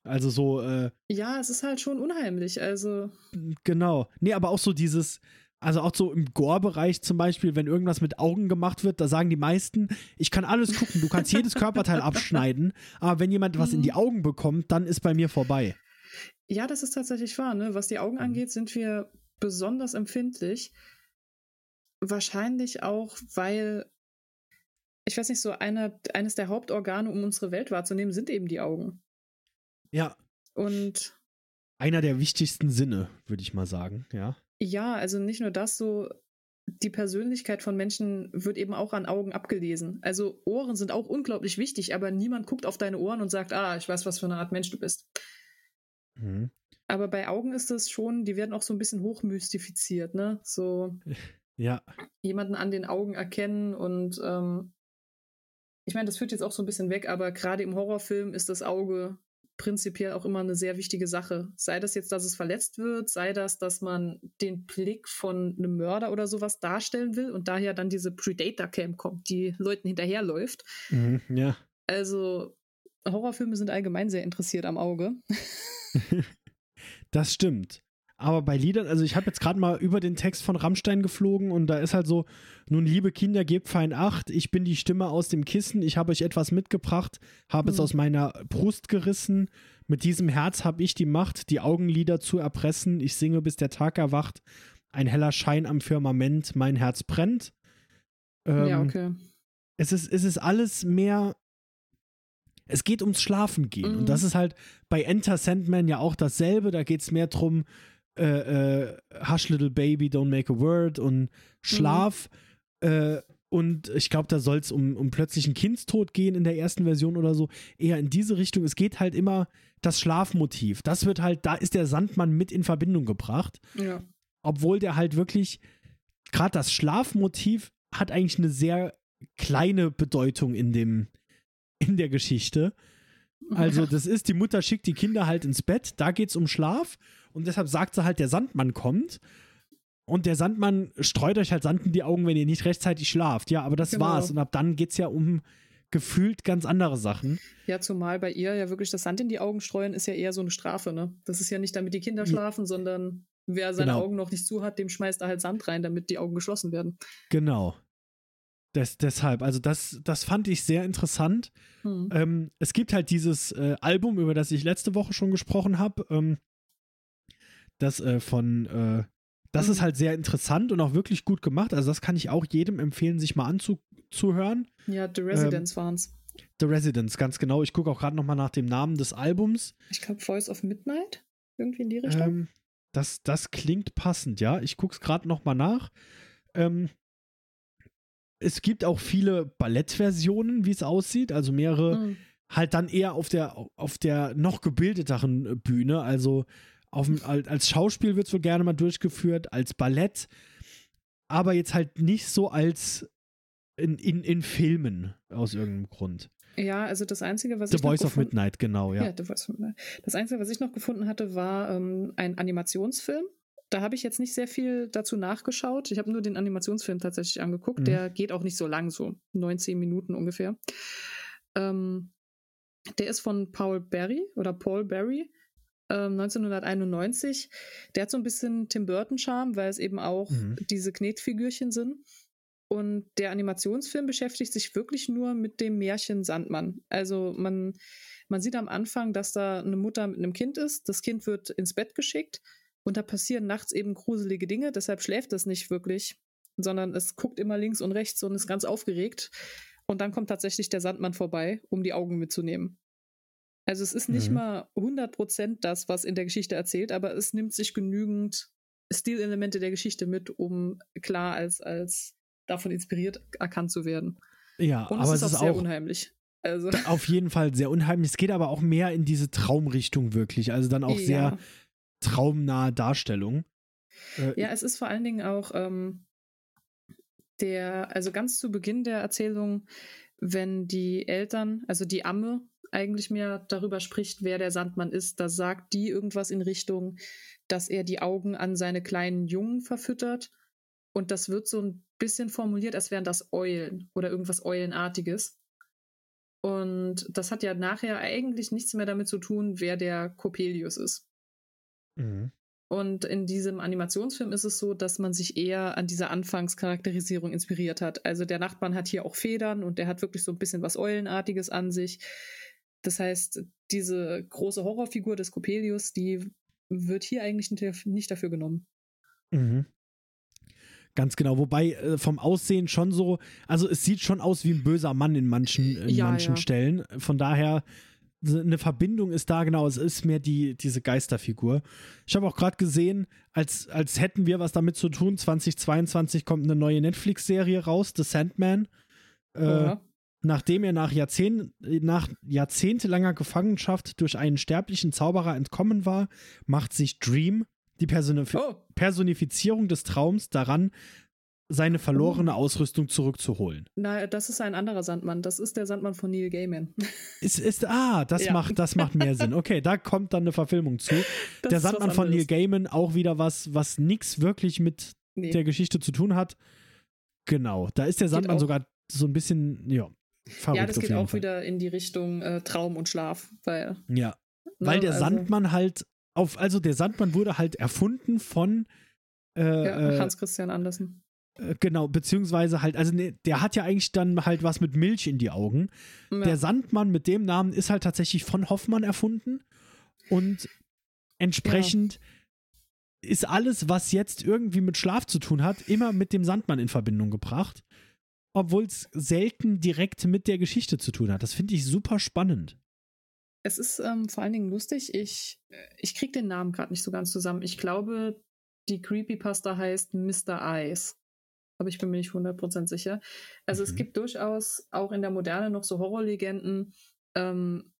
Also so. Äh, ja, es ist halt schon unheimlich. Also. Genau. Nee, aber auch so dieses also auch so im Gore-Bereich zum Beispiel, wenn irgendwas mit Augen gemacht wird, da sagen die meisten, ich kann alles gucken, du kannst jedes Körperteil abschneiden, aber wenn jemand was in die mhm. Augen bekommt, dann ist bei mir vorbei. Ja, das ist tatsächlich wahr. Ne? Was die Augen mhm. angeht, sind wir besonders empfindlich. Wahrscheinlich auch, weil, ich weiß nicht, so eine, eines der Hauptorgane, um unsere Welt wahrzunehmen, sind eben die Augen. Ja. Und. Einer der wichtigsten Sinne, würde ich mal sagen, ja. Ja, also nicht nur das, so die Persönlichkeit von Menschen wird eben auch an Augen abgelesen. Also Ohren sind auch unglaublich wichtig, aber niemand guckt auf deine Ohren und sagt, ah, ich weiß, was für eine Art Mensch du bist. Mhm. Aber bei Augen ist es schon, die werden auch so ein bisschen hochmystifiziert, ne? So *laughs* ja. jemanden an den Augen erkennen und ähm, ich meine, das führt jetzt auch so ein bisschen weg, aber gerade im Horrorfilm ist das Auge prinzipiell auch immer eine sehr wichtige Sache. Sei das jetzt, dass es verletzt wird, sei das, dass man den Blick von einem Mörder oder sowas darstellen will und daher dann diese Predator-Cam kommt, die Leuten hinterherläuft. Mhm, ja. Also Horrorfilme sind allgemein sehr interessiert am Auge. *laughs* das stimmt. Aber bei Liedern, also ich habe jetzt gerade mal über den Text von Rammstein geflogen und da ist halt so, nun liebe Kinder, gebt fein Acht, ich bin die Stimme aus dem Kissen, ich habe euch etwas mitgebracht, habe mhm. es aus meiner Brust gerissen, mit diesem Herz habe ich die Macht, die Augenlider zu erpressen, ich singe, bis der Tag erwacht, ein heller Schein am Firmament, mein Herz brennt. Ähm, ja, okay. Es ist, es ist alles mehr es geht ums Schlafen gehen. Mhm. Und das ist halt bei Enter Sandman ja auch dasselbe. Da geht es mehr drum, äh, äh, Hush Little Baby, Don't Make a Word und Schlaf. Mhm. Äh, und ich glaube, da soll es um, um plötzlichen Kindstod gehen in der ersten Version oder so. Eher in diese Richtung. Es geht halt immer das Schlafmotiv. Das wird halt, da ist der Sandmann mit in Verbindung gebracht. Ja. Obwohl der halt wirklich, gerade das Schlafmotiv hat eigentlich eine sehr kleine Bedeutung in dem, in der Geschichte. Also, *laughs* das ist, die Mutter schickt die Kinder halt ins Bett, da geht es um Schlaf und deshalb sagt sie halt, der Sandmann kommt. und der Sandmann streut euch halt Sand in die Augen, wenn ihr nicht rechtzeitig schlaft. Ja, aber das Genau. war's. Und ab dann geht's ja um gefühlt ganz andere Sachen. Ja, zumal bei ihr ja wirklich das Sand in die Augen streuen ist ja eher so eine Strafe, ne? Das ist ja nicht, damit die Kinder Ja. schlafen, sondern wer seine Genau. Augen noch nicht zu hat, dem schmeißt er halt Sand rein, damit die Augen geschlossen werden. Genau. Des, deshalb, also das, das fand ich sehr interessant. Hm. Ähm, es gibt halt dieses äh, Album, über das ich letzte Woche schon gesprochen habe. Ähm, das äh, von, äh, das Mhm. ist halt sehr interessant und auch wirklich gut gemacht. Also das kann ich auch jedem empfehlen, sich mal anzuhören. Ja, The Ähm, Residents waren's. The Residents, ganz genau. Ich gucke auch gerade nochmal nach dem Namen des Albums. Ich glaube, Voice of Midnight? Irgendwie in die Richtung? Ähm, das, das klingt passend, ja. Ich gucke es gerade nochmal nach. Ähm, es gibt auch viele Ballettversionen, wie es aussieht. Also mehrere Hm. halt dann eher auf der, auf der noch gebildeteren Bühne. Also auf, als Schauspiel wird es wohl gerne mal durchgeführt, als Ballett, aber jetzt halt nicht so als in, in, in Filmen aus irgendeinem Grund. Ja, also das Einzige, was The ich noch Voice of gefunden- Midnight, genau, ja. Ja, The Voice of Midnight. Das Einzige, was ich noch gefunden hatte, war ähm, ein Animationsfilm. Da habe ich jetzt nicht sehr viel dazu nachgeschaut. Ich habe nur den Animationsfilm tatsächlich angeguckt. Mhm. Der geht auch nicht so lang, so 19 Minuten ungefähr. Ähm, der ist von Paul Berry oder Paul Berry. Ähm, 1991. Der hat so ein bisschen Tim Burton-Charme, weil es eben auch Mhm. diese Knetfigürchen sind. Und der Animationsfilm beschäftigt sich wirklich nur mit dem Märchen Sandmann. Also man, man sieht am Anfang, dass da eine Mutter mit einem Kind ist. Das Kind wird ins Bett geschickt und da passieren nachts eben gruselige Dinge. Deshalb schläft es nicht wirklich, sondern es guckt immer links und rechts und ist ganz aufgeregt. Und dann kommt tatsächlich der Sandmann vorbei, um die Augen mitzunehmen. Also es ist nicht Mhm. mal 100% das, was in der Geschichte erzählt, aber es nimmt sich genügend Stilelemente der Geschichte mit, um klar als, als davon inspiriert erkannt zu werden. Ja, Und aber es ist auch sehr auch unheimlich. Also, auf jeden Fall sehr unheimlich. Es geht aber auch mehr in diese Traumrichtung wirklich. Also dann auch sehr ja. traumnahe Darstellung. Äh, Ja, es ist vor allen Dingen auch ähm, der, also ganz zu Beginn der Erzählung, wenn die Eltern, also die Amme eigentlich mehr darüber spricht, wer der Sandmann ist, da sagt die irgendwas in Richtung, dass er die Augen an seine kleinen Jungen verfüttert. Und das wird so ein bisschen formuliert, als wären das Eulen oder irgendwas Eulenartiges. Und das hat ja nachher eigentlich nichts mehr damit zu tun, wer der Coppelius ist. mhm. Und in diesem Animationsfilm ist es so, dass man sich eher an dieser Anfangscharakterisierung inspiriert hat. Also der Nachbarn hat hier auch Federn und der hat wirklich so ein bisschen was Eulenartiges an sich. Das heißt, diese große Horrorfigur des Coppelius, die wird hier eigentlich nicht- dafür genommen. Mhm. Ganz genau, wobei äh, vom Aussehen schon so, also es sieht schon aus wie ein böser Mann in manchen, in Ja, manchen ja. Stellen. Von daher, eine Verbindung ist da, genau, es ist mehr die, diese Geisterfigur. Ich habe auch gerade gesehen, als, als hätten wir was damit zu tun, 2022 kommt eine neue Netflix-Serie raus, The Sandman. Äh, Ja. Nachdem er nach, Jahrzehnt, nach jahrzehntelanger Gefangenschaft durch einen sterblichen Zauberer entkommen war, macht sich Dream, die Personif Oh, Personifizierung des Traums, daran, seine verlorene Ausrüstung zurückzuholen. na, das ist ein anderer Sandmann. Das ist der Sandmann von Neil Gaiman. *laughs* Ist, ist, ah, das, Ja. macht, das macht mehr Sinn. Okay, da kommt dann eine Verfilmung zu. Das der Sandmann von Neil. Gaiman, auch wieder was, was nichts wirklich mit Nee. der Geschichte zu tun hat. Genau, da ist der Sandmann sogar so ein bisschen, ja, verrückt ja, das geht auch Fall. wieder in die Richtung äh, Traum und Schlaf, weil. Ja, ne, Weil der also- Sandmann halt auf, also der Sandmann wurde halt erfunden von äh, Ja, äh, Hans Christian Andersen. äh, genau, beziehungsweise halt, also ne, der hat ja eigentlich dann halt was mit Milch in die Augen. Ja. Der Sandmann mit dem Namen ist halt tatsächlich von Hoffmann erfunden und entsprechend ist alles, was jetzt irgendwie mit Schlaf zu tun hat, immer mit dem Sandmann in Verbindung gebracht, obwohl es selten direkt mit der Geschichte zu tun hat. Das finde ich super spannend. Es ist ähm, vor allen Dingen lustig. Ich, äh, ich krieg den Namen gerade nicht so ganz zusammen. Ich glaube, die Creepypasta heißt Mr. Eyes. Aber ich bin mir nicht 100% sicher. Also es Mhm. gibt durchaus auch in der Moderne noch so Horrorlegenden. Ähm,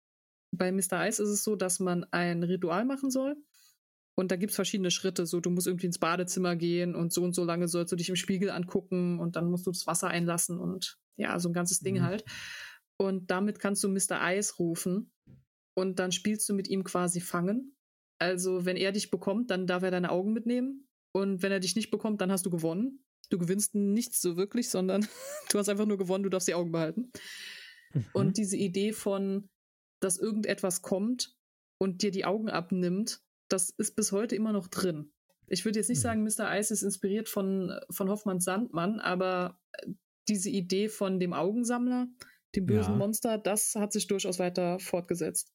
bei Mr. Eyes ist es so, dass man ein Ritual machen soll. Und da gibt es verschiedene Schritte. So, du musst irgendwie ins Badezimmer gehen und so und so lange sollst du dich im Spiegel angucken und dann musst du das Wasser einlassen und ja, so ein ganzes Ding Mhm. halt. Und damit kannst du Mr. Eyes rufen und dann spielst du mit ihm quasi Fangen. Also, wenn er dich bekommt, dann darf er deine Augen mitnehmen. Und wenn er dich nicht bekommt, dann hast du gewonnen. Du gewinnst nichts so wirklich, sondern *laughs* du hast einfach nur gewonnen, du darfst die Augen behalten. Mhm. Und diese Idee von, dass irgendetwas kommt und dir die Augen abnimmt, das ist bis heute immer noch drin. Ich würde jetzt nicht mhm. sagen, Mr. Ice ist inspiriert von, von Hoffmanns Sandmann, aber äh, diese Idee von dem Augensammler, dem bösen ja. Monster, das hat sich durchaus weiter fortgesetzt.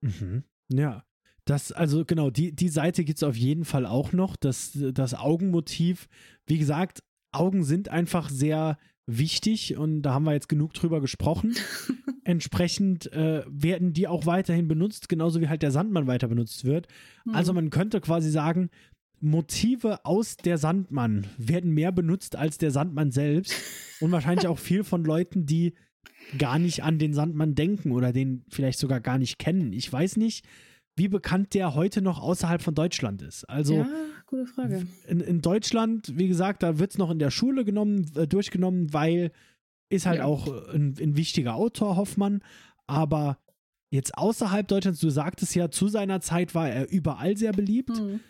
Mhm. Ja. Das, also genau, die, die Seite gibt es auf jeden Fall auch noch. Das, das Augenmotiv, wie gesagt, Augen sind einfach sehr wichtig und da haben wir jetzt genug drüber gesprochen. *laughs* Entsprechend äh, werden die auch weiterhin benutzt, genauso wie halt der Sandmann weiter benutzt wird. Mhm. Also man könnte quasi sagen, Motive aus der Sandmann werden mehr benutzt als der Sandmann selbst *laughs* und wahrscheinlich auch viel von Leuten, die gar nicht an den Sandmann denken oder den vielleicht sogar gar nicht kennen. Ich weiß nicht, wie bekannt der heute noch außerhalb von Deutschland ist. Also ja, gute Frage. In, in Deutschland, wie gesagt, da wird es noch in der Schule genommen, äh, durchgenommen, weil ist halt ja. auch ein, ein wichtiger Autor, Hoffmann. Aber jetzt außerhalb Deutschlands, du sagtest ja, zu seiner Zeit war er überall sehr beliebt. Mhm.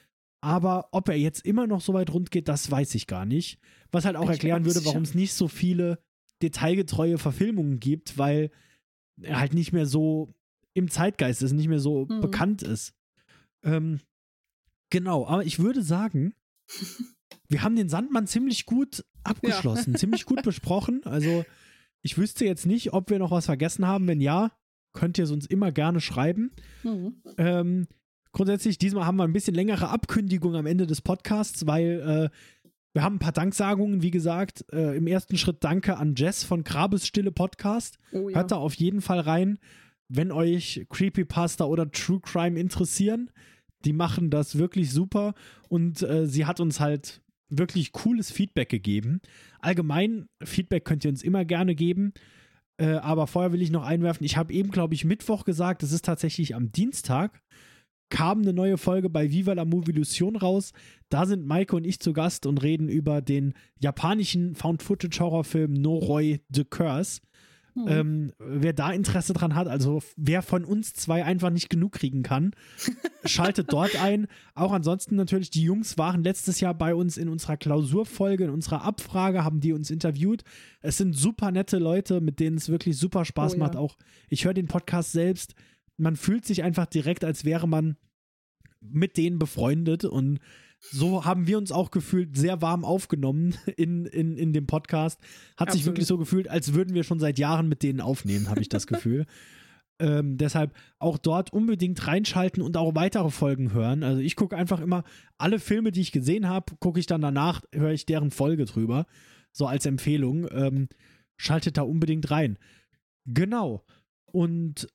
Aber ob er jetzt immer noch so weit rund geht, das weiß ich gar nicht. Was halt auch ich erklären würde, warum es nicht so viele detailgetreue Verfilmungen gibt, weil er halt nicht mehr so im Zeitgeist ist, nicht mehr so mhm. bekannt ist. Ähm, genau, aber ich würde sagen, *laughs* wir haben den Sandmann ziemlich gut abgeschlossen, ja. ziemlich gut besprochen. Also ich wüsste jetzt nicht, ob wir noch was vergessen haben. Wenn ja, könnt ihr es uns immer gerne schreiben. Mhm. Ähm, grundsätzlich, diesmal haben wir ein bisschen längere Abkündigung am Ende des Podcasts, weil äh, wir haben ein paar Danksagungen, wie gesagt. Äh, Im ersten Schritt danke an Jess von Grabes Stille Podcast. Oh, ja. Hört da auf jeden Fall rein wenn euch Creepypasta oder True Crime interessieren, die machen das wirklich super und äh, sie hat uns halt wirklich cooles Feedback gegeben. Allgemein, Feedback könnt ihr uns immer gerne geben. Äh, aber vorher will ich noch einwerfen, ich habe eben, glaube ich, Mittwoch gesagt, es ist tatsächlich am Dienstag, kam eine neue Folge bei Viva la Movie Illusion raus. Da sind Maike und ich zu Gast und reden über den japanischen Found-Footage-Horrorfilm Noroi The Curse. Mhm. Ähm, wer da Interesse dran hat, also wer von uns zwei einfach nicht genug kriegen kann, *laughs* schaltet dort ein. Auch ansonsten natürlich, die Jungs waren letztes Jahr bei uns in unserer Klausurfolge, in unserer Abfrage, haben die uns interviewt. Es sind super nette Leute, mit denen es wirklich super Spaß oh, macht. Ja. Auch ich höre den Podcast selbst. Man fühlt sich einfach direkt, als wäre man mit denen befreundet und so haben wir uns auch gefühlt sehr warm aufgenommen *laughs* in, in, in dem Podcast. Hat Absolut. sich wirklich so gefühlt, als würden wir schon seit Jahren mit denen aufnehmen, habe ich das *laughs* Gefühl. ähm, deshalb auch dort unbedingt reinschalten und auch weitere Folgen hören. Also ich gucke einfach immer alle Filme, die ich gesehen habe, gucke ich dann danach, höre ich deren Folge drüber. So als Empfehlung. Ähm, schaltet da unbedingt rein. Genau. Und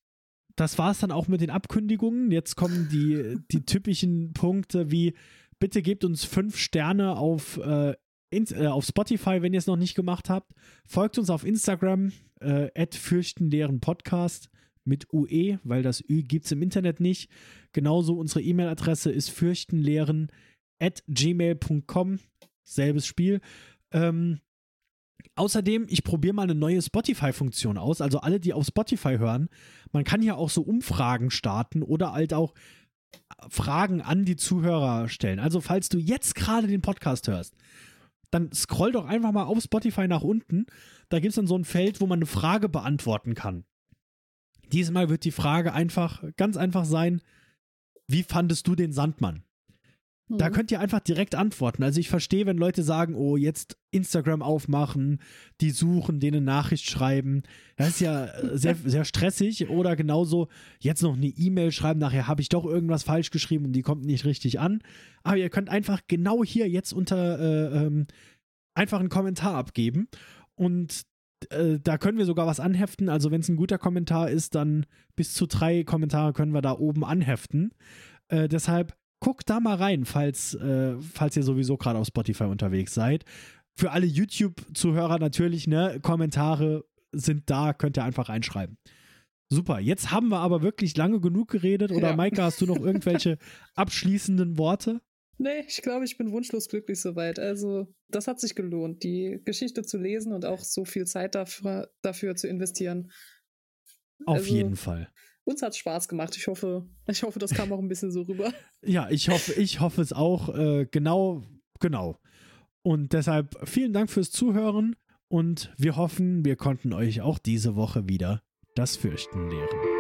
das war es dann auch mit den Abkündigungen. Jetzt kommen die, die *laughs* typischen Punkte wie bitte gebt uns fünf Sterne auf, äh, in, äh, auf Spotify, wenn ihr es noch nicht gemacht habt. Folgt uns auf Instagram, äh, fürchtenleeren mit UE, weil das Ü gibt es im Internet nicht. Genauso unsere E-Mail-Adresse ist fürchtenleeren at gmail.com. Selbes Spiel. Ähm, Außerdem, ich probiere mal eine neue Spotify-Funktion aus. Also alle, die auf Spotify hören, man kann ja auch so Umfragen starten oder halt auch Fragen an die Zuhörer stellen. Also, falls du jetzt gerade den Podcast hörst, dann scroll doch einfach mal auf Spotify nach unten. Da gibt es dann so ein Feld, wo man eine Frage beantworten kann. Diesmal wird die Frage einfach, ganz einfach sein: Wie fandest du den Sandmann? Da mhm. könnt ihr einfach direkt antworten. Also ich verstehe, wenn Leute sagen, oh, jetzt Instagram aufmachen, die suchen, denen Nachricht schreiben. Das ist ja äh, *laughs* sehr, sehr stressig. Oder genauso jetzt noch eine E-Mail schreiben, nachher habe ich doch irgendwas falsch geschrieben und die kommt nicht richtig an. Aber ihr könnt einfach genau hier jetzt unter äh, ähm, einfach einen Kommentar abgeben. Und äh, da können wir sogar was anheften. Also wenn es ein guter Kommentar ist, dann bis zu drei Kommentare können wir da oben anheften. Äh, deshalb guckt da mal rein, falls, äh, falls ihr sowieso gerade auf Spotify unterwegs seid. Für alle YouTube-Zuhörer natürlich, ne, Kommentare sind da, könnt ihr einfach reinschreiben. Super, jetzt haben wir aber wirklich lange genug geredet. Oder ja. Maika, hast du noch irgendwelche *laughs* abschließenden Worte? Nee, ich glaube, ich bin wunschlos glücklich soweit. Also, das hat sich gelohnt, die Geschichte zu lesen und auch so viel Zeit dafür, dafür zu investieren. Auf also, jeden Fall uns hat Spaß gemacht. Ich hoffe, ich hoffe, das kam auch ein bisschen so rüber. *laughs* ja, ich hoffe, ich hoffe es auch. Äh, genau, genau. Und deshalb vielen Dank fürs Zuhören und wir hoffen, wir konnten euch auch diese Woche wieder das Fürchten lehren.